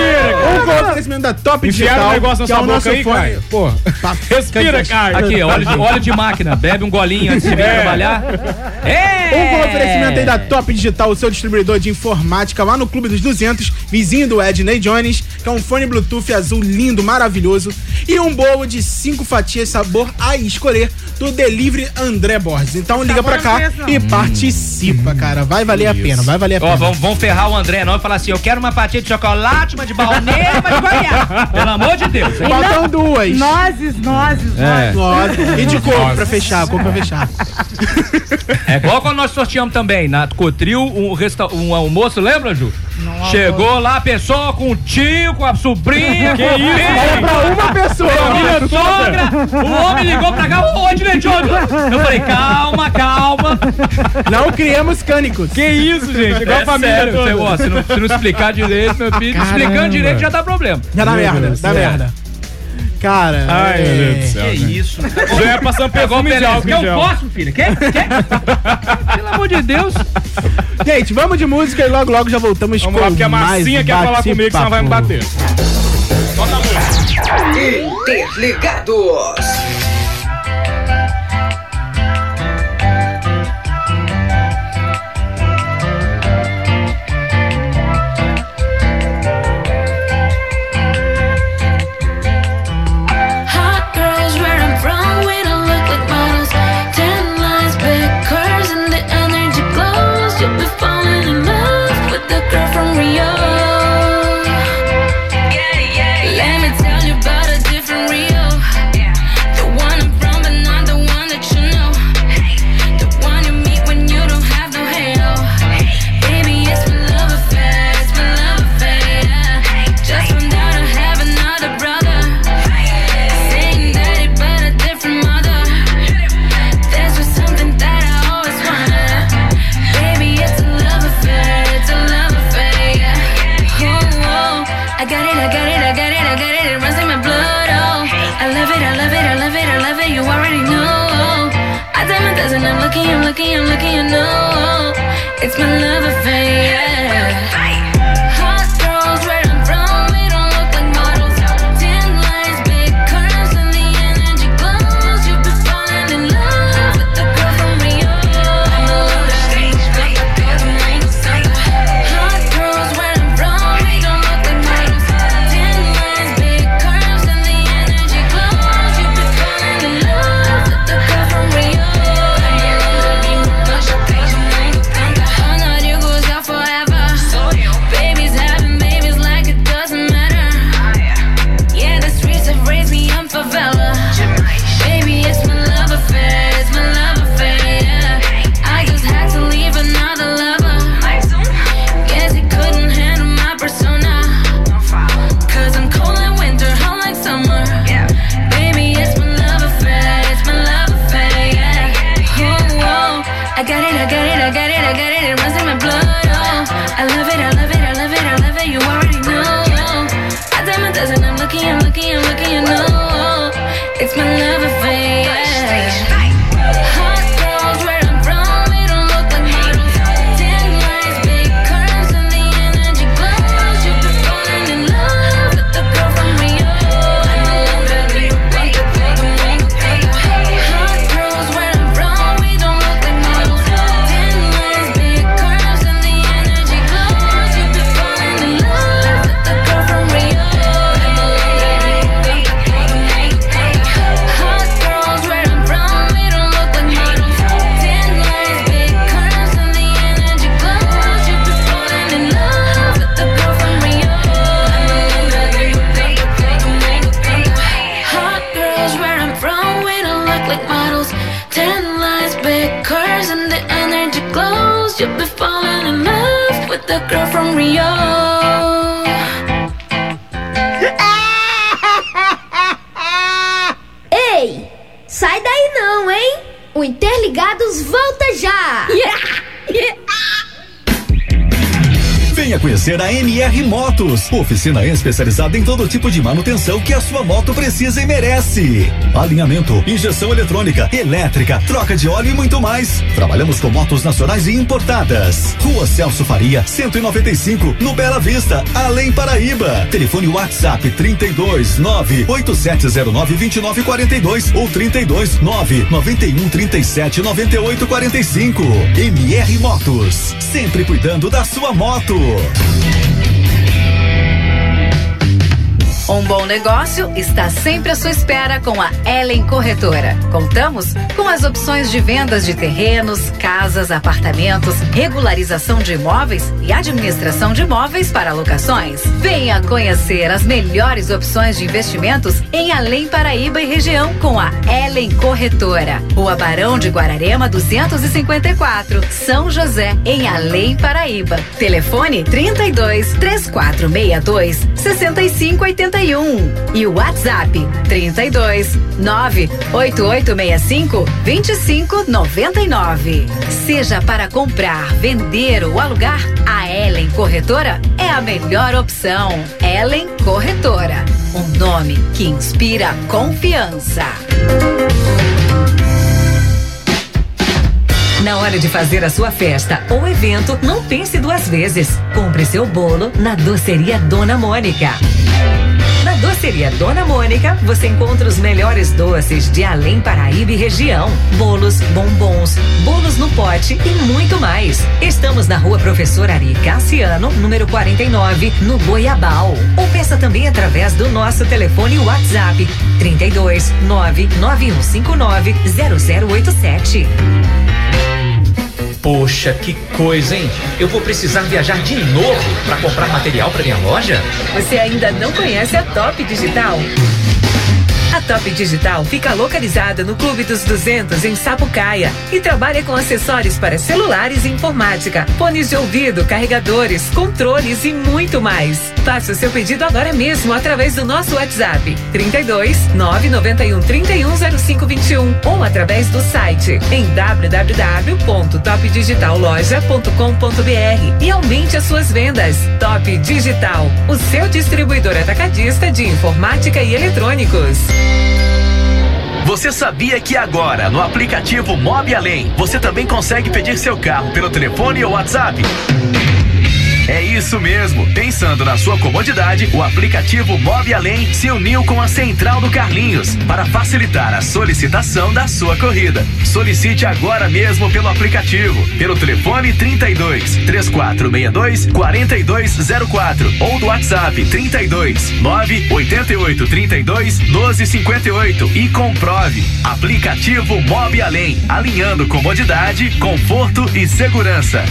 Um com oferecimento da Top Enfiaram Digital, um negócio na que é sua o boca nosso aí, fone... Pô. Respira, Caio. Aqui, óleo de, óleo de máquina. Bebe um golinho antes de vir É. trabalhar. Um É! com oferecimento aí da Top Digital, o seu distribuidor de informática lá no Clube dos 200, vizinho do Edney Jones, que é um fone Bluetooth azul lindo, maravilhoso. E um bolo de cinco fatias sabor a escolher do Delivery André Borges. Então liga pra cá e participa, cara. Vai valer a pena, vai valer a pena. Ó, vão, vão ferrar o André não e falar assim: eu quero uma fatia de chocolate, uma de baunilha uma de goiaba. Pelo amor de Deus. Faltam duas. Nozes, nozes, É. nozes. E de coco pra fechar, coco pra fechar. É igual quando nós sorteamos também, na Cotril, um, resta um almoço, lembra, Ju? Chegou lá a pessoa com o tio, com a sobrinha, Que com o isso? filho, Era pra uma pessoa. com a sogra. O homem ligou pra cá, ô, Jones. Eu falei, calma, calma. Não criamos cânicos. Que isso, gente? Igual É a família sério, você, ó, se, não, se não explicar direito, meu filho, Caramba. explicando direito já dá problema. Já dá merda, dá é. merda. Cara, Ai, é... meu Deus do céu. Que gente. isso? Já é passando Pegou o perfume de álcool um gel. fósforo, filha? Quer? Quer? Pelo amor de Deus. Gente, vamos de música e logo logo já voltamos Vamos com lá, porque a um quer falar comigo, senão vai me bater. Solta a música. Interligados. cars and the energy glows. You'll be falling in love with the girl from Rio. Ei, Sai daí não, hein? O Interligados volta já! Yeah! Venha conhecer a MR Motos, oficina especializada em todo tipo de manutenção que a sua moto precisa e merece. Alinhamento, injeção eletrônica, elétrica, troca de óleo e muito mais. Trabalhamos com motos nacionais e importadas. Rua Celso Faria, 195, no Bela Vista, Além Paraíba. Telefone WhatsApp 32 98709 2942 ou 32 991 37 98 45. MR Motos, sempre cuidando da sua moto. Tour. Um bom negócio está sempre à sua espera com a Ellen Corretora. Contamos com as opções de vendas de terrenos, casas, apartamentos, regularização de imóveis e administração de imóveis para locações. Venha conhecer as melhores opções de investimentos em Além Paraíba e região com a Ellen Corretora. Rua Barão de Guararema 254, São José, em Além Paraíba. Telefone 32 3462 6581 e o WhatsApp 32 98865 2599. Seja para comprar, vender ou alugar, a Ellen Corretora é a melhor opção. Ellen Corretora, um nome que inspira confiança. Na hora de fazer a sua festa ou evento, não pense duas vezes. Compre seu bolo na Doceria Dona Mônica. Doceria Dona Mônica, você encontra os melhores doces de Além Paraíba e região. Bolos, bombons, bolos no pote e muito mais. Estamos na rua Professor Ari Cassiano, número 49, no Goiabal. Ou peça também através do nosso telefone WhatsApp 32 99159 0087. Poxa, que coisa, hein? Eu vou precisar viajar de novo para comprar material para minha loja? Você ainda não conhece a Top Digital? A Top Digital fica localizada no Clube dos 200 em Sapucaia e trabalha com acessórios para celulares e informática, fones de ouvido, carregadores, controles e muito mais. Faça seu pedido agora mesmo através do nosso WhatsApp 32 991 310521 ou através do site em www.topdigitalloja.com.br e aumente as suas vendas. Top Digital, o seu distribuidor atacadista de informática e eletrônicos. Você sabia que agora, no aplicativo Mob Além, você também consegue pedir seu carro pelo telefone ou WhatsApp? É isso mesmo. Pensando na sua comodidade, o aplicativo Mob Além se uniu com a Central do Carlinhos para facilitar a solicitação da sua corrida. Solicite agora mesmo pelo aplicativo, pelo telefone 32 3462 4204 ou do WhatsApp 32 988 32 1258 e comprove. Aplicativo Mob Além, alinhando comodidade, conforto e segurança.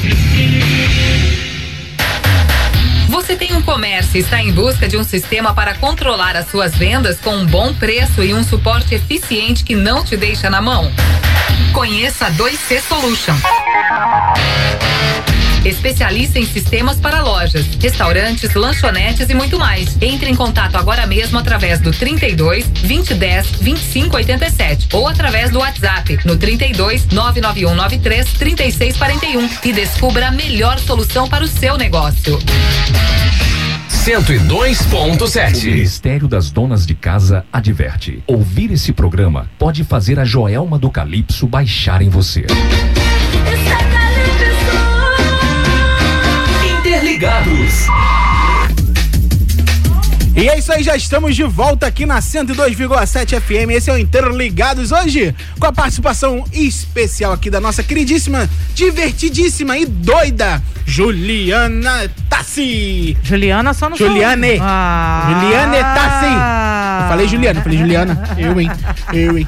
Você tem um comércio e está em busca de um sistema para controlar as suas vendas com um bom preço e um suporte eficiente que não te deixa na mão? Conheça a 2C Solution. Especialista em sistemas para lojas, restaurantes, lanchonetes e muito mais. Entre em contato agora mesmo através do 32 2010 2587 ou através do WhatsApp no 32 99193 3641 e descubra a melhor solução para o seu negócio. 102.7. O Ministério das Donas de Casa adverte: ouvir esse programa pode fazer a Joelma do Calypso baixar em você. Interligados. E é isso aí, já estamos de volta aqui na 102,7 FM. Esse é o Interligados hoje, com a participação especial aqui da nossa queridíssima, divertidíssima e doida Juliana Tassi. Juliana só no Juliane. Ah. Juliane Tassi. Eu falei Juliana, eu falei Juliana. Eu, hein? Eu, hein?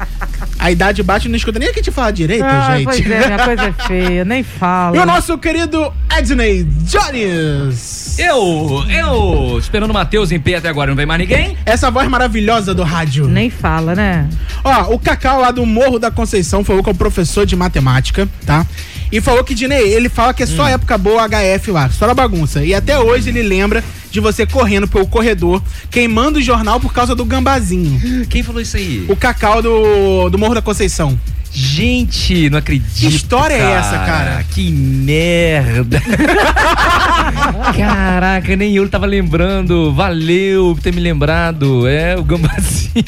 A idade bate, não escuta nem a que te fala direito, Ah, gente. pois é, minha coisa é feia, nem fala. E o nosso querido Edney Jones. Eu, eu, esperando o Matheus em pé até agora, não vem mais ninguém? Essa voz maravilhosa do rádio. Nem fala, né? Ó, o Cacau lá do Morro da Conceição falou que é o professor de matemática, tá? E falou que, Dinei, ele fala que é só época boa HF lá, só na bagunça. E até hoje ele lembra de você correndo pelo corredor, queimando o jornal por causa do gambazinho. Quem falou isso aí? O Cacau do, do Morro da Conceição. Gente, não acredito. Que história é essa, cara? Que merda. Caraca, nem eu tava lembrando. Valeu por ter me lembrado. É, o gambazinho.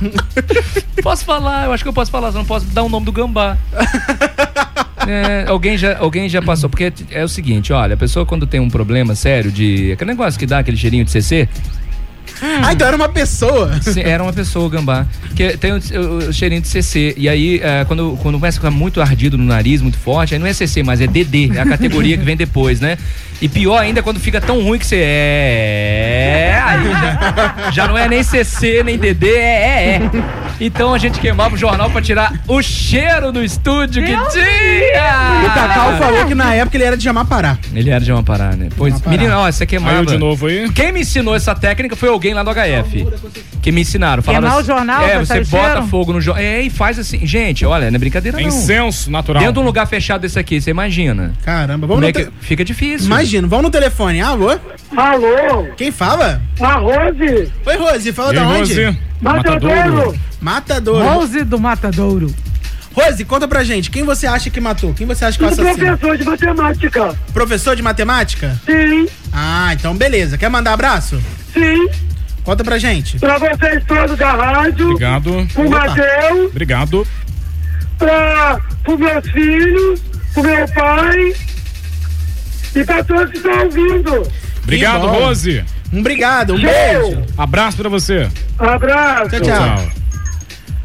posso falar, eu acho que eu posso falar, só não posso dar o nome do gambá. É, alguém, já, alguém já passou, porque é o seguinte, olha, a pessoa quando tem um problema sério de. aquele negócio que dá aquele cheirinho de CC. Ah, então era uma pessoa. Sim, era uma pessoa, o gambá. Que tem o, o- o cheirinho de CC. E aí, é, quando, quando começa a ficar muito ardido no nariz, muito forte, aí não é CC, mas é DD. É a categoria que vem depois, né? E pior ainda quando fica tão ruim que você é. Aí já, já não é nem CC, nem DD, é, é, é. Então a gente queimava o jornal pra tirar o cheiro do estúdio que tinha. O Cacau falou que na época ele era de Jamapará. Ele era de Amapará, né? Pois, Jamapará. menino, ó, você queimava. Aí de novo aí. Quem me ensinou essa técnica foi alguém lá do HF. Que me ensinaram. Falaram Queimar o assim, jornal É, você bota cheiro? fogo no jornal. É, e faz assim. Gente, olha, não é brincadeira É não. incenso natural. Dentro de um lugar fechado desse aqui, você imagina. Caramba, Como vamos é no que... Fica difícil. Imagina, vamos no telefone. Alô? Alô? Quem fala? A Rose. Oi, Rose, fala E da aí, onde? Rose? Matadouro. Matadouro. Rose do Matadouro. Rose, conta pra gente, quem você acha que matou? Quem você acha que é o assassino? professor de matemática. Professor de matemática? Sim. Ah, então beleza. Quer mandar abraço? Sim. Conta pra gente. Pra vocês todos da rádio. Obrigado. Pro Matheus. Obrigado. Pra, pros meus filhos. Pro meu pai. E pra todos que estão ouvindo. Obrigado. Rose. Um obrigado, um Show. beijo. Abraço pra você. Abraço. Tchau, tchau.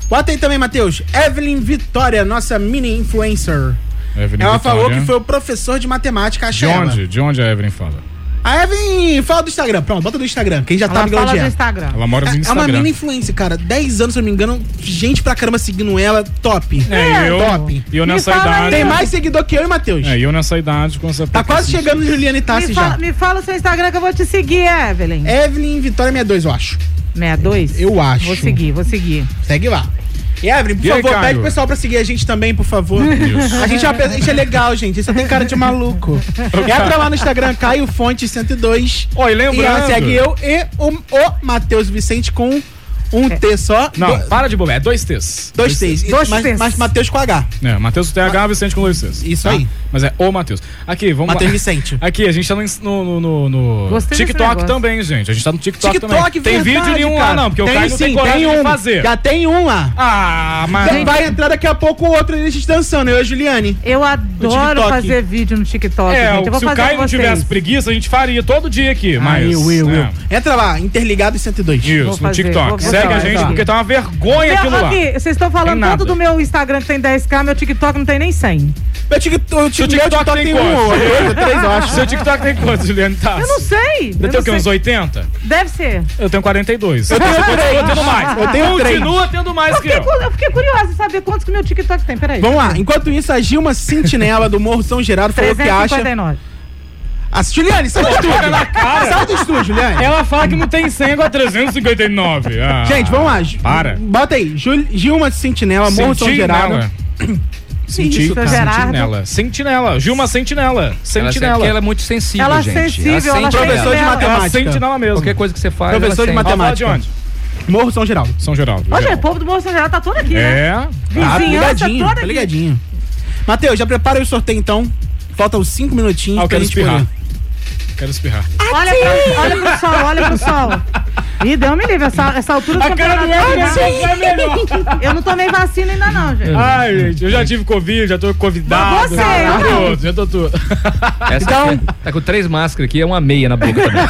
Bota aí também, Matheus. Evelyn Vitória, nossa mini influencer. Evelyn Ela Vitória. falou que foi o professor de matemática, a De onde? De onde a Evelyn fala? A Evelyn fala do Instagram. Pronto, bota do Instagram. Quem já tá Ela ligado fala onde do é. Instagram. Ela mora no É- É Instagram. uma mini influencer, cara. 10 anos, se eu não me engano. Gente pra caramba seguindo ela. Top. É, e eu- top. e eu Me nessa fala aí. idade- Tem mais seguidor que eu e Matheus. É, e eu nessa idade com essa Tá quase chegando no Juliane Tassi Me já. fala, me fala o seu Instagram que eu vou te seguir, Evelyn. Evelyn Vitória 62, eu acho. 62? Eu acho. Vou seguir, vou seguir. Segue lá. E Evelyn, por E aí, favor, Caio? pede pro pessoal pra seguir a gente também, por favor. A gente, é uma a gente é legal, gente. Isso tem cara de maluco. Entra lá no Instagram, Caio Fonte 102. Oi, lembrando. E ela segue eu e o, o Matheus Vicente com um T só. Não, Do- para de bobear. É dois T's. dois T's. Dois mas, T's. mas Matheus com H. É, Matheus TH, Vicente com dois T's. Isso tá? aí. Mas é o Matheus. Aqui, vamos Matheus lá. Vicente. Aqui, a gente tá no, no, no- no TikTok também, gente. A gente tá no TikTok, TikTok, também. Tem verdade, vídeo nenhum cara. lá, não, porque tem o Caio não tem coragem um. de fazer. Já tem um lá. Ah, mas. Vai entrar daqui a pouco o outro, eles dançando, eu e a Juliane. Eu adoro fazer vídeo no TikTok, É, gente. Eu vou se o fazer Caio com não tivesse preguiça, a gente faria todo dia aqui. Mas. Aí, Will, Will. é. Entra lá, Interligado 102. Isso, no fazer, TikTok. Segue a gente, tá. porque tá uma vergonha Meu, aquilo lá. aqui, vocês estão Tem falando nada. tanto do meu Instagram que tem 10k, meu TikTok não tem nem 100. Meu TikTok, o Seu TikTok, TikTok tem tem um, quanto? dois três, eu acho. Seu TikTok tem quanto, Juliane Tassi? Eu não sei. Eu eu tenho o quê? Uns sei. 80? Deve ser. Eu tenho 42. Eu tenho Continua três. tendo mais. Eu tenho três. Continua tendo mais Eu que eu. eu fiquei curiosa em saber quantos que meu TikTok tem. Peraí. Vamos lá, enquanto isso, a Gilma Sentinela do Morro São Geraldo falou que acha. 359. A Juliane, sai do estúdio. Olha na cara. Sai do estúdio, Juliane. Ela fala que não tem 100 igual a 359. Ah. Gente, vamos lá. Para. Bota aí. Jul- Gilma Sentinela, Morro São Geraldo. Senti, Isso, sentinela. Sentinela. Gilma Sentinela. Ela, Sentinela. porque ela é muito sensível, Ela é gente. sensível, ela Professor de ela. Ela- matemática. Ela sente nela mesmo. Qualquer coisa que você faz, Professor de ela matemática. Ela fala de onde? Morro São Geraldo. São Geraldo. Olha, Geraldo. o povo do Bolsa Geral tá todo aqui, né? É. Ah, Vizinhança ligadinho, toda tá aqui. ligadinho. Matheus, já prepara aí o sorteio então. Faltam cinco minutinhos Ah, eu quero gente espirrar. poder. Quero espirrar. Olha, pra, olha pro sol, olha pro sol. Ih, deu me livre, essa, essa altura do A cara do campeonato. Edson é. Eu não tomei vacina ainda não, gente. Ai, gente, eu já tive Covid, já tô convidado. Mas você, já, tô não. já tô tudo. Essa Então- aqui tá com três máscaras aqui, é uma meia na boca também.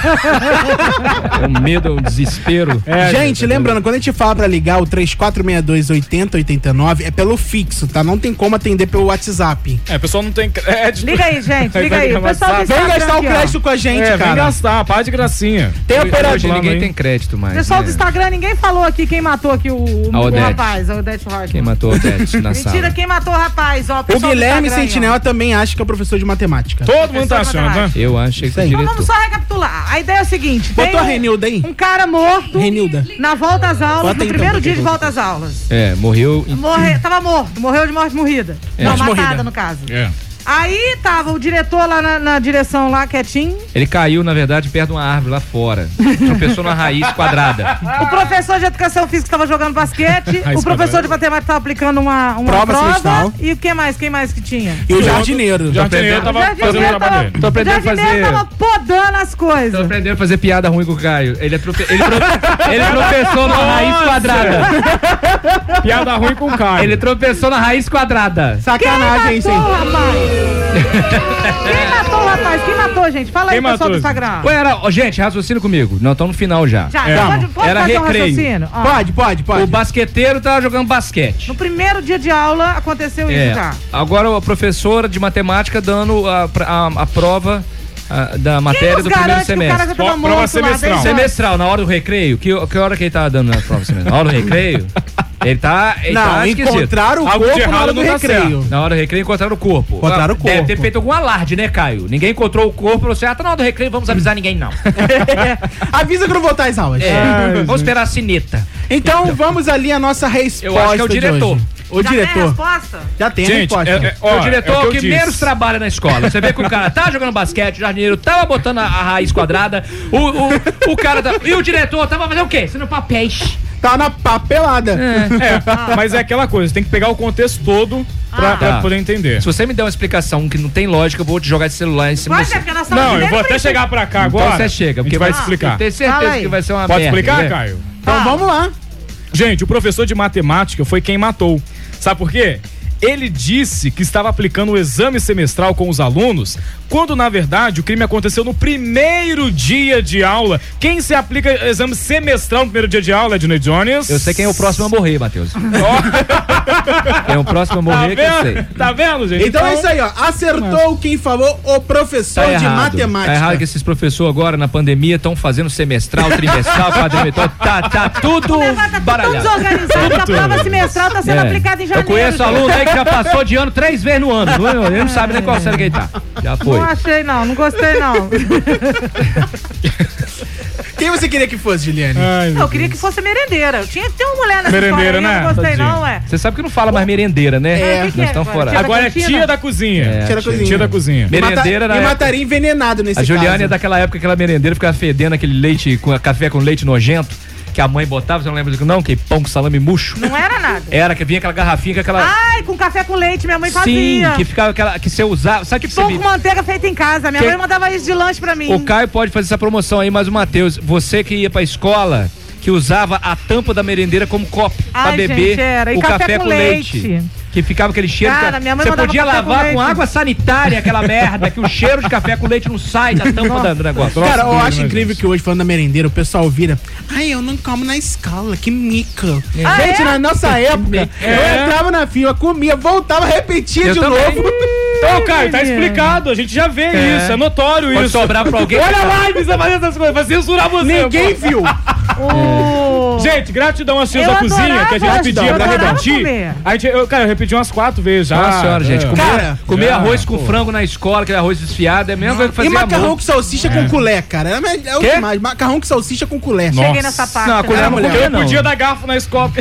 é um medo, é um desespero. É, gente, lembrando, quando a gente fala pra ligar o 3462 8089 é pelo fixo, tá? Não tem como atender pelo WhatsApp. É, o pessoal não tem crédito. Liga aí, gente, liga aí. O pessoal. Vem gastar o crédito com a gente, é, vem cara. gastar, para de gracinha. Tem Hoje operador. ninguém tem crédito. Crédito mais. Pessoal né? do Instagram, ninguém falou aqui quem matou aqui o, o, A o Odete. rapaz, a Odete Rocha. Quem matou a Odete na Mentira, sala? quem matou o rapaz, ó. O Guilherme Sentinela também acha que é o professor de matemática. Todo mundo tá achando, né? Eu achei que foi Então vamos só recapitular. A ideia é o seguinte: Botou tem a Renilda aí? Um cara morto Renilda. na volta às aulas, Bota no então, primeiro dia de volta às aulas. É, morreu. Morre, tava morto, morreu de morte morrida. É. Não, Morte matada morrida. no caso. É. Aí tava o diretor lá na, na direção, lá quietinho. Ele caiu, na verdade, perto de uma árvore lá fora. Tropeçou numa raiz quadrada. O professor de educação física estava jogando basquete. O professor quadrada. de matemática estava aplicando uma, uma Prova prova. semestral. e o que mais? Quem mais que tinha? E o jardineiro. O jardineiro tava fazendo o trabalho dele. Tô aprendendo a o jardineiro fazer. tava podando as coisas. Tô aprendendo a fazer piada ruim com o Caio. Ele, é trope... ele, tro- ele tropeçou numa raiz quadrada. Piada ruim com o Caio. Ele tropeçou na raiz quadrada. Sacanagem, hein, rapaz? Quem matou o rapaz? Quem matou, gente? Fala aí, Quem pessoal matou? do Instagram. Ué, era... ó, gente, raciocina comigo. Não, estamos no final já. Já, É. pode, pode Era fazer um recreio. raciocínio? Ó, Pode, pode, pode. O basqueteiro tava jogando basquete. No primeiro dia de aula aconteceu isso É. já. Agora a professora de matemática dando a, a, a prova a, da matéria nos do primeiro garante que o cara semestre. já tava morto lá semestral. Semestral, na hora do recreio. Que, que hora que ele tava dando na prova semestral? Na hora do recreio? Ele tá. Ele Não, tá encontraram o Algo de corpo na hora do não tá recreio. Na hora do recreio encontraram o corpo. Encontraram o Deve corpo. ter feito algum alarde, né, Caio? Ninguém encontrou o corpo. Falou assim: ah, tá na hora do recreio, vamos avisar ninguém, não. Avisa quando voltar às aulas. É, vamos esperar a sineta. Então vamos ali a nossa resposta. Eu acho que é o diretor. O Já tem a diretor. resposta? Já tem a Gente, resposta. é- é- É o ó, diretor é o que, que menos trabalha na escola. Você vê que o cara tá jogando basquete, o jardineiro tava botando a, a raiz quadrada, o, o, o cara. tá- e o diretor tava fazendo o quê? Sendo papéis. Tá na papelada. É, mas é aquela coisa, tem que pegar o contexto todo pra, Ah. pra Tá. poder entender. Se você me der uma explicação que não tem lógica, eu vou te jogar esse celular em cima Vai, de é estamos Não, eu vou até chegar pra cá Então agora. você chega, a porque gente vai vai- explicar. Eu tenho certeza que vai ser uma Pode merda, explicar, né? Caio? Então vamos lá. Gente, o professor de matemática foi quem matou. Sabe por quê? Ele disse que estava aplicando o exame semestral com os alunos, quando na verdade o crime aconteceu no primeiro dia de aula. Quem se aplica exame semestral no primeiro dia de aula, Ednei Jones? Eu sei quem é o próximo a morrer, Matheus. quem é o próximo a Tá morrer, que eu sei. vendo? Tá vendo, gente? Então é isso aí, ó. Acertou quem falou o professor Tá de errado. matemática. Tá errado que esses professores agora na pandemia estão fazendo semestral, trimestral, quadrimestral. Tá, tá tudo Levanta tão baralhado. desorganizado que a prova semestral tá sendo É. aplicada em Eu janeiro. conheço gente. aluno aí que já passou de ano três vezes no ano. Ele não sabe nem qual série que ele tá. Já foi. Não achei, não. Não gostei, não. Quem você queria que fosse, Juliane? Ai, eu queria que fosse merendeira. Eu tinha que ter uma mulher nessa Merendeira, história né? não gostei, Tadinho. não, ué. Você sabe que não fala mais merendeira, né? É, que que Nós é estamos agora? fora. Tia Agora é tia da cozinha. É, Tia da cozinha. Tia da cozinha. Merendeira me época- mataria envenenado nesse A Juliane caso. é daquela época, aquela merendeira ficava fedendo aquele leite, com café com leite nojento, que a mãe botava, você não lembra disso não? Que pão com salame murcho. Não era nada. Era, que vinha aquela garrafinha com aquela... Ai, com café com leite, minha mãe Sim, fazia. que ficava aquela, que você usava, sabe que você Pão me... com manteiga feita em casa. Minha Que- mãe mandava isso de lanche pra mim. O Caio pode fazer essa promoção aí, mas o Matheus, você que ia pra escola, que usava a tampa da merendeira como copo pra Ai, beber gente, o café café, com com leite. leite. Que ficava aquele cheiro. Cara, que- minha mãe você podia com lavar com, leite. água sanitária aquela merda, que o cheiro de café com leite não sai da tampa da- do negócio. Cara, eu Nossa, acho incrível que hoje, falando da merendeira, o pessoal vira. Ai, eu não como na escola, que mico. Ah, Gente, é? na nossa época, É. eu entrava na fila, comia, voltava, repetia Eu de também. novo. Então, Caio, tá explicado. A gente já vê É. isso. É notório Pode isso. sobrar pra alguém. Olha lá, ele precisa fazer essas coisas. Vai censurar você. Ninguém pô. viu. O- Gente, gratidão tias Eu da cozinha que a gente eu pra repetir. comer. A gente, eu, cara, eu repeti umas quatro vezes já. Nossa senhora, gente, É. comer, Cara, comer já, arroz com pô. frango na escola, aquele arroz desfiado, é a mesma coisa que fazer E macarrão amor. com salsicha com colher, cara. É, é o demais. Macarrão com salsicha com colher. Cheguei nessa parte. Não, a colher Ah, não mulher. Eu não. podia dar garfo na escola.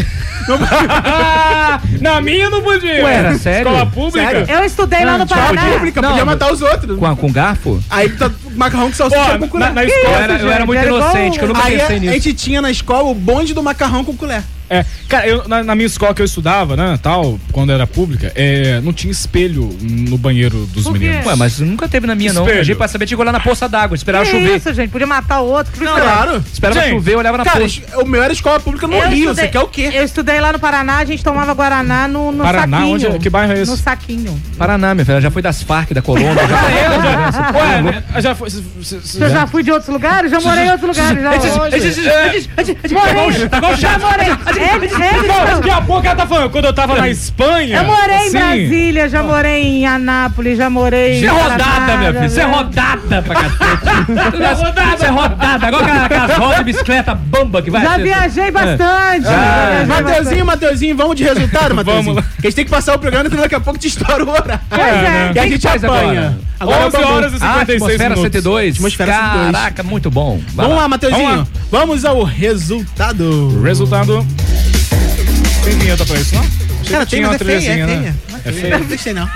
Na minha não podia. Ué, era sério? Escola pública? Sério? Eu estudei lá no Escola Paraná. pública, Não, podia matar os outros. Com, a- com garfo? Aí tá macarrão com salsicha com colher. na, na Eu escola. era, eu era muito era igual- inocente, que eu nunca Aí a, pensei a nisso. gente tinha na escola o bonde do macarrão com colher. É, cara, eu, na, na minha escola que eu estudava, né, tal, quando era pública, é, não tinha espelho no banheiro dos meninos. Ué, mas nunca teve na minha, não. Espelho. A gente pra saber tinha que olhar na poça d'água, esperava Que chover. isso, gente? Podia matar o outro. Eu- Claro. Esperava Gente, chover, eu olhava na Cara, poça. o meu era escola pública no Eu Rio. estudei- Você quer o quê? Eu estudei lá no Paraná, a gente tomava Guaraná no, no Paraná? saquinho. Onde é- que bairro é esse? No saquinho. Paraná, minha filha, já foi das Farc, da Colômbia. já Ué, né, já foi. Eu já fui de outros lugares? Já morei em outros lugares. Já hoje. Morei. Já É, Não, daqui a pouco ela tá falando, quando eu tava na Espanha. Eu morei assim, em Brasília, já morei em Anápolis, já morei Isso é rodada, Paraná, minha filha. Isso é já- rodada pra cacete. Isso é rodada. É. Agora aquela- aquelas rodas de bicicleta bamba que vai Já viajei É. bastante. Viajei Mateuzinho, Mateuzinho, vamos de resultado, Mateuzinho? Vamos lá. Porque a gente tem que passar o programa, senão daqui a pouco te estoura o horário. Pois é. E a gente faz apanha. agora? é o 11 Bambu. horas e Ah, 56 Atmosfera minutos. 102. Atmosfera 102. Caraca, muito bom. Vai Vamos lá, Vamos Mateuzinho. lá. Vamos ao resultado. Resultado. Tem vinheta pra isso, não? Achei Cara, que tem, tinha mas é uma feia, é trilhazinha, feia. né? É feia. Não gostei, não.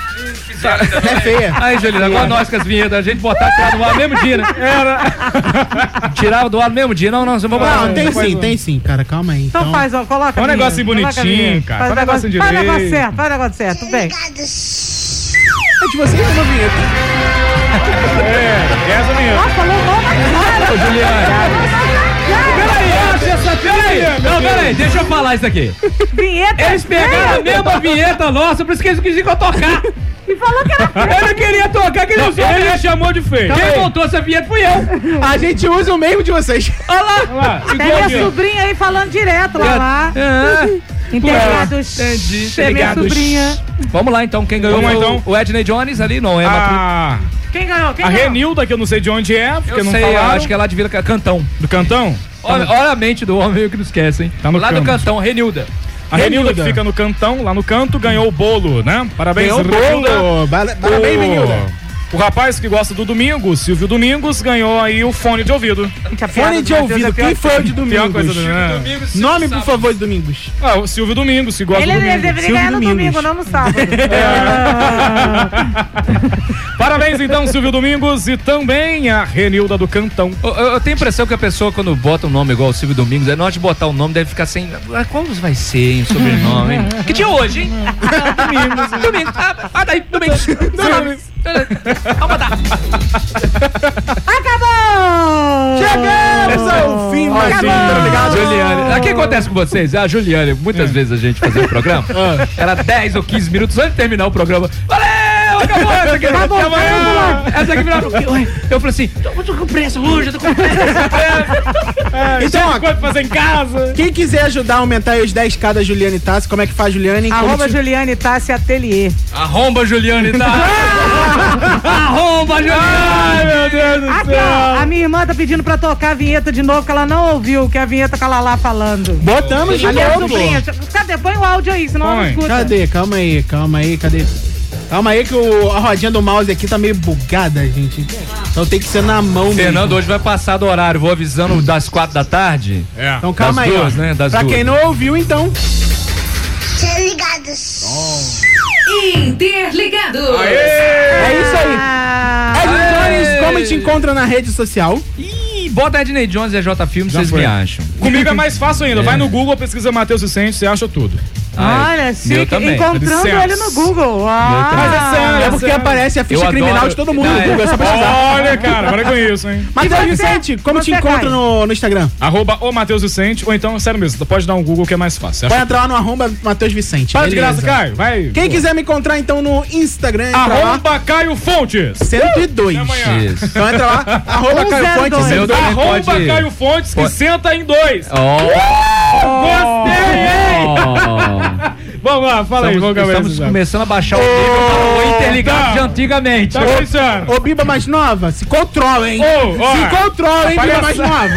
É feia. Aí, Juliana, agora nós com as vinhetas, a gente botar tirar do ar no mesmo dia, né? Era. Tirava do ar no mesmo dia. Não, não, você vai botar. Não, tem sim, tem sim, cara. Calma aí. Então faz, ó, coloca. Faz um negocinho bonitinho, cara. Faz um negócio, negocinho faz o negócio direito. certo, faz o negócio certo. Bem. É de vocês uma vinheta. É, essa vinheta. Nossa, falou o nome agora. Ô, Juliana. Peraí, peraí. Não, peraí, deixa eu falar isso aqui. Vinheta. Eles pegaram a mesma vinheta nossa, por isso que eles queriam tocar. E falou que era feio. Eu não queria tocar, queria usar. Ele chamou de feio. Quem montou essa vinheta fui eu. A gente usa o mesmo de vocês. Olha lá. Olha lá, Tem minha sobrinha aí falando direto lá lá. É. Entendi, Tem minha sobrinha. Vamos lá então, quem ganhou Vamos então. o Edney Jones ali, não é? A, Quem ganhou? Quem a ganhou? Renilda, que eu não sei de onde é, porque Eu não sei, eu falaram. acho que é lá de Vila Ca- Cantão. Do Cantão? Olha, olha a mente do homem que não esquece, hein? Tá no lá do canto. Cantão, Renilda. A Renilda, que Renilda. fica no cantão, lá no canto, ganhou o bolo, né? Parabéns, Ganhou o Renilda. bolo. Parabéns, Renilda. O rapaz que gosta do domingo, o Silvio Domingos, ganhou aí o fone de ouvido. Fone de ouvido. é Quem que- foi o de coisa Domingos? do né? Nome, por favor, de Domingos. Ah, o Silvio Domingos, que gosta Ele, do ele domingo. deveria Silvio ganhar no Domingos. domingo, não no sábado. Parabéns então, Silvio Domingos, e também a Renilda do Cantão. Eu, eu- eu tenho a impressão que a pessoa, quando bota um nome igual o Silvio Domingos, é na hora de botar o nome, deve ficar sem. Ah, Como vai ser, hein, o sobrenome, hein? Que dia é hoje, hein? Domingos. Domingos. Ah, ah, daí, Domingos. Domingos. Vamos. Acabou! Chegamos ao fim mais um. Juliane. Ah, O que acontece com vocês? A Juliane, muitas vezes a gente fazia o programa, era 10 ou 15 minutos antes de terminar o programa. Valeu! Acabou essa aqui. Acabou, Até amanhã. acabou. Essa aqui virava. Eu falei assim: tô, tô com pressa hoje, eu tô com pressa. Então, ó, fazer em casa. quem quiser ajudar a aumentar os 10k da Juliane Tassi, como é que faz, Juliane? Arroba te- Juliane Tassi Atelier. Arromba, Juliane, tá? Arromba, Juliane! Ai, meu Deus do Aqui, céu. ó, a minha irmã tá pedindo pra tocar a vinheta de novo, que ela não ouviu, que é a vinheta com a Lala falando. Botamos de novo. Cadê? Põe o áudio aí, senão ela não Põe. escuta. Cadê? Calma aí, calma aí, cadê? Calma aí que o- a rodinha do mouse aqui tá meio bugada, gente. Então tem que ser na mão Fernando mesmo. hoje vai passar do horário, vou avisando das quatro da tarde. É. Então calma Das aí, duas, ó. né? Das pra duas. quem não ouviu, então... Interligados. É isso aí. Edson Jones, como te encontra na rede social? Ih, bota Edney Jones e a J Filmes, Já vocês me acham. Comigo é mais fácil ainda. Vai no Google, pesquisa Matheus Vicente, você acha tudo. Olha, meu chique, também. encontrando Licença. ele no Google. Meu também. Mas é sério, é porque aparece a ficha criminal de todo mundo no é. Google, é só pesquisar. Olha, cara, para com isso, hein? Matheus? Vicente, como te encontra no, no Instagram? Arroba o Matheus Vicente, ou então, sério mesmo, pode dar um Google que é mais fácil. Vai acha entrar lá no arroba Matheus Vicente. Para de graça, Caio. Vai. Quem quiser me encontrar então no Instagram. Arroba Caio Fontes. 102. Até amanhã. Isso. Então entra lá, arroba Caio Fonte 102. 102. Também Arroba pode- Caio Fontes, que Pode- senta em dois. Ó. Gostei, hein? Vamos lá, fala aí, Estamos, vamos estamos esse começando a baixar o nível para o interligado tá. de antigamente. Tá pensando? Ô, Biba mais nova, se controla, hein? Ô, ó, se controla, hein, Biba mais nova.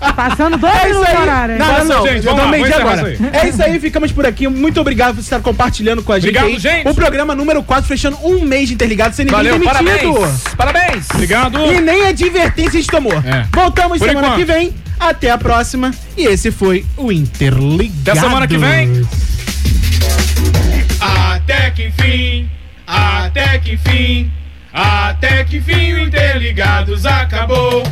Passando dois É isso aí. horário. hein? Não, não, Passa, não. gente, eu vamos lá, agora. É isso aí, ficamos por aqui. Muito obrigado por estar compartilhando com a gente. Obrigado, aí. gente. O programa número 4, fechando um mês de interligado sem ninguém Valeu, demitido. parabéns. Parabéns. Obrigado. E nem advertência a gente tomou. É. Voltamos Por semana enquanto. que vem. Até a próxima. E esse foi o Interligado. Até semana que vem. Até que enfim, até que enfim, até que enfim o Interligados acabou.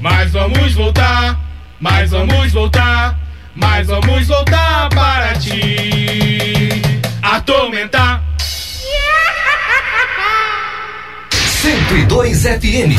Mas vamos voltar, mas vamos voltar, mas vamos voltar para ti. Atormentar. 102 FM.